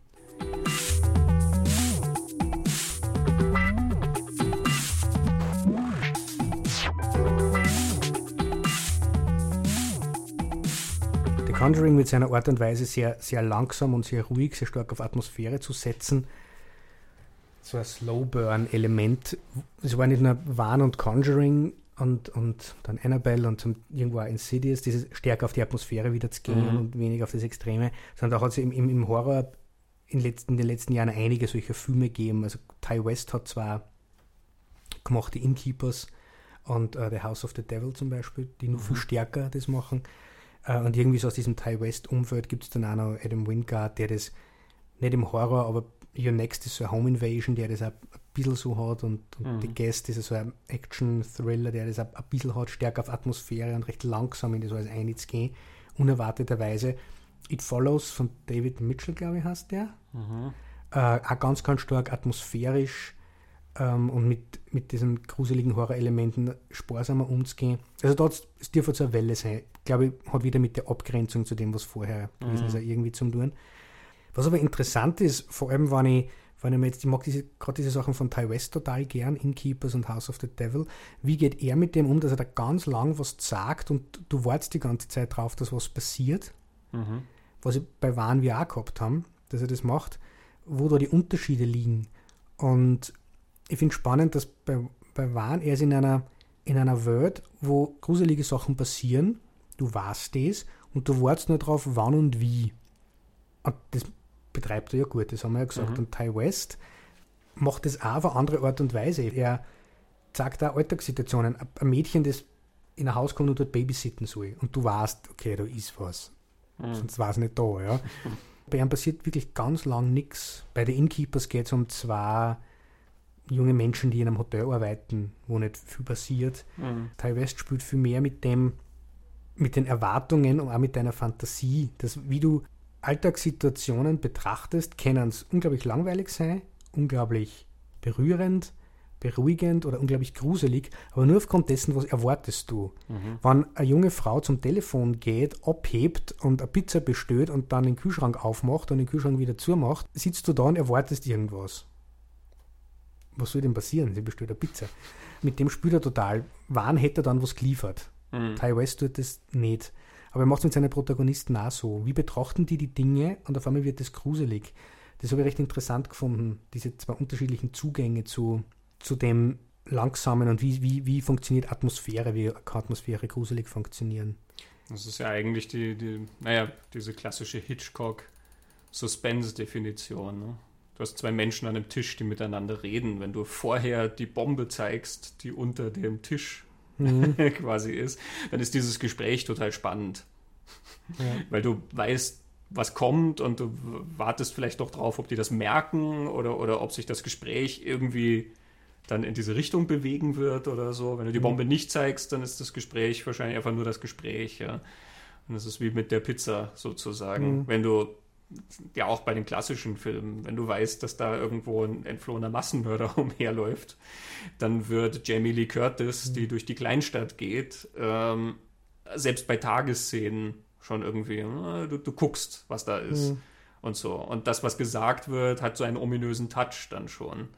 The Conjuring mit seiner Art und Weise sehr, sehr langsam und sehr ruhig, sehr stark auf Atmosphäre zu setzen. So ein Slow-Burn-Element. Es war nicht nur Wahn und Conjuring, und, und dann Annabelle und zum, irgendwo auch Insidious, dieses stärker auf die Atmosphäre wieder zu gehen mhm. und weniger auf das Extreme, sondern da hat es im, im, im Horror in, letzten, in den letzten Jahren einige solcher Filme gegeben. Also Ty West hat zwar gemacht die Innkeepers und uh, The House of the Devil zum Beispiel, die nur mhm. viel stärker das machen. Uh, und irgendwie so aus diesem Ty West-Umfeld gibt es dann auch noch Adam Wingard, der das nicht im Horror, aber Your Next ist so eine Home Invasion, der das auch ein bisschen so hat und, und mhm. The Guest ist so ein Action-Thriller, der das auch ein bisschen hat, stärker auf Atmosphäre und recht langsam in das alles einzugehen, unerwarteterweise. It Follows von David Mitchell, glaube ich, heißt der. Mhm. Äh, auch ganz, ganz stark atmosphärisch ähm, und mit, mit diesen gruseligen Horrorelementen sparsamer umzugehen. Also dort es dürfte so eine Welle sein. Ich glaube, hat wieder mit der Abgrenzung zu dem, was vorher gewesen ist, mhm. irgendwie zu tun. Was aber interessant ist, vor allem, wenn ich, ich mir jetzt, ich mag diese, gerade diese Sachen von Ty West total gern, Innkeepers und House of the Devil, wie geht er mit dem um, dass er da ganz lang was sagt und du wartest die ganze Zeit drauf, dass was passiert, mhm. was ich bei Wahn wir auch gehabt haben, dass er das macht, wo da die Unterschiede liegen. Und ich finde spannend, dass bei, bei Wahn er ist in einer, in einer Welt, wo gruselige Sachen passieren, du weißt das und du wartest nur drauf, wann und wie. Und das betreibt er ja gut, das haben wir ja gesagt. Mhm. Und Ty West macht das auch auf eine andere Art und Weise. Er zeigt auch Alltagssituationen. Ein Mädchen, das in ein Haus kommt und dort babysitten soll und du weißt, okay, da ist was. Mhm. Sonst war es nicht da, ja. Bei ihm passiert wirklich ganz lang nichts. Bei den Innkeepers geht es um zwei junge Menschen, die in einem Hotel arbeiten, wo nicht viel passiert. Mhm. Ty West spielt viel mehr mit dem, mit den Erwartungen und auch mit deiner Fantasie, dass wie du Alltagssituationen betrachtest, können es unglaublich langweilig sein, unglaublich berührend, beruhigend oder unglaublich gruselig, aber nur aufgrund dessen, was erwartest du. Mhm. Wenn eine junge Frau zum Telefon geht, abhebt und eine Pizza bestellt und dann den Kühlschrank aufmacht und den Kühlschrank wieder zumacht, sitzt du da und erwartest irgendwas. Was soll denn passieren? Sie bestellt eine Pizza. Mit dem spielt er total. Wann hätte er dann was geliefert? Mhm. West tut das nicht. Aber er macht es mit seinen Protagonisten auch so. Wie betrachten die die Dinge und auf einmal wird es gruselig. Das habe ich recht interessant gefunden, diese zwei unterschiedlichen Zugänge zu, zu dem Langsamen und wie, wie, wie funktioniert Atmosphäre, wie kann Atmosphäre gruselig funktionieren. Das ist ja eigentlich die, die naja, diese klassische Hitchcock-Suspense-Definition. Ne? Du hast zwei Menschen an einem Tisch, die miteinander reden. Wenn du vorher die Bombe zeigst, die unter dem Tisch mhm. quasi ist, dann ist dieses Gespräch total spannend. Ja. Weil du weißt, was kommt und du wartest vielleicht doch drauf, ob die das merken oder, oder ob sich das Gespräch irgendwie dann in diese Richtung bewegen wird oder so. Wenn du die mhm. Bombe nicht zeigst, dann ist das Gespräch wahrscheinlich einfach nur das Gespräch. Ja. Und das ist wie mit der Pizza sozusagen. Mhm. Wenn du ja auch bei den klassischen Filmen, wenn du weißt, dass da irgendwo ein entflohener Massenmörder umherläuft, dann wird Jamie Lee Curtis, mhm. die durch die Kleinstadt geht, ähm, selbst bei Tagesszenen schon irgendwie, äh, du, du guckst, was da ist mhm. und so. Und das, was gesagt wird, hat so einen ominösen Touch dann schon.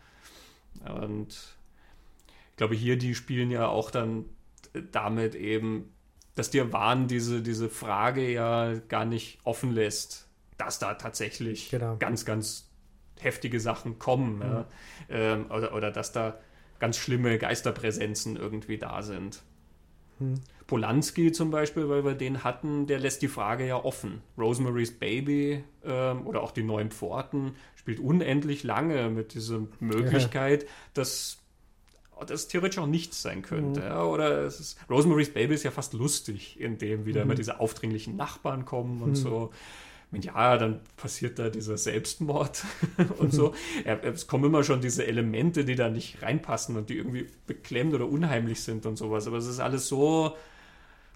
Und ich glaube, hier, die spielen ja auch dann damit eben, dass dir Wahn diese, diese Frage ja gar nicht offen lässt, dass da tatsächlich genau. ganz, ganz heftige Sachen kommen. Mhm. Ja. Ähm, oder, oder dass da ganz schlimme Geisterpräsenzen irgendwie da sind. Mhm. Polanski zum Beispiel, weil wir den hatten, der lässt die Frage ja offen. Rosemary's Baby ähm, oder auch die Neuen Pforten spielt unendlich lange mit dieser Möglichkeit, ja. dass das theoretisch auch nichts sein könnte. Mhm. Ja, oder es ist, Rosemary's Baby ist ja fast lustig, indem wieder mhm. immer diese aufdringlichen Nachbarn kommen und mhm. so. Ja, dann passiert da dieser Selbstmord und so. Ja, es kommen immer schon diese Elemente, die da nicht reinpassen und die irgendwie beklemmt oder unheimlich sind und sowas. Aber es ist alles so,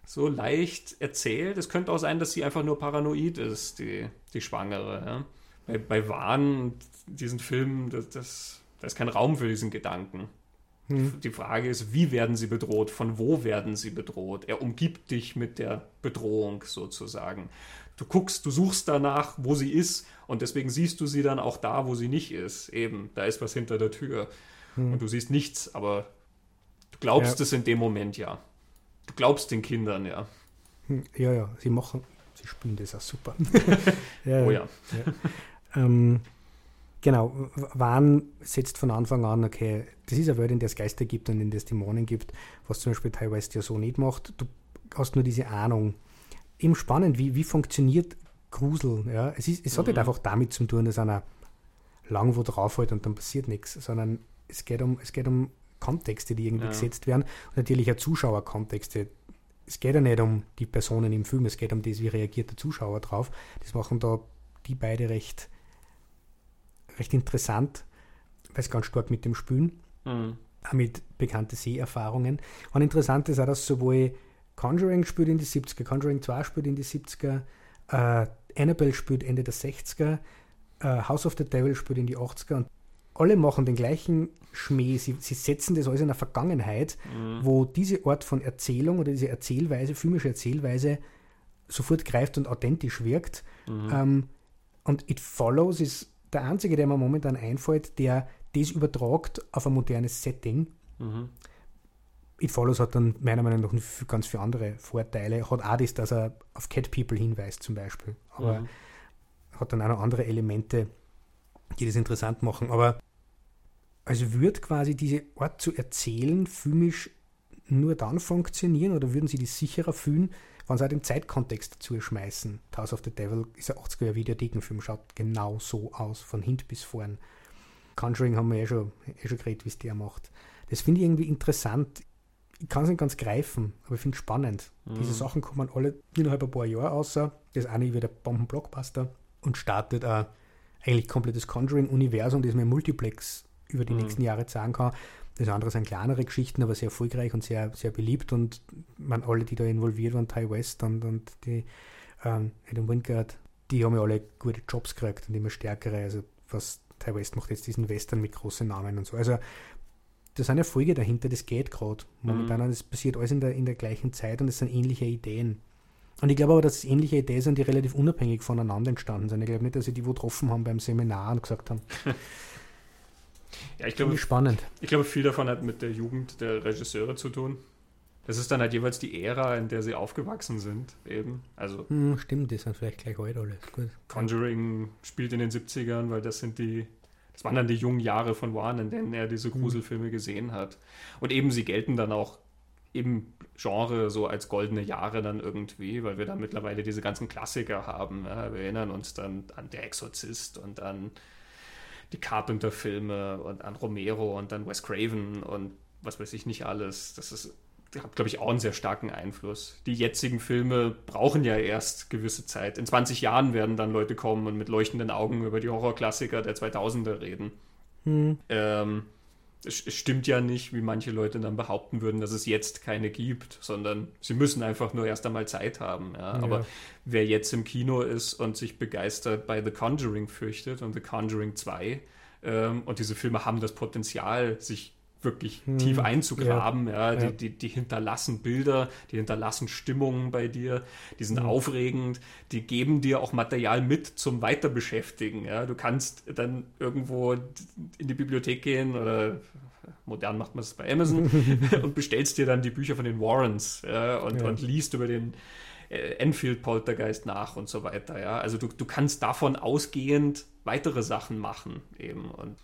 so leicht erzählt. Es könnte auch sein, dass sie einfach nur paranoid ist, die, die Schwangere. Ja. Bei, bei Wahn, diesen Filmen, das, das, da ist kein Raum für diesen Gedanken. Hm. Die Frage ist, wie werden sie bedroht? Von wo werden sie bedroht? Er umgibt dich mit der Bedrohung sozusagen. Du guckst, du suchst danach, wo sie ist und deswegen siehst du sie dann auch da, wo sie nicht ist. Eben, da ist was hinter der Tür. Hm. Und du siehst nichts, aber du glaubst ja. es in dem Moment ja. Du glaubst den Kindern ja. Hm. Ja, ja, sie machen, sie spielen das auch super. ja, oh ja. ja. Ähm, Genau, Wahn setzt von Anfang an, okay, das ist eine Welt, in der es Geister gibt und in der es Dämonen gibt, was zum Beispiel teilweise ja so nicht macht. Du hast nur diese Ahnung. Eben spannend, wie, wie funktioniert Grusel. Ja? Es, ist, es mhm. hat nicht mhm. einfach damit zu tun, dass einer lang wo draufhält und dann passiert nichts, sondern es geht um, es geht um Kontexte, die irgendwie ja. gesetzt werden und natürlich auch Zuschauerkontexte. Es geht ja nicht um die Personen im Film, es geht um das, wie reagiert der Zuschauer drauf. Das machen da die beide recht recht interessant, weil es ganz stark mit dem Spülen, mhm. auch mit bekannten Seherfahrungen. Und interessant ist auch, dass sowohl Conjuring spielt in die 70er, Conjuring 2 spielt in die 70er, äh, Annabelle spielt Ende der 60er, äh, House of the Devil spielt in die 80er und alle machen den gleichen Schmäh. Sie, sie setzen das alles in der Vergangenheit, mhm. wo diese Art von Erzählung oder diese Erzählweise, filmische Erzählweise, sofort greift und authentisch wirkt. Mhm. Ähm, und It Follows ist der einzige, der mir momentan einfällt, der das übertragt auf ein modernes Setting. Mhm. It Follows hat dann meiner Meinung nach ganz viele andere Vorteile. Hat auch das, dass er auf Cat People hinweist zum Beispiel. Aber mhm. hat dann auch noch andere Elemente, die das interessant machen. Aber also würde quasi diese Art zu erzählen filmisch nur dann funktionieren oder würden Sie die sicherer fühlen, wenn sie auch den Zeitkontext dazu schmeißen. House of the Devil ist ein 80er Videothekenfilm, schaut genau so aus, von hint bis vorn. Conjuring haben wir eh schon, eh schon geredet, wie es der macht. Das finde ich irgendwie interessant. Ich kann es nicht ganz greifen, aber ich finde es spannend. Mhm. Diese Sachen kommen alle innerhalb ein paar Jahre außer. Das eine wird der Bomben-Blockbuster und startet ein eigentlich komplettes Conjuring-Universum, das man Multiplex über die mhm. nächsten Jahre zeigen kann. Das andere sind kleinere Geschichten, aber sehr erfolgreich und sehr, sehr beliebt. Und man, alle, die da involviert waren, Ty West und, und die ähm, Adam Wingard, die haben ja alle gute Jobs gekriegt und immer stärkere. Also was Ty West macht jetzt diesen Western mit großen Namen und so. Also da sind Erfolge dahinter, das geht gerade. Momentan, mhm. das passiert alles in der, in der gleichen Zeit und es sind ähnliche Ideen. Und ich glaube aber, dass es ähnliche Ideen sind, die relativ unabhängig voneinander entstanden sind. Ich glaube nicht, dass sie die wo getroffen haben beim Seminar und gesagt haben, Ja, ich glaube, spannend. Ich glaube, viel davon hat mit der Jugend der Regisseure zu tun. Das ist dann halt jeweils die Ära, in der sie aufgewachsen sind, eben. Also hm, stimmt, die sind vielleicht gleich alt alles. Gut. Conjuring spielt in den 70ern, weil das sind die, das waren dann die jungen Jahre von Warren, in denen er diese hm. Gruselfilme gesehen hat. Und eben sie gelten dann auch im Genre so als goldene Jahre dann irgendwie, weil wir dann mittlerweile diese ganzen Klassiker haben. Ja? Wir erinnern uns dann an Der Exorzist und an die Carpenter-Filme und an Romero und dann Wes Craven und was weiß ich nicht alles. Das ist, hat, glaube ich, auch einen sehr starken Einfluss. Die jetzigen Filme brauchen ja erst gewisse Zeit. In 20 Jahren werden dann Leute kommen und mit leuchtenden Augen über die Horrorklassiker der 2000er reden. Hm. Ähm, es, es, stimmt ja nicht, wie manche Leute dann behaupten würden, dass es jetzt keine gibt, sondern sie müssen einfach nur erst einmal Zeit haben. Ja? Ja. Aber wer jetzt im Kino ist und sich begeistert bei The Conjuring fürchtet und The Conjuring 2 ähm, und diese Filme haben das Potenzial, sich wirklich hm, tief einzugraben. Ja, ja, Die, die, die, hinterlassen Bilder, die hinterlassen Stimmungen bei dir, die sind hm. aufregend, die geben dir auch Material mit zum Weiterbeschäftigen. Ja. Du kannst dann irgendwo in die Bibliothek gehen oder modern macht man es bei Amazon und bestellst dir dann die Bücher von den Warrens ja, und, und liest über den äh, Enfield Poltergeist nach und so weiter. Ja. Also du, du kannst davon ausgehend weitere Sachen machen eben und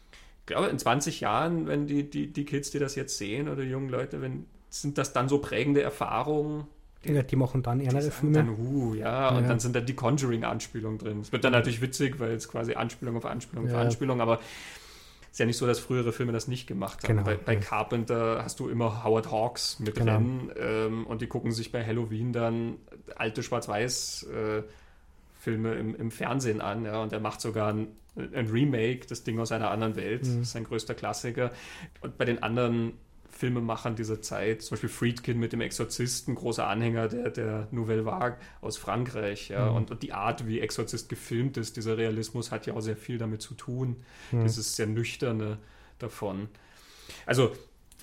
glaube, in 20 Jahren, wenn die, die, die Kids, die das jetzt sehen oder jungen Leute, wenn, sind das dann so prägende Erfahrungen? Die, die machen dann ernere Filme. Dann, uh, ja, ja, und dann sind da die Conjuring-Anspielungen drin. Es wird dann natürlich witzig, weil es quasi Anspielung auf Anspielung ja. auf Anspielung, aber ist ja nicht so, dass frühere Filme das nicht gemacht haben. Genau, bei, bei ja. Carpenter hast du immer Howard Hawks mit genau. drin ähm, und die gucken sich bei Halloween dann alte Schwarz-Weiß- äh, Filme im, im Fernsehen an, ja, und er macht sogar ein, ein Remake, das Ding aus einer anderen Welt, mhm. sein größter Klassiker. Und bei den anderen Filmemachern dieser Zeit, zum Beispiel Friedkin mit dem Exorzisten, großer Anhänger der, der Nouvelle Vague aus Frankreich, ja, mhm. und, und, die Art, wie Exorzist gefilmt ist, dieser Realismus hat ja auch sehr viel damit zu tun, mhm. dieses sehr nüchterne davon. Also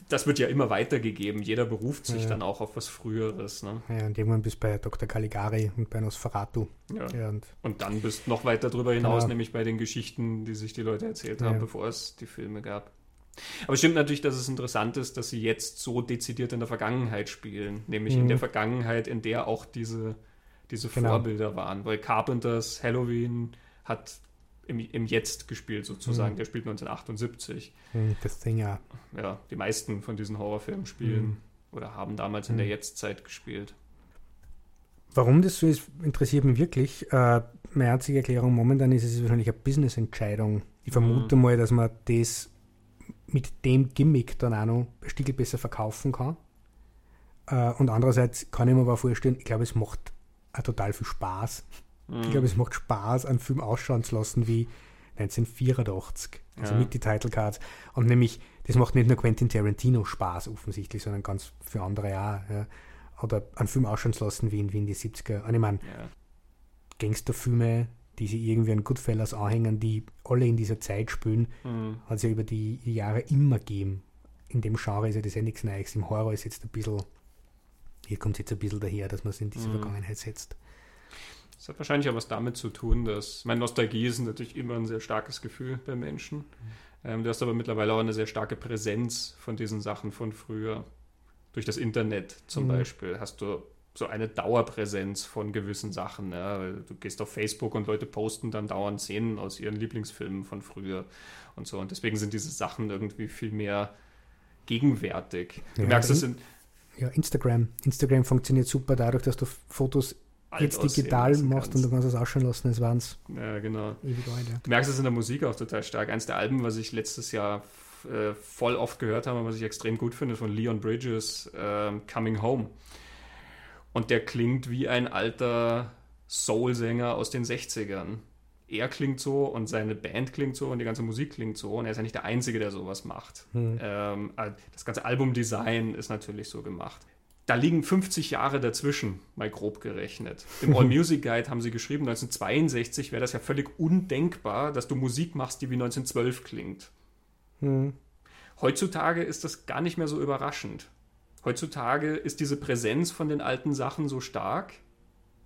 das wird ja immer weitergegeben. Jeder beruft sich ja. dann auch auf was Früheres. Ne? Ja, und irgendwann bis bei Dr. Caligari und bei Nosferatu. Ja. ja und, und, dann bist noch weiter darüber hinaus, nämlich bei den Geschichten, die sich die Leute erzählt haben, bevor es die Filme gab. Aber es stimmt natürlich, dass es interessant ist, dass sie jetzt so dezidiert in der Vergangenheit spielen. Nämlich mhm. in der Vergangenheit, in der auch diese, diese genau. Vorbilder waren. Weil Carpenters Halloween hat im, im Jetzt gespielt, sozusagen. Mhm. Der spielt 1978. Mhm, das Ding, ja. Ja, die meisten von diesen Horrorfilmen spielen mhm. oder haben damals in der mhm. Jetztzeit gespielt. Warum das so ist, interessiert mich wirklich. Äh, meine einzige Erklärung momentan ist, es ist wahrscheinlich eine Business-Entscheidung. Ich vermute mhm. mal, dass man das mit dem Gimmick dann auch noch ein Stück besser verkaufen kann. Äh, und andererseits kann ich mir aber vorstellen, ich glaube, es macht auch total viel Spaß, Mhm. Ich glaube, es macht Spaß, einen Film ausschauen zu lassen wie 1984, also ja. mit die Title Cards. Und nämlich, das macht nicht nur Quentin Tarantino Spaß offensichtlich, sondern ganz für andere auch. Ja. Oder einen Film ausschauen zu lassen wie in, wie in die 70er. Und ich meine, ja. Gangsterfilme, die sie irgendwie an Goodfellas anhängen, die alle in dieser Zeit spielen, mhm. hat es ja über die Jahre immer gegeben. In dem Genre ist ja das ja nichts Neues. Im Horror ist jetzt ein bisschen, hier kommt es jetzt ein bisschen daher, dass man es in diese mhm. Vergangenheit setzt. Das hat wahrscheinlich auch was damit zu tun, dass, meine Nostalgie ist natürlich immer ein sehr starkes Gefühl bei Menschen. Mhm. Ähm, du hast aber mittlerweile auch eine sehr starke Präsenz von diesen Sachen von früher. Durch das Internet zum mhm. Beispiel hast du so eine Dauerpräsenz von gewissen Sachen. Ja. Du gehst auf Facebook und Leute posten dann dauernd Szenen aus ihren Lieblingsfilmen von früher und so. Und deswegen sind diese Sachen irgendwie viel mehr gegenwärtig. Du ja, merkst es in. Ja, Instagram. Instagram funktioniert super dadurch, dass du Fotos jetzt digital machst und du kannst es ausschauen lassen, es waren es. Ja, genau. Ewig alt, ja. Du merkst es in der Musik auch total stark. Eins der Alben, was ich letztes Jahr äh, voll oft gehört habe, was ich extrem gut finde, von Leon Bridges, äh, Coming Home. Und der klingt wie ein alter Soul-Sänger aus den 60ern. Er klingt so und seine Band klingt so und die ganze Musik klingt so und er ist ja nicht der Einzige, der sowas macht. Hm. Ähm, das ganze Albumdesign ist natürlich so gemacht da liegen 50 Jahre dazwischen, mal grob gerechnet. Im All Music Guide haben sie geschrieben, 1962 wäre das ja völlig undenkbar, dass du Musik machst, die wie 1912 klingt. Mhm. Heutzutage ist das gar nicht mehr so überraschend. Heutzutage ist diese Präsenz von den alten Sachen so stark.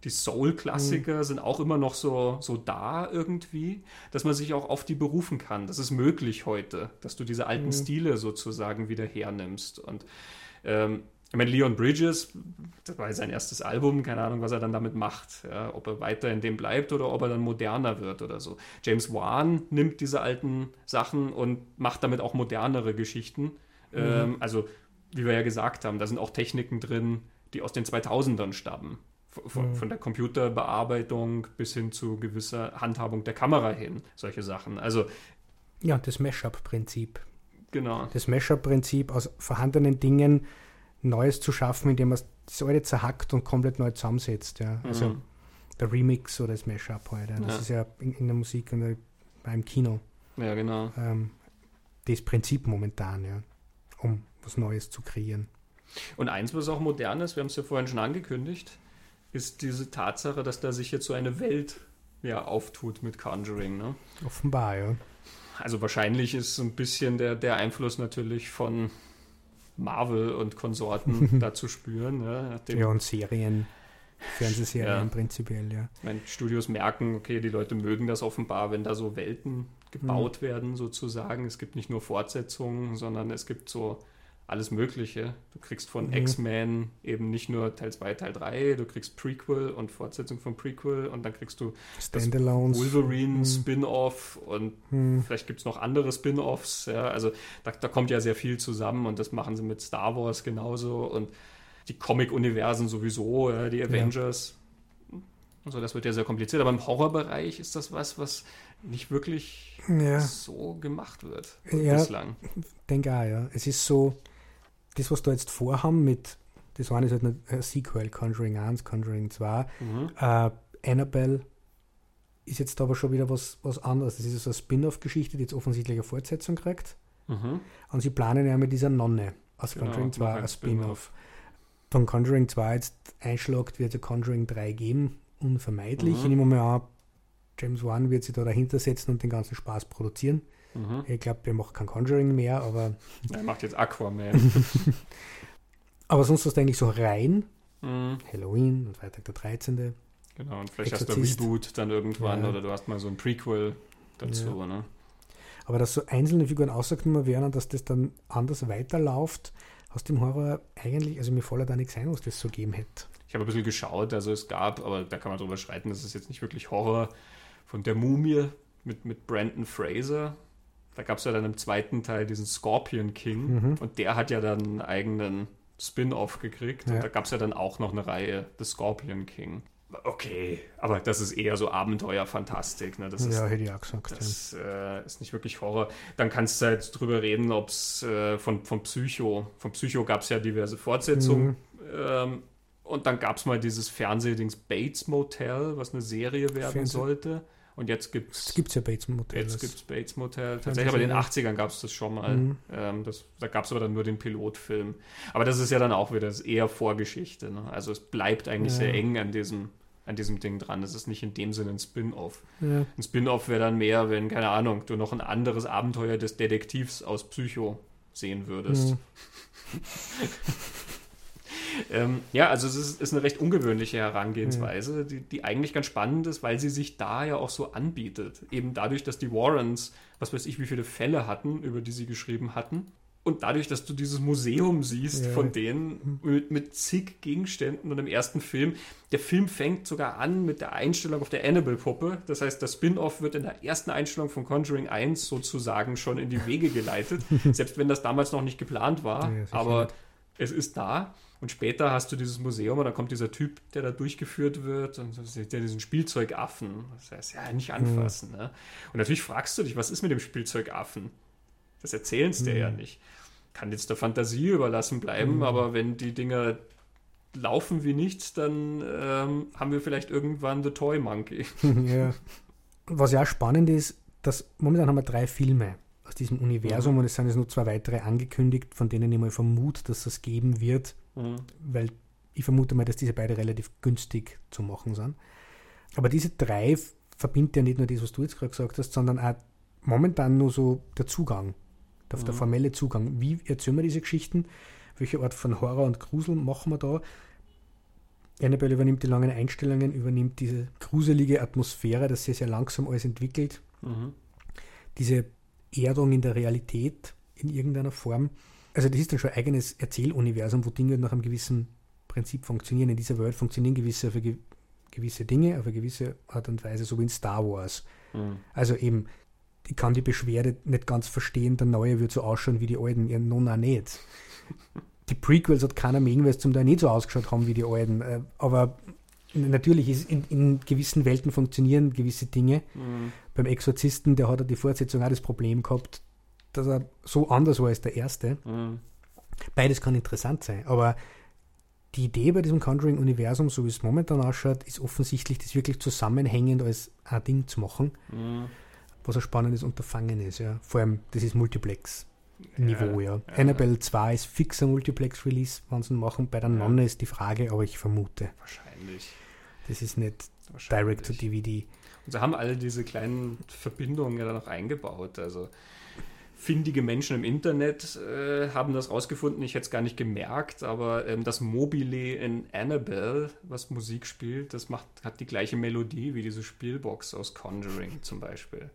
Die Soul-Klassiker mhm. sind auch immer noch so, so da irgendwie, dass man sich auch auf die berufen kann. Das ist möglich heute, dass du diese alten mhm. Stile sozusagen wieder hernimmst. Und ähm, ich meine, Leon Bridges, das war sein erstes Album, keine Ahnung, was er dann damit macht. Ja, ob er weiter in dem bleibt oder ob er dann moderner wird oder so. James Wan nimmt diese alten Sachen und macht damit auch modernere Geschichten. Mhm. Ähm, also, wie wir ja gesagt haben, da sind auch Techniken drin, die aus den 2000ern stammen. Von, mhm. von, der Computerbearbeitung bis hin zu gewisser Handhabung der Kamera hin, solche Sachen. Also ja, das Mashup-Prinzip. Genau. Das Mashup-Prinzip aus vorhandenen Dingen Neues zu schaffen, indem man das alte zerhackt und komplett neu zusammensetzt. Ja. Also mhm. der Remix oder das Mashup halt. Ja. Das ja. ist ja in, in, der Musik und beim Kino. Ja, genau. Ähm, das Prinzip momentan, ja, um was Neues zu kreieren. Und eins, was auch modern ist, wir haben es ja vorhin schon angekündigt, ist diese Tatsache, dass da sich jetzt so eine Welt ja, auftut mit Conjuring. Ne? Offenbar, ja. Also wahrscheinlich ist ein bisschen der, der Einfluss natürlich von Marvel und Konsorten da zu spüren. Ne? ja, und Serien. Fernsehserien ja. prinzipiell, ja. Meine, Studios merken, okay, die Leute mögen das offenbar, wenn da so Welten gebaut mhm. werden, sozusagen. Es gibt nicht nur Fortsetzungen, sondern es gibt so alles Mögliche. Du kriegst von mhm. X-Men eben nicht nur Teil 2, Teil 3, du kriegst Prequel und Fortsetzung von Prequel und dann kriegst du Standalones. Wolverine mhm. Spin-off und mhm. vielleicht gibt es noch andere Spin-offs. Ja, also da, da, kommt ja sehr viel zusammen und das machen sie mit Star Wars genauso und die Comic-Universen sowieso, ja, die Avengers. Ja. Also das wird ja sehr kompliziert, aber im Horrorbereich ist das was, was nicht wirklich so gemacht wird bislang. Denke auch, ja. Es ist so, das, was da jetzt vorhaben mit, das eine ist halt ein Sequel, Conjuring 1, Conjuring 2, mhm. äh, Annabelle ist jetzt aber schon wieder was, was anderes. Das ist so eine Spin-off-Geschichte, die jetzt offensichtlich eine Fortsetzung kriegt. Mhm. Und sie planen ja mit dieser Nonne aus genau, Conjuring 2 ein Spin-off. Von Conjuring 2 jetzt einschlagt, wird es Conjuring 3 geben, unvermeidlich. Mhm. Ich nehme mal an, James Wan wird sich da dahinter setzen und den ganzen Spaß produzieren. Mhm. Ich glaube, der macht kein Conjuring mehr, aber. Er macht jetzt Aquaman. aber sonst hast du eigentlich so rein. Mhm. Halloween und Freitag der 13. Genau, und vielleicht Exorzist. hast du Reboot dann irgendwann ja. oder du hast mal so ein Prequel dazu. Ja. Ne? Aber dass so einzelne Figuren ausgenommen werden und dass das dann anders weiterläuft, aus dem Horror eigentlich, also mir fällt da nichts ein, was das so geben hätte. Ich habe ein bisschen geschaut, also es gab, aber da kann man drüber schreiten, das ist jetzt nicht wirklich Horror, von der Mumie mit, mit Brandon Fraser. Da gab es ja dann im zweiten Teil diesen Scorpion King mhm. und der hat ja dann einen eigenen Spin-off gekriegt. Ja. Und da gab es ja dann auch noch eine Reihe, The Scorpion King. Okay, aber das ist eher so Abenteuer-Fantastik. Ne? Das ja, hätte ich auch gesagt. Das äh, ist nicht wirklich Horror. Dann kannst du halt drüber reden, ob es äh, von, von Psycho, von Psycho gab es ja diverse Fortsetzungen. Mhm. Ähm, und dann gab es mal dieses Fernsehdings Bates Motel, was eine Serie werden Fernseh sollte. Und jetzt gibt es. gibt ja Bates Motel. Jetzt gibt es Bates Motel. Tatsächlich, aber in den 80ern gab es das schon mal. Mhm. Ähm, das, da gab es aber dann nur den Pilotfilm. Aber das ist ja dann auch wieder eher Vorgeschichte. Ne? Also es bleibt eigentlich ja. sehr eng an diesem, an diesem Ding dran. Es ist nicht in dem Sinne ein Spin-off. Ja. Ein Spin-off wäre dann mehr, wenn, keine Ahnung, du noch ein anderes Abenteuer des Detektivs aus Psycho sehen würdest. Mhm. ähm, ja, also es ist, ist, eine recht ungewöhnliche Herangehensweise, mhm. die, die, eigentlich ganz spannend ist, weil sie sich da ja auch so anbietet. Eben dadurch, dass die Warrens, was weiß ich, wie viele Fälle hatten, über die sie geschrieben hatten. Und dadurch, dass du dieses Museum siehst ja. von denen mit, mit zig Gegenständen und im ersten Film, der Film fängt sogar an mit der Einstellung auf der Annabelle-Puppe. Das heißt, das Spin-off wird in der ersten Einstellung von Conjuring 1 sozusagen schon in die Wege geleitet. selbst wenn das damals noch nicht geplant war. Ja, aber es ist da. Und später hast du dieses Museum und dann kommt dieser Typ, der da durchgeführt wird und der diesen Spielzeugaffen. Das heißt, ja, nicht anfassen. Mhm. Ne? Und natürlich fragst du dich, was ist mit dem Spielzeugaffen? Das erzählen es mhm. dir ja nicht. Kann jetzt der Fantasie überlassen bleiben, mhm. aber wenn die Dinger laufen wie nichts, dann ähm, haben wir vielleicht irgendwann The Toy Monkey. ja. Was ja spannend ist, dass momentan haben wir drei Filme aus diesem Universum mhm. und es sind jetzt nur zwei weitere angekündigt, von denen ich mal vermute, dass es geben wird. Mhm. Weil ich vermute mal, dass diese beide relativ günstig zu machen sind. Aber diese drei verbindet ja nicht nur das, was du jetzt gerade gesagt hast, sondern auch momentan nur so der Zugang, der, mhm. der formelle Zugang. Wie erzählen wir diese Geschichten? Welche Art von Horror und Grusel machen wir da? Annabelle übernimmt die langen Einstellungen, übernimmt diese gruselige Atmosphäre, dass sie sehr langsam alles entwickelt. Mhm. Diese Erdung in der Realität in irgendeiner Form also das ist dann schon ein eigenes Erzähluniversum, wo Dinge nach einem gewissen Prinzip funktionieren. In dieser Welt funktionieren gewisse, ge gewisse Dinge auf eine gewisse Art und Weise, so wie in Star Wars. Mhm. Also eben, ich kann die Beschwerde nicht ganz verstehen, der Neue wird so ausschauen wie die Alten, ja, nun auch nicht. Die Prequels hat keiner mögen, weil es zum Teil nicht so ausgeschaut haben wie die Alten. Äh, aber natürlich ist in, in gewissen Welten funktionieren gewisse Dinge. Mhm. Beim Exorzisten, der hat die Fortsetzung auch das Problem gehabt, dass er so anders war als der erste. Mhm. Beides kann interessant sein, aber die Idee bei diesem Conjuring-Universum, so wie es momentan ausschaut, ist offensichtlich, das wirklich zusammenhängend als ein Ding zu machen. Mhm. was ein spannendes Unterfangen ist, ja. Vor allem, das ist Multiplex-Niveau, ja. ja. ja. Annabelle 2 ist fixer Multiplex-Release, wenn sie ihn machen. Bei der ja. Nonne ist die Frage, aber ich vermute. Wahrscheinlich. Das ist nicht Direct to DVD. Und sie haben alle diese kleinen Verbindungen ja dann noch eingebaut. Also findige Menschen im Internet äh, haben das rausgefunden. Ich hätte es gar nicht gemerkt, aber ähm, das Mobile in Annabelle, was Musik spielt, das macht, hat die gleiche Melodie wie diese Spielbox aus Conjuring zum Beispiel.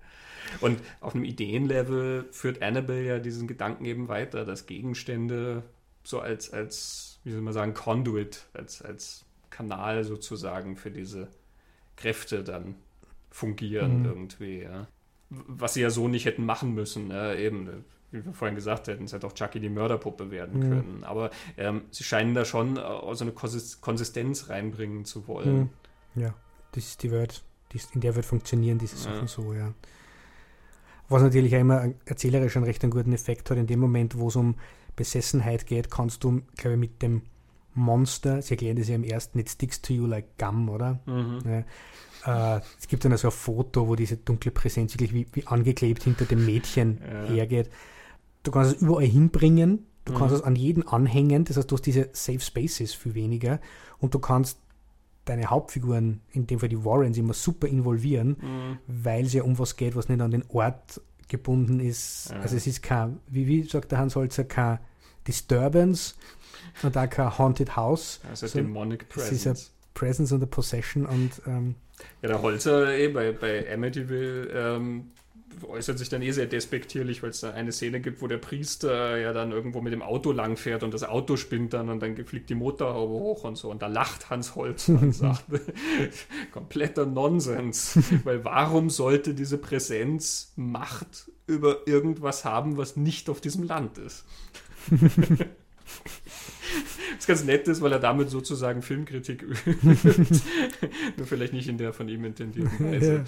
Und auf einem Ideenlevel führt Annabelle ja diesen Gedanken eben weiter, dass Gegenstände so als, als wie soll man sagen, Conduit, als, als Kanal sozusagen für diese Kräfte dann fungieren mhm. irgendwie, ja. Was sie ja so nicht hätten machen müssen, ne? eben, wie wir vorhin gesagt hätten, es hätte auch Chucky die Mörderpuppe werden mhm. können. Aber ähm, sie scheinen da schon äh, so eine Konsistenz reinbringen zu wollen. Mhm. Ja, das ist die Welt, in der wird funktionieren diese Sachen ja. so, ja. Was natürlich auch immer erzählerisch einen recht einen guten Effekt hat, in dem Moment, wo es um Besessenheit geht, kannst du, glaube ich, mit dem Monster, sie erklären das ja im ersten, it sticks to you like gum, oder? Mhm. Ja, äh, es gibt dann also ein Foto, wo diese dunkle Präsenz wirklich wie, wie angeklebt hinter dem Mädchen ja. hergeht. Du kannst es überall hinbringen, du mhm. kannst es an jeden anhängen, das heißt, du hast diese Safe Spaces viel weniger und du kannst deine Hauptfiguren, in dem Fall die Warrens, immer super involvieren, mhm. weil es ja um was geht, was nicht an den Ort gebunden ist. Ja. Also es ist kein, wie, wie sagt der Hans Holzer, kein Disturbance und auch kein Haunted House. Also so, Demonic Presence. Es ist eine Presence und eine Possession und ähm, ja, der Holzer eh bei, bei Amityville ähm, äußert sich dann eh sehr despektierlich, weil es da eine Szene gibt, wo der Priester ja dann irgendwo mit dem Auto langfährt und das Auto spinnt dann und dann fliegt die Motorhaube hoch und so. Und da lacht Hans Holzer und sagt, kompletter Nonsens. weil warum sollte diese Präsenz Macht über irgendwas haben, was nicht auf diesem Land ist? Was ganz nett ist, weil er damit sozusagen Filmkritik übt. Nur vielleicht nicht in der von ihm intendierten Weise.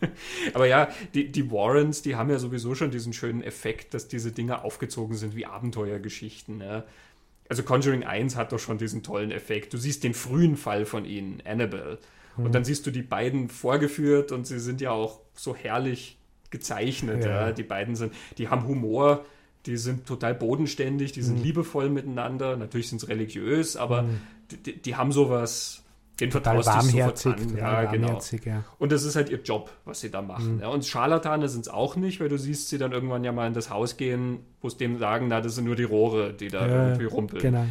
Ja. Aber ja, die, die Warrens, die haben ja sowieso schon diesen schönen Effekt, dass diese Dinge aufgezogen sind wie Abenteuergeschichten. Ja. Also Conjuring 1 hat doch schon diesen tollen Effekt. Du siehst den frühen Fall von ihnen, Annabelle. Und mhm. dann siehst du die beiden vorgeführt und sie sind ja auch so herrlich gezeichnet. Ja. ja. Die beiden sind, die haben Humor die sind total bodenständig, die sind mhm. liebevoll miteinander. Natürlich sind sie religiös, aber mhm. die, die, haben sowas, den total warmherzig, an. Ja, genau. Ja. Und das ist halt ihr Job, was sie da machen. Mhm. Ja, und Scharlatane sind es auch nicht, weil du siehst sie dann irgendwann ja mal in das Haus gehen, wo es dem sagen, na, das sind nur die Rohre, die da ja, irgendwie rumpeln. Genau.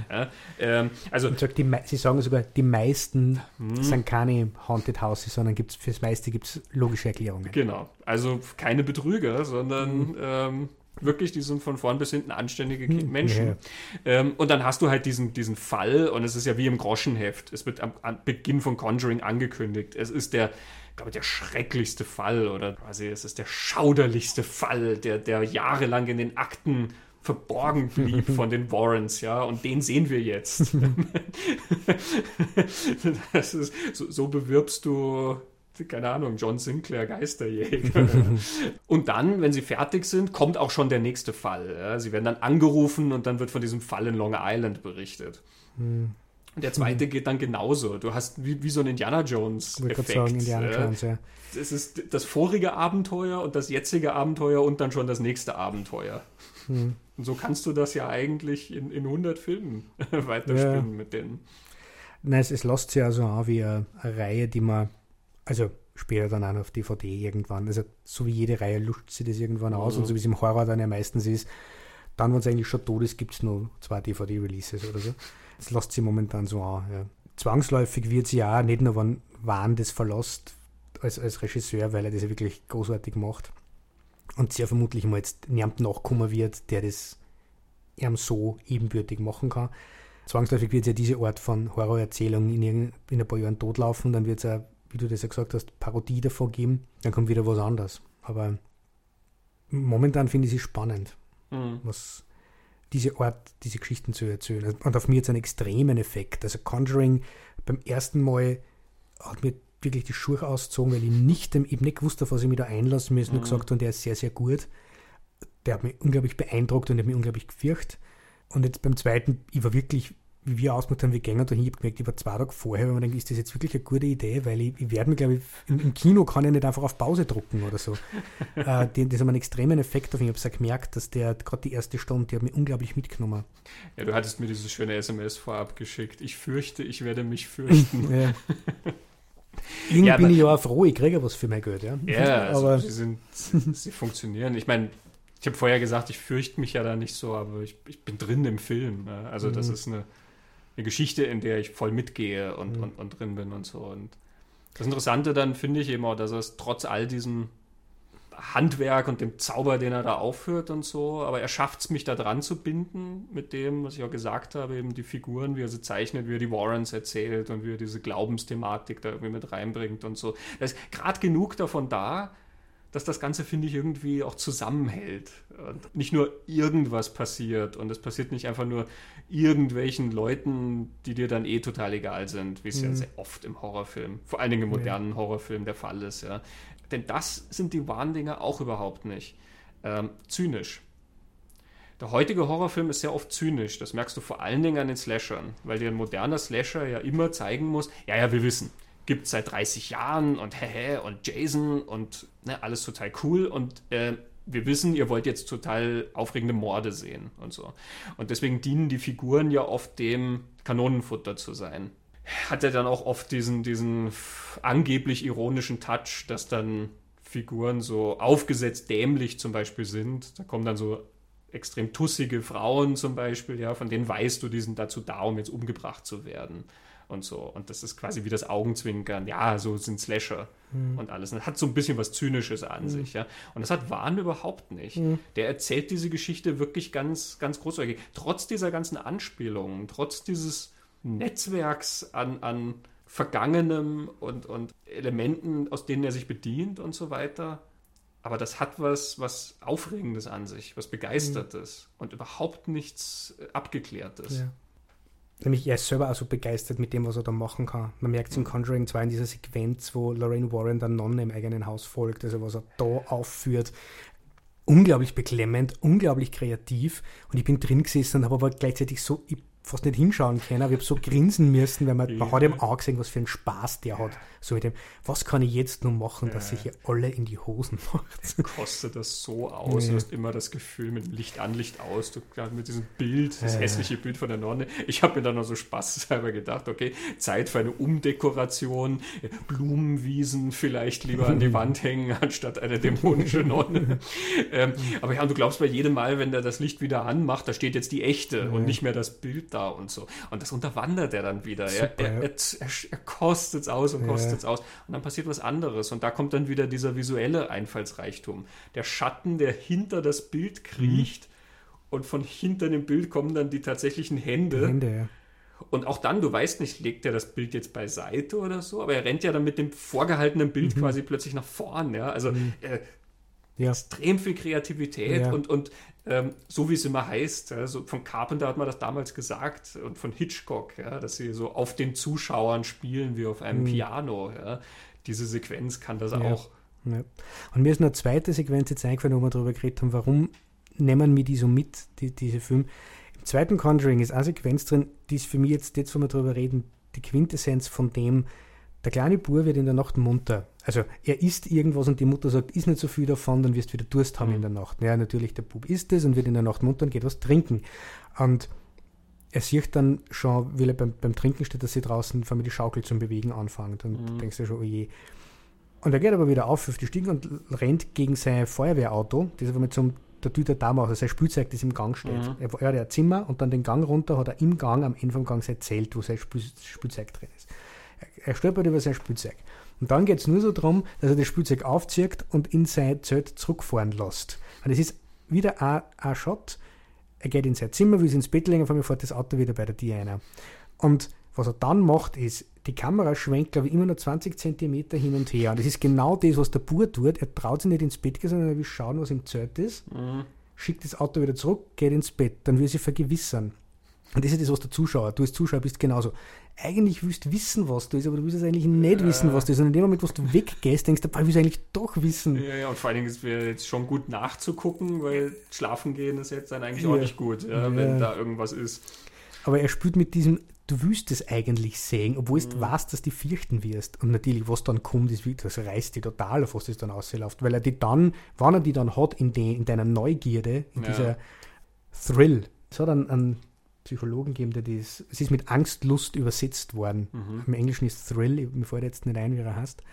Ähm, also, sagt, die, sie sagen sogar, die meisten mhm. sind keine Haunted Houses, sondern gibt's, fürs meiste gibt es logische Erklärungen. Genau. Also keine Betrüger, sondern mhm. ähm, Wirklich, die sind von vorn bis hinten anständige hm, Menschen. Ja. Ähm, und dann hast du halt diesen, diesen Fall, und es ist ja wie im Groschenheft. Es wird am, am Beginn von Conjuring angekündigt. Es ist der, glaube der schrecklichste Fall oder quasi es ist der schauderlichste Fall, der, der jahrelang in den Akten verborgen blieb von den Warrens, ja, und den sehen wir jetzt. das ist, so, so bewirbst du keine Ahnung, John Sinclair Geisterjäger. und dann, wenn sie fertig sind, kommt auch schon der nächste Fall. Ja? Sie werden dann angerufen und dann wird von diesem Fall in Long Island berichtet. Hm. Und der zweite hm. geht dann genauso. Du hast wie, wie so ein Indiana Jones-Effekt. Sagen, Indiana Jones, ja. Das ist das vorige Abenteuer und das jetzige Abenteuer und dann schon das nächste Abenteuer. Hm. Und so kannst du das ja eigentlich in, in 100 Filmen weiterspinnen ja. mit denen. Nein, es, es lässt sich also an wie eine, eine Reihe, die man also später dann auch auf DVD irgendwann. Also so wie jede Reihe lutscht sie das irgendwann aus mhm. und so wie es im Horror dann ja meistens ist, dann, wenn es eigentlich schon tot ist, gibt es nur zwei DVD-Releases oder so. Das lässt sie momentan so an. Ja. Zwangsläufig wird sie ja nicht nur, wenn Wahn das verlässt als, als Regisseur, weil er das ja wirklich großartig macht und sehr vermutlich mal jetzt niemand nachkommen wird, der das ihm so ebenbürtig machen kann. Zwangsläufig wird ja diese Art von Horrorerzählung in, in ein paar Jahren totlaufen, dann wird es ja wie du das ja gesagt hast, Parodie davor geben, dann kommt wieder was anderes. Aber momentan finde ich es spannend, mhm. was diese Art, diese Geschichten zu erzählen. Und auf mir hat es einen extremen Effekt. Also Conjuring beim ersten Mal hat mir wirklich die Schuhe ausgezogen, weil ich nicht, ich nicht gewusst auf was ich mich da einlasse. Mir ist mhm. nur gesagt, und der ist sehr, sehr gut. Der hat mich unglaublich beeindruckt und hat mich unglaublich gefürcht. Und jetzt beim zweiten, ich war wirklich wie wir ausgemacht haben, wir gehen da hin, ich habe gemerkt, ich war zwei Tage vorher, wenn man denkt, ist das jetzt wirklich eine gute Idee, weil ich, ich werde mir, glaube ich, im, im, Kino kann ich nicht einfach auf Pause drucken oder so. äh, die, das hat einen extremen Effekt auf mich. Ich habe es ja gemerkt, dass der, gerade die erste Stunde, die hat mich unglaublich mitgenommen. Ja, du hattest mir dieses schöne SMS vorab geschickt. Ich fürchte, ich werde mich fürchten. ja. Irgendwie ja, bin ich ja auch froh, ich kriege was für mein Geld. Ja, ja also aber sie, sind, sie funktionieren. Ich meine, ich habe vorher gesagt, ich fürchte mich ja da nicht so, aber ich, ich bin drin im Film. Also mhm. das ist eine eine Geschichte, in der ich voll mitgehe und, mhm. und, und drin bin und so. Und das Interessante dann finde ich eben auch, dass es trotz all diesem Handwerk und dem Zauber, den er da aufführt und so, aber er schafft es, mich da dran zu binden mit dem, was ich auch gesagt habe, eben die Figuren, wie er sie zeichnet, wie er die Warrens erzählt und wie er diese Glaubensthematik da irgendwie mit reinbringt und so. Da ist gerade genug davon da, dass das Ganze, finde ich, irgendwie auch zusammenhält. Und nicht nur irgendwas passiert und es passiert nicht einfach nur irgendwelchen Leuten, die dir dann eh total egal sind, wie es mhm. ja sehr oft im Horrorfilm, vor allen Dingen im modernen. Horrorfilm der Fall ist. Ja. Denn das sind die wahren Dinge auch überhaupt nicht. Ähm, zynisch. Der heutige Horrorfilm ist sehr oft zynisch. Das merkst du vor allen Dingen an den Slashern, weil dir ein moderner Slasher ja immer zeigen muss, ja, ja, wir wissen, gibt es seit 30 Jahren und hehe und Jason und ne, alles total cool und äh, wir wissen, ihr wollt jetzt total aufregende Morde sehen und so. Und deswegen dienen die Figuren ja oft dem Kanonenfutter zu sein. Hat er dann auch oft diesen, diesen angeblich ironischen Touch, dass dann Figuren so aufgesetzt dämlich zum Beispiel sind. Da kommen dann so extrem tussige Frauen zum Beispiel, ja, von denen weißt du, die sind dazu da, um jetzt umgebracht zu werden und so. Und das ist quasi wie das Augenzwinkern. Ja, so sind Slasher mhm. und alles. Und das hat so ein bisschen was Zynisches an mhm. sich, ja. Und das hat Wahn überhaupt nicht. Mhm. Der erzählt diese Geschichte wirklich ganz, ganz großartig. Trotz dieser ganzen Anspielungen, trotz dieses Netzwerks an, an Vergangenem und, und Elementen, aus denen er sich bedient und so weiter. Aber das hat was, was Aufregendes an sich, was Begeistertes mhm. und überhaupt nichts Abgeklärtes. Ja. Nämlich er ist selber auch so begeistert mit dem, was er da machen kann. Man merkt es im Conjuring 2 in dieser Sequenz, wo Lorraine Warren der Nonne im eigenen Haus folgt, also was er da aufführt. Unglaublich beklemmend, unglaublich kreativ. Und ich bin drin gesessen und habe aber gleichzeitig so, ich fast nicht hinschauen können, aber ich habe so grinsen müssen, weil man, man hat ihm auch gesehen, was für einen Spaß der hat. So mit dem, was kann ich jetzt nur machen, ja. dass sich hier alle in die Hosen macht. Kostet das so aus, ja. du hast immer das Gefühl, mit Licht an, Licht aus, du mit diesem Bild, das hässliche Bild von der Nonne. Ich habe mir dann noch so Spaß selber gedacht, okay, Zeit für eine Umdekoration, Blumenwiesen vielleicht lieber an die Wand hängen, anstatt eine dämonische Nonne. ähm, aber ja, du glaubst bei jedem Mal, wenn der das Licht wieder anmacht, da steht jetzt die echte und nicht mehr das Bild da und so. Und das unterwandert er dann wieder. Super, er, er, er, er kostet es aus und kostet es ja. aus. Und dann passiert was anderes. Und da kommt dann wieder dieser visuelle Einfallsreichtum. Der Schatten, der hinter das Bild kriecht. Mhm. Und von hinter dem Bild kommen dann die tatsächlichen Hände. Hände ja. Und auch dann, du weißt nicht, legt er das Bild jetzt beiseite oder so, aber er rennt ja dann mit dem vorgehaltenen Bild mhm. quasi plötzlich nach vorn. Ja? Also mhm. äh, ja. extrem viel Kreativität ja. und, und ähm, so wie es immer heißt, also von Carpenter hat man das damals gesagt und von Hitchcock, ja, dass sie so auf den Zuschauern spielen wie auf einem mhm. Piano. Ja. Diese Sequenz kann das auch. Und mir ist eine zweite Sequenz jetzt eingefallen, wo wir darüber geredet haben, warum nehmen wir die so mit, die, diese Film. Im zweiten Conjuring ist eine Sequenz drin, die ist für mich jetzt, jetzt wo wir darüber reden, die Quintessenz von dem, der kleine Bub wird in der Nacht munter. Also er isst irgendwas und die Mutter sagt, isst nicht so viel davon, dann wirst du wieder Durst haben mhm. in der Nacht. Ja, natürlich, der Bub isst es und wird in der Nacht munter und geht was trinken. Und er sieht dann schon, wie er beim, beim Trinken steht, dass sie draußen vor allem die Schaukel zum Bewegen anfängt. Und mhm. denkst du schon, oh je. Und er geht aber wieder auf auf die Stiegen und rennt gegen sein Feuerwehrauto, das aber mit so einem der Tüter da macht, also sein Spielzeug, das im Gang steht. Mhm. Er, er hat ein Zimmer und dann den Gang runter hat er im Gang, am Ende vom Gang sein Zelt, wo sein Spiel, Spielzeug drin ist. Er stolpert über sein Spielzeug. Und dann geht es nur so darum, dass er das Spielzeug aufzieht und in sein Zelt zurückfahren lässt. Und es ist wieder ein, ein Shot. Er geht in sein Zimmer, will ins Bett legen, vor mir fährt das Auto wieder bei der Diana. Und was er dann macht, ist, die Kamera schwenkt, glaube ich, immer nur 20 Zentimeter hin und her. Und das ist genau das, was der Bur tut. Er traut sich nicht ins Bett gehen, sondern er will schauen, was im Zelt ist, mhm. schickt das Auto wieder zurück, geht ins Bett. Dann will er sich vergewissern. Und das ist das, was der Zuschauer, du als Zuschauer bist genauso. Eigentlich willst du wissen, was du ist, aber du willst es eigentlich nicht ja. wissen, was du ist. Und in dem Moment, wo du weggehst, denkst du, ich will es eigentlich doch wissen. Ja, ja, und vor allen Dingen ist es jetzt schon gut nachzugucken, weil schlafen gehen ist jetzt dann eigentlich ja. auch nicht gut, ja, wenn da irgendwas ist. Aber er spielt mit diesem, du willst es eigentlich sehen, obwohl du Mhm. weißt, dass du fürchten wirst. Und natürlich, was dann kommt, ist wie, das reißt die total auf, was das dann ausläuft. Weil er die dann, wann er die dann hat, in, de, in deiner Neugierde, in dieser Thrill. Es hat einen, einen Psychologen gegeben, der das, es ist mit Angstlust übersetzt worden. Mhm. Im Englischen ist Thrill, mir fällt jetzt nicht ein, wie er heißt.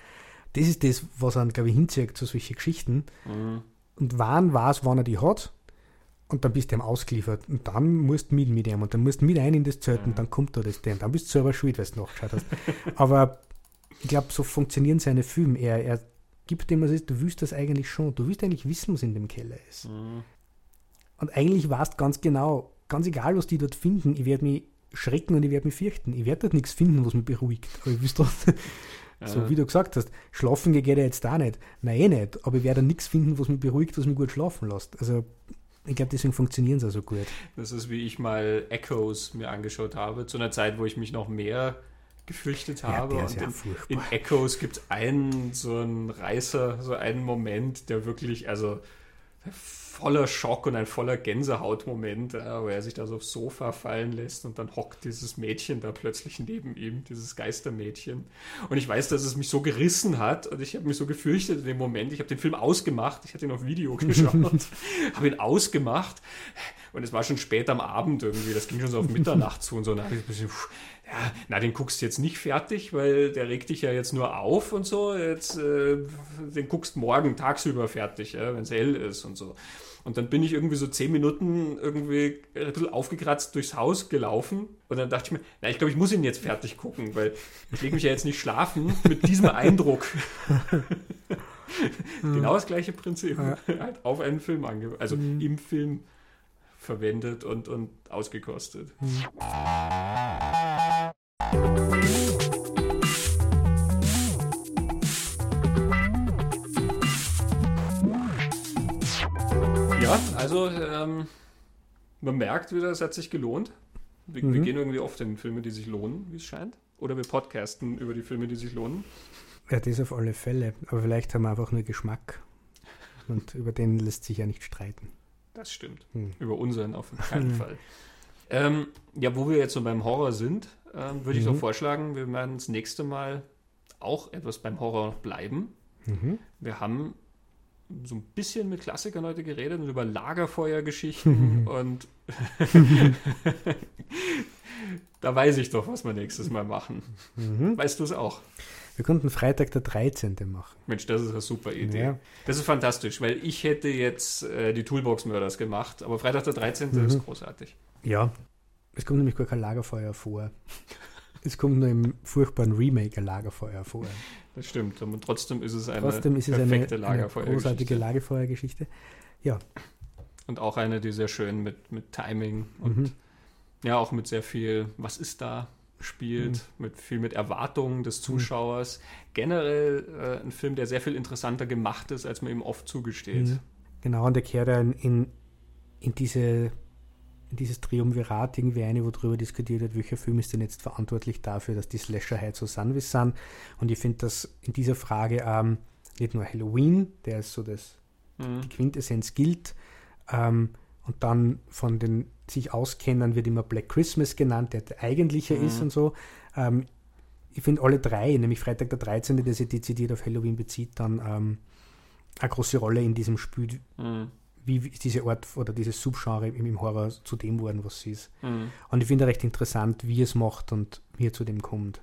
Das ist das, was er, glaube ich, hinzieht zu solchen Geschichten. Mhm. Und wann weiß, wann er die hat. Und dann bist du ihm ausgeliefert. Und dann musst du mit mit ihm. Und dann musst du mit ein in das Zelt. Mhm. Und dann kommt da das Ding. Dann bist du selber schuld, weil du nachgeschaut hast. Aber ich glaube, so funktionieren seine Filme. Er, er gibt dem, was ist. Du willst das eigentlich schon. Du willst eigentlich wissen, was in dem Keller ist. Mhm. Und eigentlich weißt ganz genau, ganz egal, was die dort finden, ich werde mich schrecken und ich werde mich fürchten. Ich werde dort nichts finden, was mich beruhigt. Aber ich wüsste so Ja. wie du gesagt hast, schlafen geht ja jetzt da nicht. Nein, eh nicht. Aber ich werde nichts finden, was mich beruhigt, was mich gut schlafen lässt. Also ich glaube, deswegen funktionieren sie auch so gut. Das ist, wie ich mal Echoes mir angeschaut habe, zu einer Zeit, wo ich mich noch mehr gefürchtet habe. der und ist ja in, in Echoes gibt es einen, so einen Reißer, so einen Moment, der wirklich, also voller Schock und ein voller Gänsehautmoment, ja, wo er sich da so aufs Sofa fallen lässt und dann hockt dieses Mädchen da plötzlich neben ihm, dieses Geistermädchen. Und ich weiß, dass es mich so gerissen hat und ich habe mich so gefürchtet in dem Moment. Ich habe den Film ausgemacht, ich hatte ihn auf Video geschaut, habe ihn ausgemacht und es war schon spät am Abend irgendwie, das ging schon so auf Mitternacht zu und so. Und dann habe ich ein bisschen, pff, ja, na, den guckst du jetzt nicht fertig, weil der regt dich ja jetzt nur auf und so. Jetzt, äh, den guckst morgen tagsüber fertig, ja, wenn es hell ist und so. Und dann bin ich irgendwie so zehn Minuten irgendwie ein bisschen aufgekratzt durchs Haus gelaufen. Und dann dachte ich mir, na, ich glaube, ich muss ihn jetzt fertig gucken, weil ich lege mich ja jetzt nicht schlafen mit diesem Eindruck. genau das gleiche Prinzip. halt auf einen Film ange also im Film verwendet und, und ausgekostet. Ja, also ähm, man merkt wieder, es hat sich gelohnt. Wir, wir Mhm. gehen irgendwie oft in Filme, die sich lohnen, wie es scheint. Oder wir podcasten über die Filme, die sich lohnen. Ja, das auf alle Fälle. Aber vielleicht haben wir einfach nur Geschmack. Und über den lässt sich ja nicht streiten. Das stimmt. Hm. Über unseren auf keinen Fall. Ähm, ja, wo wir jetzt so beim Horror sind, ähm, würde ich Mhm. doch vorschlagen, wir werden das nächste Mal auch etwas beim Horror bleiben. Mhm. Wir haben so ein bisschen mit Klassikern heute geredet und über Lagerfeuergeschichten und da weiß ich doch, was wir nächstes Mal machen. Mhm. Weißt du es auch? Wir konnten Freitag der 13. machen. Mensch, das ist eine super Idee. Ja. Das ist fantastisch, weil ich hätte jetzt äh, die Toolbox Murders gemacht, aber Freitag der 13. Mhm. ist großartig. Ja, es kommt nämlich gar kein Lagerfeuer vor. Es kommt nur im furchtbaren Remake ein Lagerfeuer vor. Das stimmt. Und trotzdem ist es eine Trotzdem ist es eine, perfekte eine Lagerfeuergeschichte. großartige Lagerfeuergeschichte. Ja, Und auch eine, die sehr schön mit, mit Timing und Mhm. ja auch mit sehr viel, was ist da, spielt, Mhm. mit viel mit Erwartungen des Zuschauers. Generell äh, ein Film, der sehr viel interessanter gemacht ist, als man ihm oft zugesteht. Mhm. genau. Und der kehrt dann in, in, diese, dieses Triumvirat irgendwie eine, wo drüber diskutiert wird, welcher Film ist denn jetzt verantwortlich dafür, dass die Slasher heute so sind, wie sind. Und ich finde, dass in dieser Frage ähm, nicht nur Halloween, der ist so das Mhm. die Quintessenz gilt. Ähm, und dann von den sich Auskennern wird immer Black Christmas genannt, der der eigentliche Mhm. ist und so. Ähm, ich finde alle drei, nämlich Freitag der 13., der sich dezidiert auf Halloween bezieht, dann ähm, eine große Rolle in diesem Spiel, Mhm. Wie wie diese Art oder dieses Subgenre im, im Horror zu dem worden, was sie ist. Mhm. Und ich finde recht interessant, wie es macht und wie er zu dem kommt.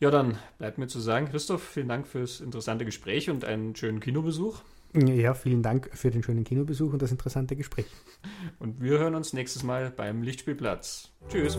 Ja, dann bleibt mir zu sagen, Christoph, vielen Dank fürs interessante Gespräch und einen schönen Kinobesuch. Ja, vielen Dank für den schönen Kinobesuch und das interessante Gespräch. Und wir hören uns nächstes Mal beim Lichtspielplatz. Tschüss.